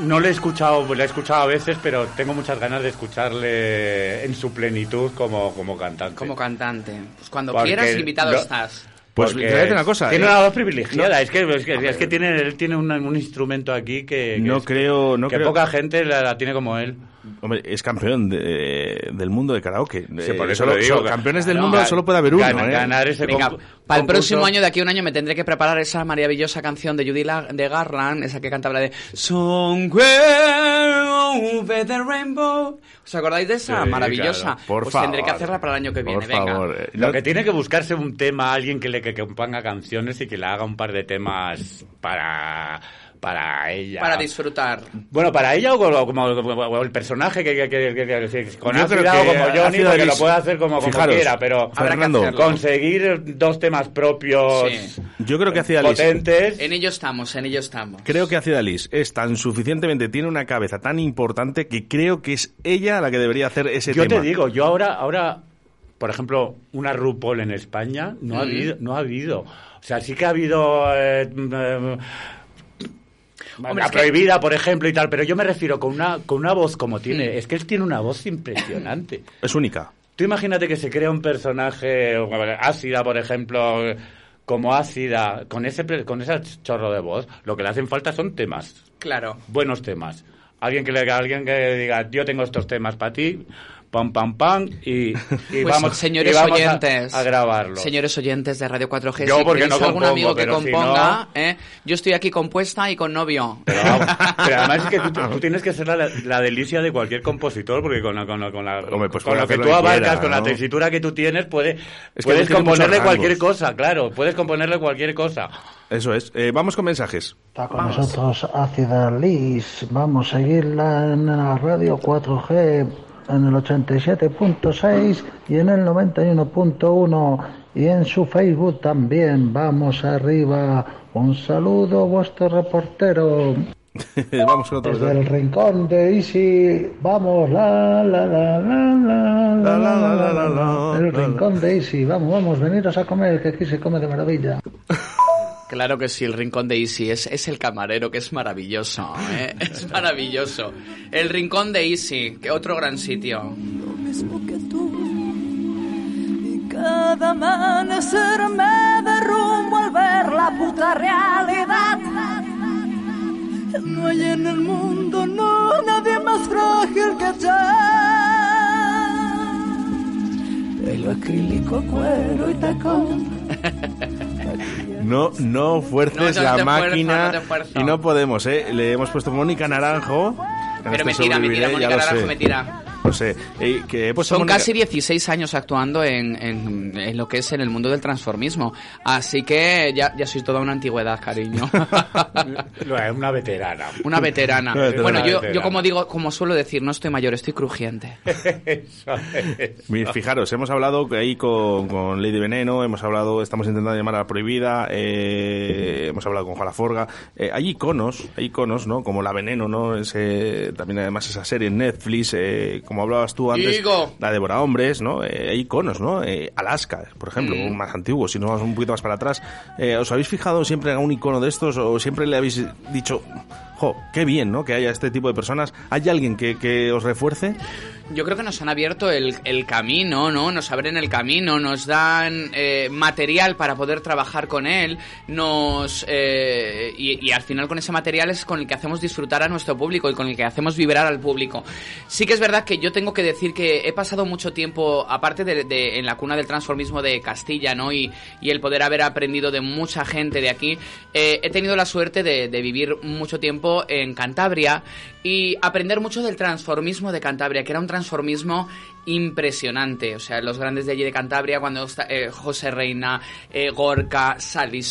no le he escuchado, le he escuchado a veces, pero tengo muchas ganas de escucharle en su plenitud como, como cantante. Como cantante. Pues cuando Porque quieras, invitado estás. Pues te voy a decir una cosa, Tiene ¿eh? una voz privilegiada. No. es que, es que, es que tiene, él tiene un, un instrumento aquí que, que No es- creo, no que creo. poca gente la, la tiene como él. Hombre, es campeón de- del mundo de karaoke. Sí, por Eh, eso solo- lo digo. solo- campeones del mundo gan- solo puede haber uno, gan- ¿eh? ganar ese Venga, para el próximo año, de aquí a un año, me tendré que preparar esa maravillosa canción de Judy La- de Garland, esa que cantaba la de Somewhere over the rainbow. ¿Os acordáis de esa? Sí, maravillosa. claro. Por pues tendré que favor. hacerla para el año que viene. Por Venga. favor, Lo que tiene que buscarse un tema, alguien que le que, que ponga canciones y que le haga un par de temas para para ella. Para disfrutar. Bueno, para ella o como, el personaje que, que, que- que- que- que- con Yo o que como Johnny, lo puede hacer como, como Fijaros, quiera, pero Fernando. conseguir dos temas propios Sí. Yo creo que hacia Liz. potentes. En ello estamos, en ello estamos. Creo que Acida Liz es tan suficientemente, tiene una cabeza tan importante que creo que es ella la que debería hacer ese Yo tema. te digo, yo ahora, ahora, por ejemplo, una RuPaul en España no ha Mm. habido, no ha habido. O sea, sí que ha habido eh, eh, Hombre, la que- prohibida, por ejemplo, y tal, pero yo me refiero con una, con una voz como tiene, Mm. es que él tiene una voz impresionante. Es única. Tú imagínate que se crea un personaje, ácida, por ejemplo, como ácida, con ese, con ese chorro de voz, lo que le hacen falta son temas, Claro. buenos temas. Alguien que le alguien que diga, yo tengo estos temas para ti, pam, pam, pam, y, y Pues, vamos, señores y vamos a- oyentes, a, grabarlo. Señores oyentes de Radio 4G, Yo si porque tenéis no algún compongo, amigo que pero si componga, ¿eh? yo estoy aquí compuesta y con novio. Pero además es que tú, tú tienes que ser la, la delicia de cualquier compositor, porque con, la- con, la- con, la- Hombre, pues con lo que tú abarcas, quiera, con la ¿no? tesitura que tú tienes, puede, que puedes componerle cualquier cosa, claro, puedes componerle cualquier cosa. Eso es. Eh, vamos con mensajes. Está con nosotros Ácida Liz. Vamos a seguirla en la radio 4G en el 87.6 y en el 91.1. y en su Facebook también. Vamos arriba. Un saludo, vuestro reportero. Vamos con otro Desde el rincón de Easy, vamos, la la la la la la la la la la. El rincón de Easy, vamos, vamos, veniros a comer, que aquí se come de maravilla. Claro que sí, el rincón de Easy es, es el camarero, que es maravilloso, ¿eh? es maravilloso. El rincón de Easy, que otro gran sitio. mismo que tú. Y cada amanecer me derrumbo al ver la puta realidad. No hay en el mundo, no, nadie más frágil que yo. Pelo acrílico, cuero y tacón. No, no fuerces No, no la máquina no te esfuerzo. y no podemos, ¿eh? Le hemos puesto Mónica Naranjo. Pero mentira, mentira, Mónica Naranjo, mentira. Lo sé. Eh, que he puesto Son Mónica- casi 16 años actuando en, en- en lo que es en el mundo del transformismo. Así que ya, ya sois toda una antigüedad, cariño. Es una veterana. Una veterana. Bueno, Una yo, veterana. yo como digo, como suelo decir, no estoy mayor, estoy crujiente. Mi- Fijaros, hemos hablado ahí con, con Lady Veneno, hemos hablado, estamos intentando llamar a la prohibida, eh, hemos hablado con Juan Forga. Eh, hay iconos, hay iconos, ¿no? Como la Veneno, ¿no? Ese, también además esa serie en Netflix, eh, como hablabas tú antes, Digo. la Devora Hombres, ¿no? Eh, hay iconos, ¿no? Eh, Alaska, por ejemplo, Mm. más antiguo, si no vamos un poquito más para atrás. Eh, ¿Os habéis fijado siempre en un icono de estos o siempre le habéis dicho, jo, qué bien, ¿no? Que haya este tipo de personas. ¿Hay alguien que, os refuerce? Yo creo que nos han abierto el, camino, ¿no? Nos abren el camino, nos dan eh, material para poder trabajar con él, nos eh, y, al final con ese material es con el que hacemos disfrutar a nuestro público y con el que hacemos vibrar al público. Sí que es verdad que yo tengo que decir que he pasado mucho tiempo, aparte de, en la cuna del transformismo de Castilla, ¿no? Y, y el poder haber aprendido de mucha gente de aquí, eh, he tenido la suerte de vivir mucho tiempo en Cantabria y aprender mucho del transformismo de Cantabria, que era un transformismo impresionante. O sea, los grandes de allí de Cantabria, cuando está eh, José Reina, eh, Gorka, Sally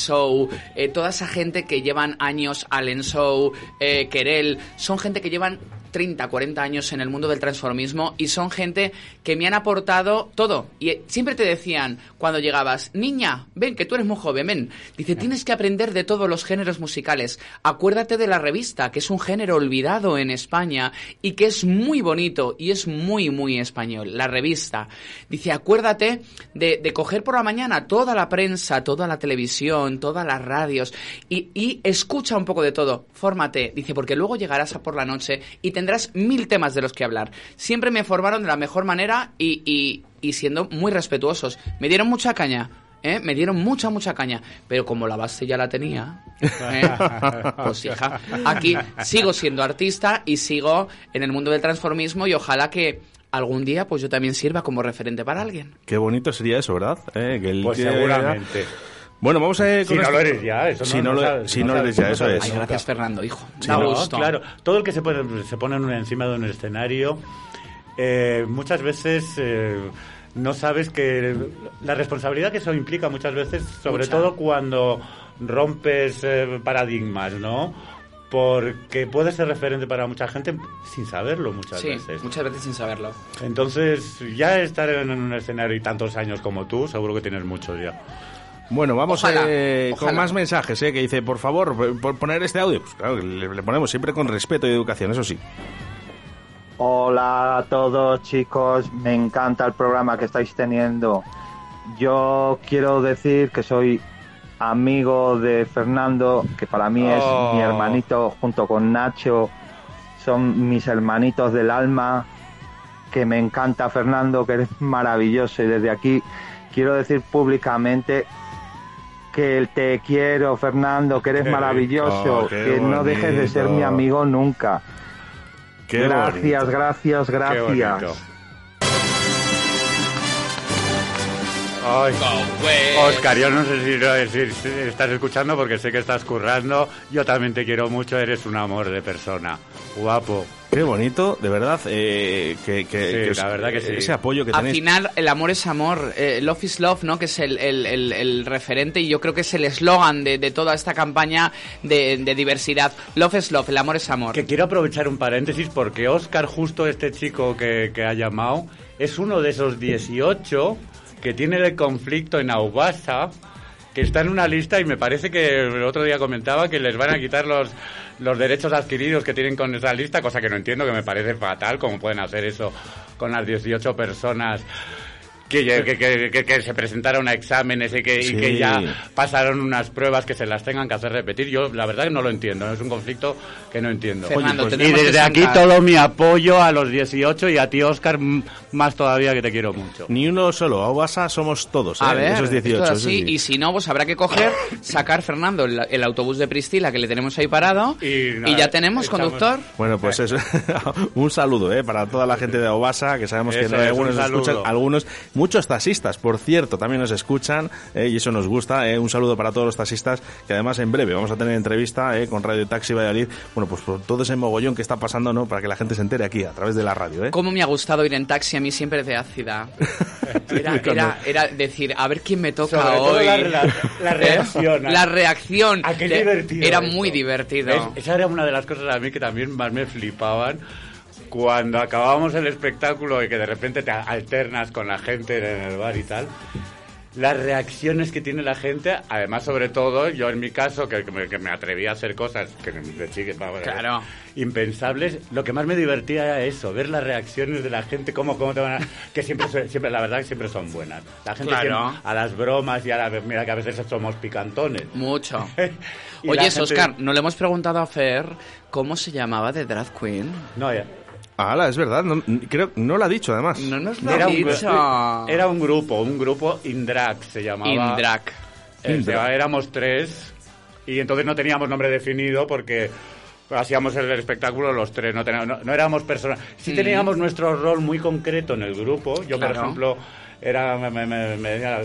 eh, toda esa gente que llevan años, Allen Show, Querel, son gente que llevan 30, 40 años en el mundo del transformismo y son gente que me han aportado todo. Y eh, siempre te decían, cuando llegabas, niña, ven, que tú eres muy joven, ven. Dice, tienes que aprender de todos los géneros musicales. Acuérdate de la revista, que es un género olvidado en España y que es muy bonito y es muy, muy español. La revista. Dice, acuérdate de, de coger por la mañana toda la prensa, toda la televisión, todas las radios y, y escucha un poco de todo. Fórmate. Dice, porque luego llegarás a por la noche y tendrás mil temas de los que hablar. Siempre me formaron de la mejor manera y, y, y siendo muy respetuosos. Me dieron mucha caña. ¿eh? Me dieron mucha, mucha caña. Pero como la base ya la tenía, ¿eh? pues hija, aquí sigo siendo artista y sigo en el mundo del transformismo y ojalá que algún día pues yo también sirva como referente para alguien. Qué bonito sería eso, ¿verdad? Eh, que el Pues seguramente. Bueno, vamos a... Si no lo eres ya, eso no- Si no, no lo, sabes, si no no lo eres ya, eso es. Ay, gracias Fernando, hijo. Sí, Da no, gusto. claro. Todo el que se pone, se pone en- encima de un escenario, eh, muchas veces eh, no sabes que la responsabilidad que eso implica muchas veces, sobre Mucha. todo cuando rompes eh, paradigmas, ¿no? Porque puedes ser referente para mucha gente sin saberlo muchas Sí, veces. muchas veces sin saberlo. Entonces, ya estar en un escenario y tantos años como tú, seguro que tienes muchos ya. Bueno, vamos Ojalá, eh, con más mensajes, eh, que dice, por favor, por- por poner este audio. Pues claro, le, le ponemos siempre con respeto y educación, eso sí. Hola a todos chicos, me encanta el programa que estáis teniendo. Yo quiero decir que soy amigo de Fernando, que para mí es Oh. mi hermanito junto con Nacho, son mis hermanitos del alma, que me encanta Fernando, que eres maravilloso y desde aquí quiero decir públicamente que te quiero Fernando, que eres Qué maravilloso, rico, que no dejes de ser mi amigo nunca. Qué gracias, bonito. gracias, gracias. Ay. Oscar, yo no sé si, no- si- si estás escuchando porque sé que estás currando. Yo también te quiero mucho, eres un amor de persona. Guapo. Qué bonito, de verdad, eh, que, que- Sí, que os- la verdad que sí. ese apoyo que Al tenéis. final, el amor es amor, eh, love is love, ¿no? Que es el, el- el- el referente y yo creo que es el eslogan de, de toda esta campaña de, de diversidad. Love is love, el amor es amor. Que quiero aprovechar un paréntesis porque Oscar, justo este chico que, que ha llamado, es uno de esos 18 que tiene el conflicto en Aubasa, que está en una lista y me parece que el otro día comentaba que les van a quitar los, los derechos adquiridos que tienen con esa lista, cosa que no entiendo, que me parece fatal, cómo pueden hacer eso con las 18 personas que, que, que- que- que se presentaron a exámenes y que, y Sí. que ya pasaron unas pruebas que se las tengan que hacer repetir. Yo la verdad que no lo entiendo, es un conflicto que no entiendo. Fernando, Oye, pues, y que desde aquí todo mi apoyo a los 18 y a ti, Oscar, más todavía que te quiero mucho. Ni uno solo, a Obasa somos todos, ¿eh? A ver, esos 18. esto es eso así, sí. y si no, pues habrá que coger, sacar Fernando el, el autobús de Priscila que le tenemos ahí parado y, nada, ya tenemos estamos- conductor. Bueno, pues eso. un saludo ¿eh? para toda la gente de Obasa, que sabemos que Eso no hay es, algunos un nos escuchan, algunos, muchos taxistas, por cierto, también nos escuchan ¿eh? y eso nos gusta. ¿eh? Un saludo para todos los taxistas, que además en breve vamos a tener entrevista ¿eh? con Radio Taxi Valladolid. Bueno, pues por todo ese mogollón que está pasando, ¿no? Para que la gente se entere aquí a través de la radio, ¿eh? ¿Cómo me ha gustado ir en taxi a mí siempre de ácida? Era, era, era decir, a ver quién me toca Sobre todo hoy. la, la- la reacción. ¿Eh? La reacción. Ah, qué De- divertido Era esto. muy divertido. ¿Ves? Esa era una de las cosas a mí que también más me flipaban. Cuando acabábamos el espectáculo y que de repente te alternas con la gente en el bar y tal, las reacciones que tiene la gente, además sobre todo, yo en mi caso, que, que me, que me atreví a hacer cosas que de chiques, vamos, Claro. impensables, lo que más me divertía era eso, ver las reacciones de la gente, cómo, cómo te van a... que siempre, siempre la verdad siempre son buenas. La gente Claro. siempre- a las bromas y a la... mira que a veces somos picantones. Mucho. Oye, gente- Oscar, no le hemos preguntado a Fer cómo se llamaba de drag queen. No, ya. Ala, es verdad, no, creo, no lo ha dicho además. No nos lo Era ha dicho. era un grupo, un grupo Indrag se llamaba. Indrag. Eh, éramos tres y entonces no teníamos nombre definido porque hacíamos el espectáculo los tres, no, teníamos- no, no éramos personas. Sí Mm. teníamos nuestro rol muy concreto en el grupo. Yo, Claro. por ejemplo, era me, me- me- me decía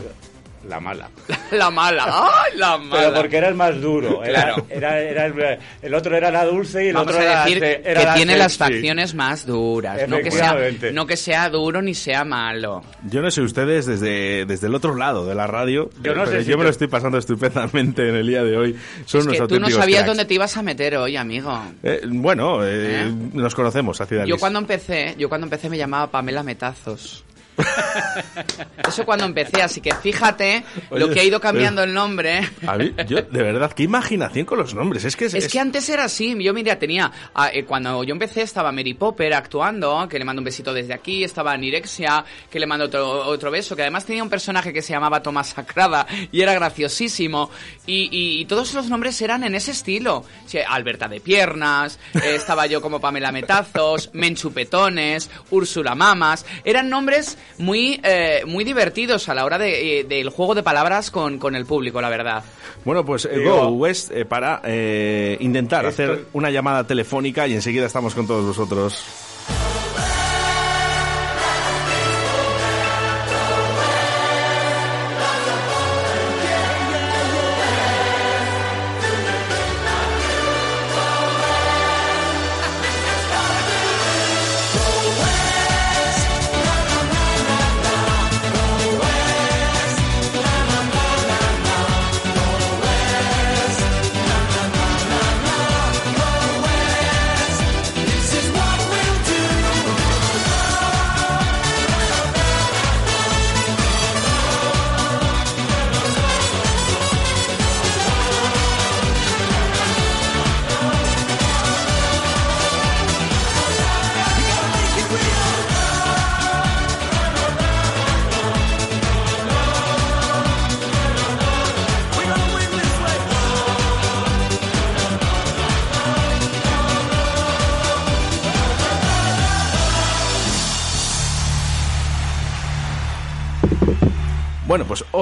la mala. La mala. ¡Ay, la mala! Pero porque era el más duro. Era, Claro. era, era el, el otro era la dulce y el Vamos otro a era, decir la- era que la tiene las facciones más duras, no que, sea, no que sea duro ni sea malo. Yo no sé ustedes desde, desde el otro lado de la radio, Yo no pero sé si yo me lo estoy pasando estupendamente en el día de hoy. Son es unos que tú no sabías cracks. dónde te ibas a meter hoy, amigo. Eh, bueno, eh, ¿Eh? nos conocemos, hacia Yo cuando empecé, yo cuando empecé me llamaba Pamela Metazos. Eso cuando empecé, así que fíjate lo que ha ido cambiando pero- el nombre. A mí, yo, de verdad, qué imaginación con los nombres. Es que es, Es es- que antes era así, yo mira, tenía, ah, eh, cuando yo empecé estaba Mary Popper actuando, que le mando un besito desde aquí, estaba Anirexia, que le mando otro, otro beso, que además tenía un personaje que se llamaba Tomás Sacrada y era graciosísimo, y, y- y todos los nombres eran en ese estilo, Alberta de Piernas, eh, estaba yo como Pamela Metazos, Menchupetones, Úrsula Mamas, eran nombres muy, eh, muy divertidos a la hora de, eh, del juego de palabras con, con el público, la verdad. Bueno, pues eh, Go West eh, para eh, intentar Esto- hacer una llamada telefónica y enseguida estamos con todos vosotros.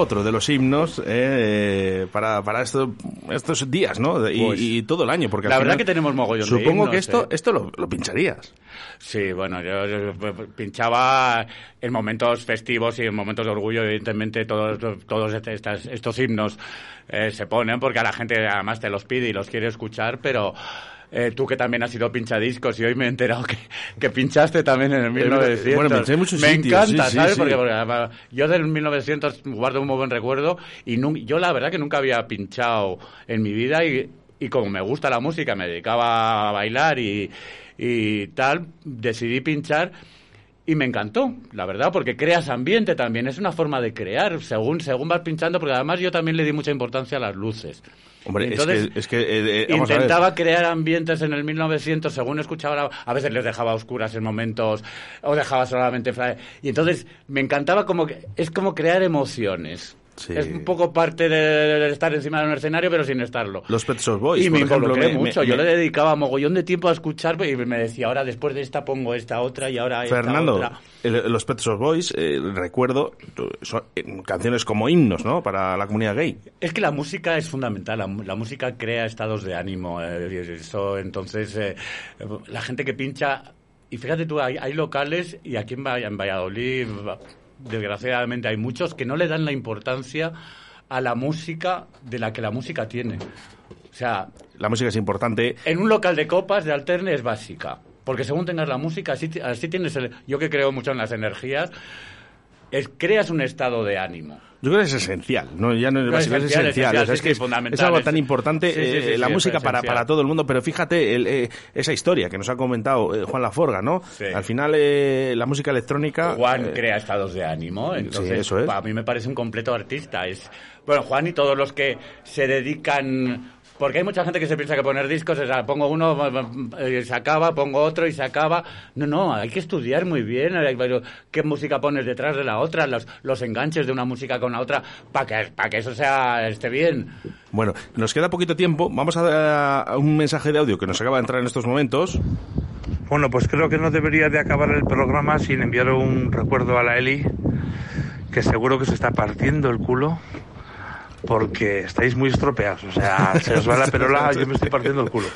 Otro de los himnos eh, para, para esto- estos días, ¿no? Y, Pues, y todo el año, porque al la verdad final que tenemos mogollón de Supongo himnos, que esto, ¿eh? esto lo, lo pincharías. Sí, bueno, yo, yo pinchaba en momentos festivos y en momentos de orgullo, evidentemente todos, todos estas- estos himnos eh, se ponen porque a la gente además te los pide y los quiere escuchar, pero eh, tú que también has sido pinchadiscos y hoy me he enterado que, que pinchaste también en el Es verdad. 1900. Bueno, pinché muchos me sitios, encanta, sí, ¿sabes? sí. Porque, porque, además, yo del 1900 guardo un muy buen recuerdo y yo la verdad que nunca había pinchado en mi vida y, y como me gusta la música, me dedicaba a bailar y, y tal, decidí pinchar Y me encantó, la verdad, porque creas ambiente también. Es una forma de crear, según, según vas pinchando, porque además yo también le di mucha importancia a las luces. Hombre, es entonces, que, es que eh, eh, vamos a ver. Intentaba crear ambientes en el 1900 según escuchaba a veces les dejaba a oscuras en momentos o dejaba solamente y entonces me encantaba como que es como crear emociones es un poco parte de, estar encima de un escenario pero sin estarlo Los Pet Shop Boys, y por me ejemplo, involucré me- me- mucho yo le dedicaba mogollón de tiempo a escuchar y me decía ahora después de esta pongo esta otra y ahora esta Fernando, otra el- los Pet Shop Boys, eh, recuerdo, son eh, canciones como himnos, ¿no? Para la comunidad gay. Es que la música es fundamental, la, música crea estados de ánimo. eh, eso, entonces, eh, la gente que pincha. Y fíjate tú, hay, hay locales, y aquí en Valladolid, desgraciadamente, hay muchos que no le dan la importancia a la música de la que la música tiene. O sea, La música es importante. en un local de copas de alterne es básica. Porque según tengas la música, así, así tienes. el- yo que creo mucho en las energías, es, creas un estado de ánimo. Yo creo que es esencial, no, ya no es básico, es esencial, esencial. esencial, o sea, es que fundamental, es algo tan importante sí, sí, eh, la música para, para todo el mundo. Pero fíjate el, eh, esa historia que nos ha comentado eh, Juan Laforga, ¿no? Al final eh, la música electrónica. Juan eh, crea estados de ánimo, entonces eso es. a mí me parece un completo artista. Es bueno, Juan y todos los que se dedican porque hay mucha gente que se piensa que poner discos es ah, pongo uno eh, se acaba, pongo otro y se acaba. No, no, hay que estudiar muy bien eh, qué música pones detrás de la otra, los, los enganches de una música con la otra para que para que eso sea esté bien. Bueno, nos queda poquito tiempo. Vamos a dar un mensaje de audio que nos acaba de entrar en estos momentos. Bueno, pues creo que no debería de acabar el programa sin enviar un recuerdo a la Eli, que seguro que se está partiendo el culo, porque estáis muy estropeados. O sea, se os va la perola, yo me estoy partiendo el culo.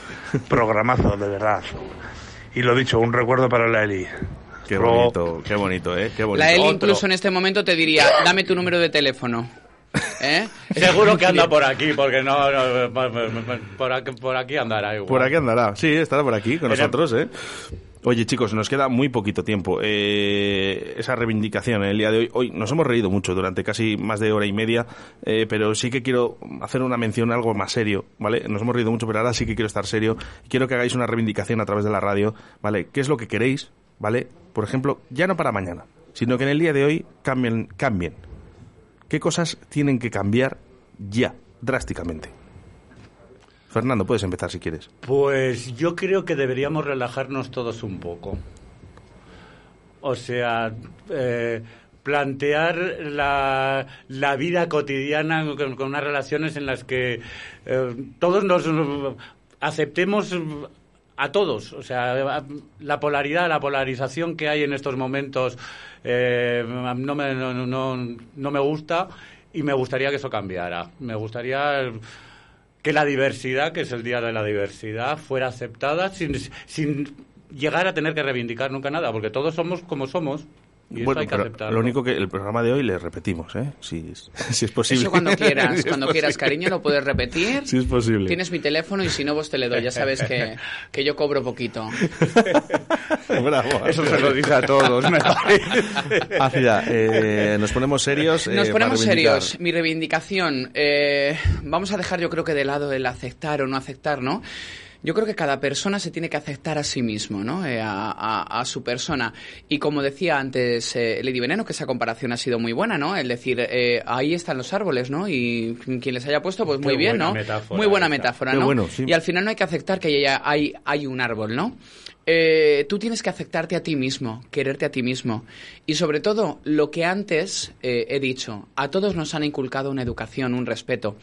Programazo, de verdad. Y lo dicho, un recuerdo para la Eli. Qué Luego- bonito, qué bonito, ¿eh? Qué bonito. La Eli Otro. incluso en este momento te diría, dame tu número de teléfono. ¿Eh? Seguro que anda por aquí, porque no, no, por, por aquí, por aquí andará igual. Por aquí andará, sí, estará por aquí con nosotros, ¿eh? Oye, chicos, nos queda muy poquito tiempo. Eh, esa reivindicación en el día de hoy. Hoy nos hemos reído mucho durante casi más de hora y media, eh, pero sí que quiero hacer una mención algo más serio, ¿vale? Nos hemos reído mucho, pero ahora sí que quiero estar serio. Quiero que hagáis una reivindicación a través de la radio, ¿vale? ¿Qué es lo que queréis, ¿vale? Por ejemplo, ya no para mañana, sino que en el día de hoy cambien, cambien. ¿Qué cosas tienen que cambiar ya, drásticamente? Fernando, puedes empezar si quieres. Pues yo creo que deberíamos relajarnos todos un poco. O sea, eh, plantear la, vida cotidiana con, unas relaciones en las que eh, todos nos aceptemos a todos. O sea, la polaridad, la polarización que hay en estos momentos eh, no, me, no, no me gusta y me gustaría que eso cambiara. Me gustaría que la diversidad, que es el Día de la Diversidad, fuera aceptada sin, sin llegar a tener que reivindicar nunca nada, porque todos somos como somos. Y bueno, hay que pero aceptarlo. lo único que el programa de hoy le repetimos, ¿eh? Si, es- si es posible. Eso cuando quieras, Si cuando quieras, cariño, lo puedes repetir. Si es posible. Tienes mi teléfono y si no, vos te le doy. Ya sabes que, que yo cobro poquito. Bravo. Eso se lo dice a todos, me parece. Ácida, eh, nos ponemos serios. eh, Nos ponemos serios. Mi reivindicación. eh, vamos a dejar, yo creo que de lado el aceptar o no aceptar, ¿no? Yo creo que cada persona se tiene que aceptar a sí mismo, ¿no? Eh, a, a- a su persona. Y como decía antes eh, Lady Veneno, que esa comparación ha sido muy buena, ¿no? El decir, eh, ahí están los árboles, ¿no? Y quien les haya puesto, pues Qué muy bien, buena ¿no? metáfora muy buena metáfora, ¿no? bueno, sí. Y al final no hay que aceptar que haya- hay, hay un árbol, ¿no? Eh, tú tienes que aceptarte a ti mismo, quererte a ti mismo. Y sobre todo, lo que antes eh, he dicho, a todos nos han inculcado una educación, un respeto.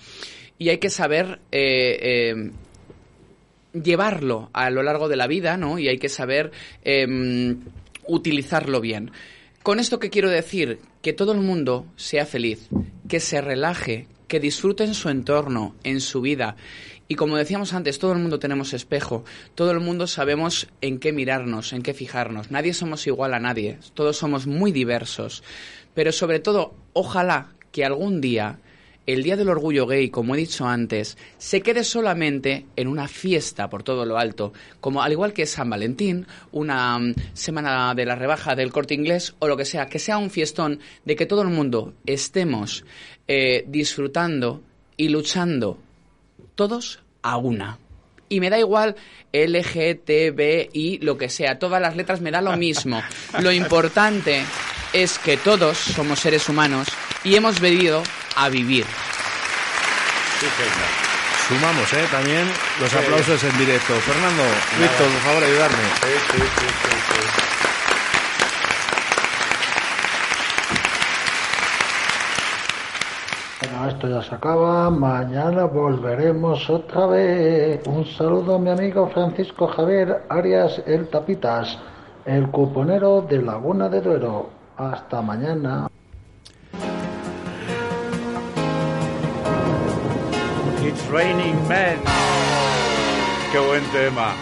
Y hay que saber eh, eh, llevarlo a lo largo de la vida, ¿no? Y hay que saber em, utilizarlo bien. Con esto que quiero decir, que todo el mundo sea feliz, que se relaje, que disfrute en su entorno, en su vida. Y como decíamos antes, todo el mundo tenemos espejo, todo el mundo sabemos en qué mirarnos, en qué fijarnos. Nadie somos igual a nadie, todos somos muy diversos. Pero sobre todo, ojalá que algún día el Día del Orgullo Gay, como he dicho antes, se quede solamente en una fiesta por todo lo alto, como al igual que San Valentín, una mm, semana de la rebaja del corte inglés o lo que sea, que sea un fiestón de que todo el mundo estemos eh, disfrutando y luchando todos a una. y me da igual L, G, T, B, I, lo que sea. Todas las letras me da lo mismo. Lo importante es que todos somos seres humanos y hemos venido a vivir. Sumamos, ¿eh? También los Sí. aplausos en directo. Fernando, Víctor, por favor, ayudarme. Bueno, esto ya se acaba. Mañana volveremos otra vez. Un saludo a mi amigo Francisco Javier Arias El Tapitas, el cuponero de Laguna de Duero. Hasta mañana. It's raining men. Qué buen tema.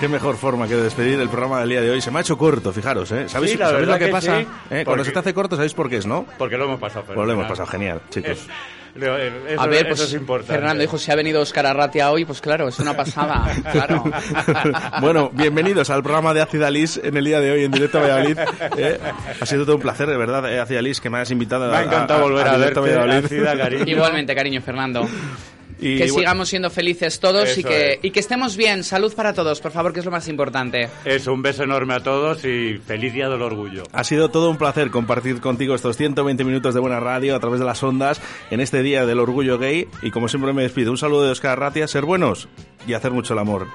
Qué mejor forma que de despedir el programa del día de hoy. Se me ha hecho corto, fijaros, ¿eh? ¿Sabéis, Sí, la sabéis lo que, que pasa? sí, ¿Eh? Cuando se te hace corto, ¿sabéis por qué es, no? Porque lo hemos pasado Pues lo hemos pasado genial, chicos. Es- eso- a ver, eso pues es importante. Fernando dijo, si ha venido Oscar Arratia hoy, pues claro, es una pasada, claro. bueno, bienvenidos al programa de Ácida en el día de hoy en directo a Valladolid. ¿eh? Ha sido todo un placer, de verdad, eh, Ácida que me hayas invitado Me ha encantado volver a directo verte, Valladolid. Ácida, cariño. Igualmente, cariño, Fernando. Y que bueno- sigamos siendo felices todos y que, es. y que estemos bien. Salud para todos, por favor, que es lo más importante. Eso, un beso enorme a todos y feliz día del orgullo. Ha sido todo un placer compartir contigo estos 120 minutos de buena radio a través de las ondas en este día del orgullo gay. Y como siempre me despido, un saludo de Oscar Ratia, ser buenos y hacer mucho el amor.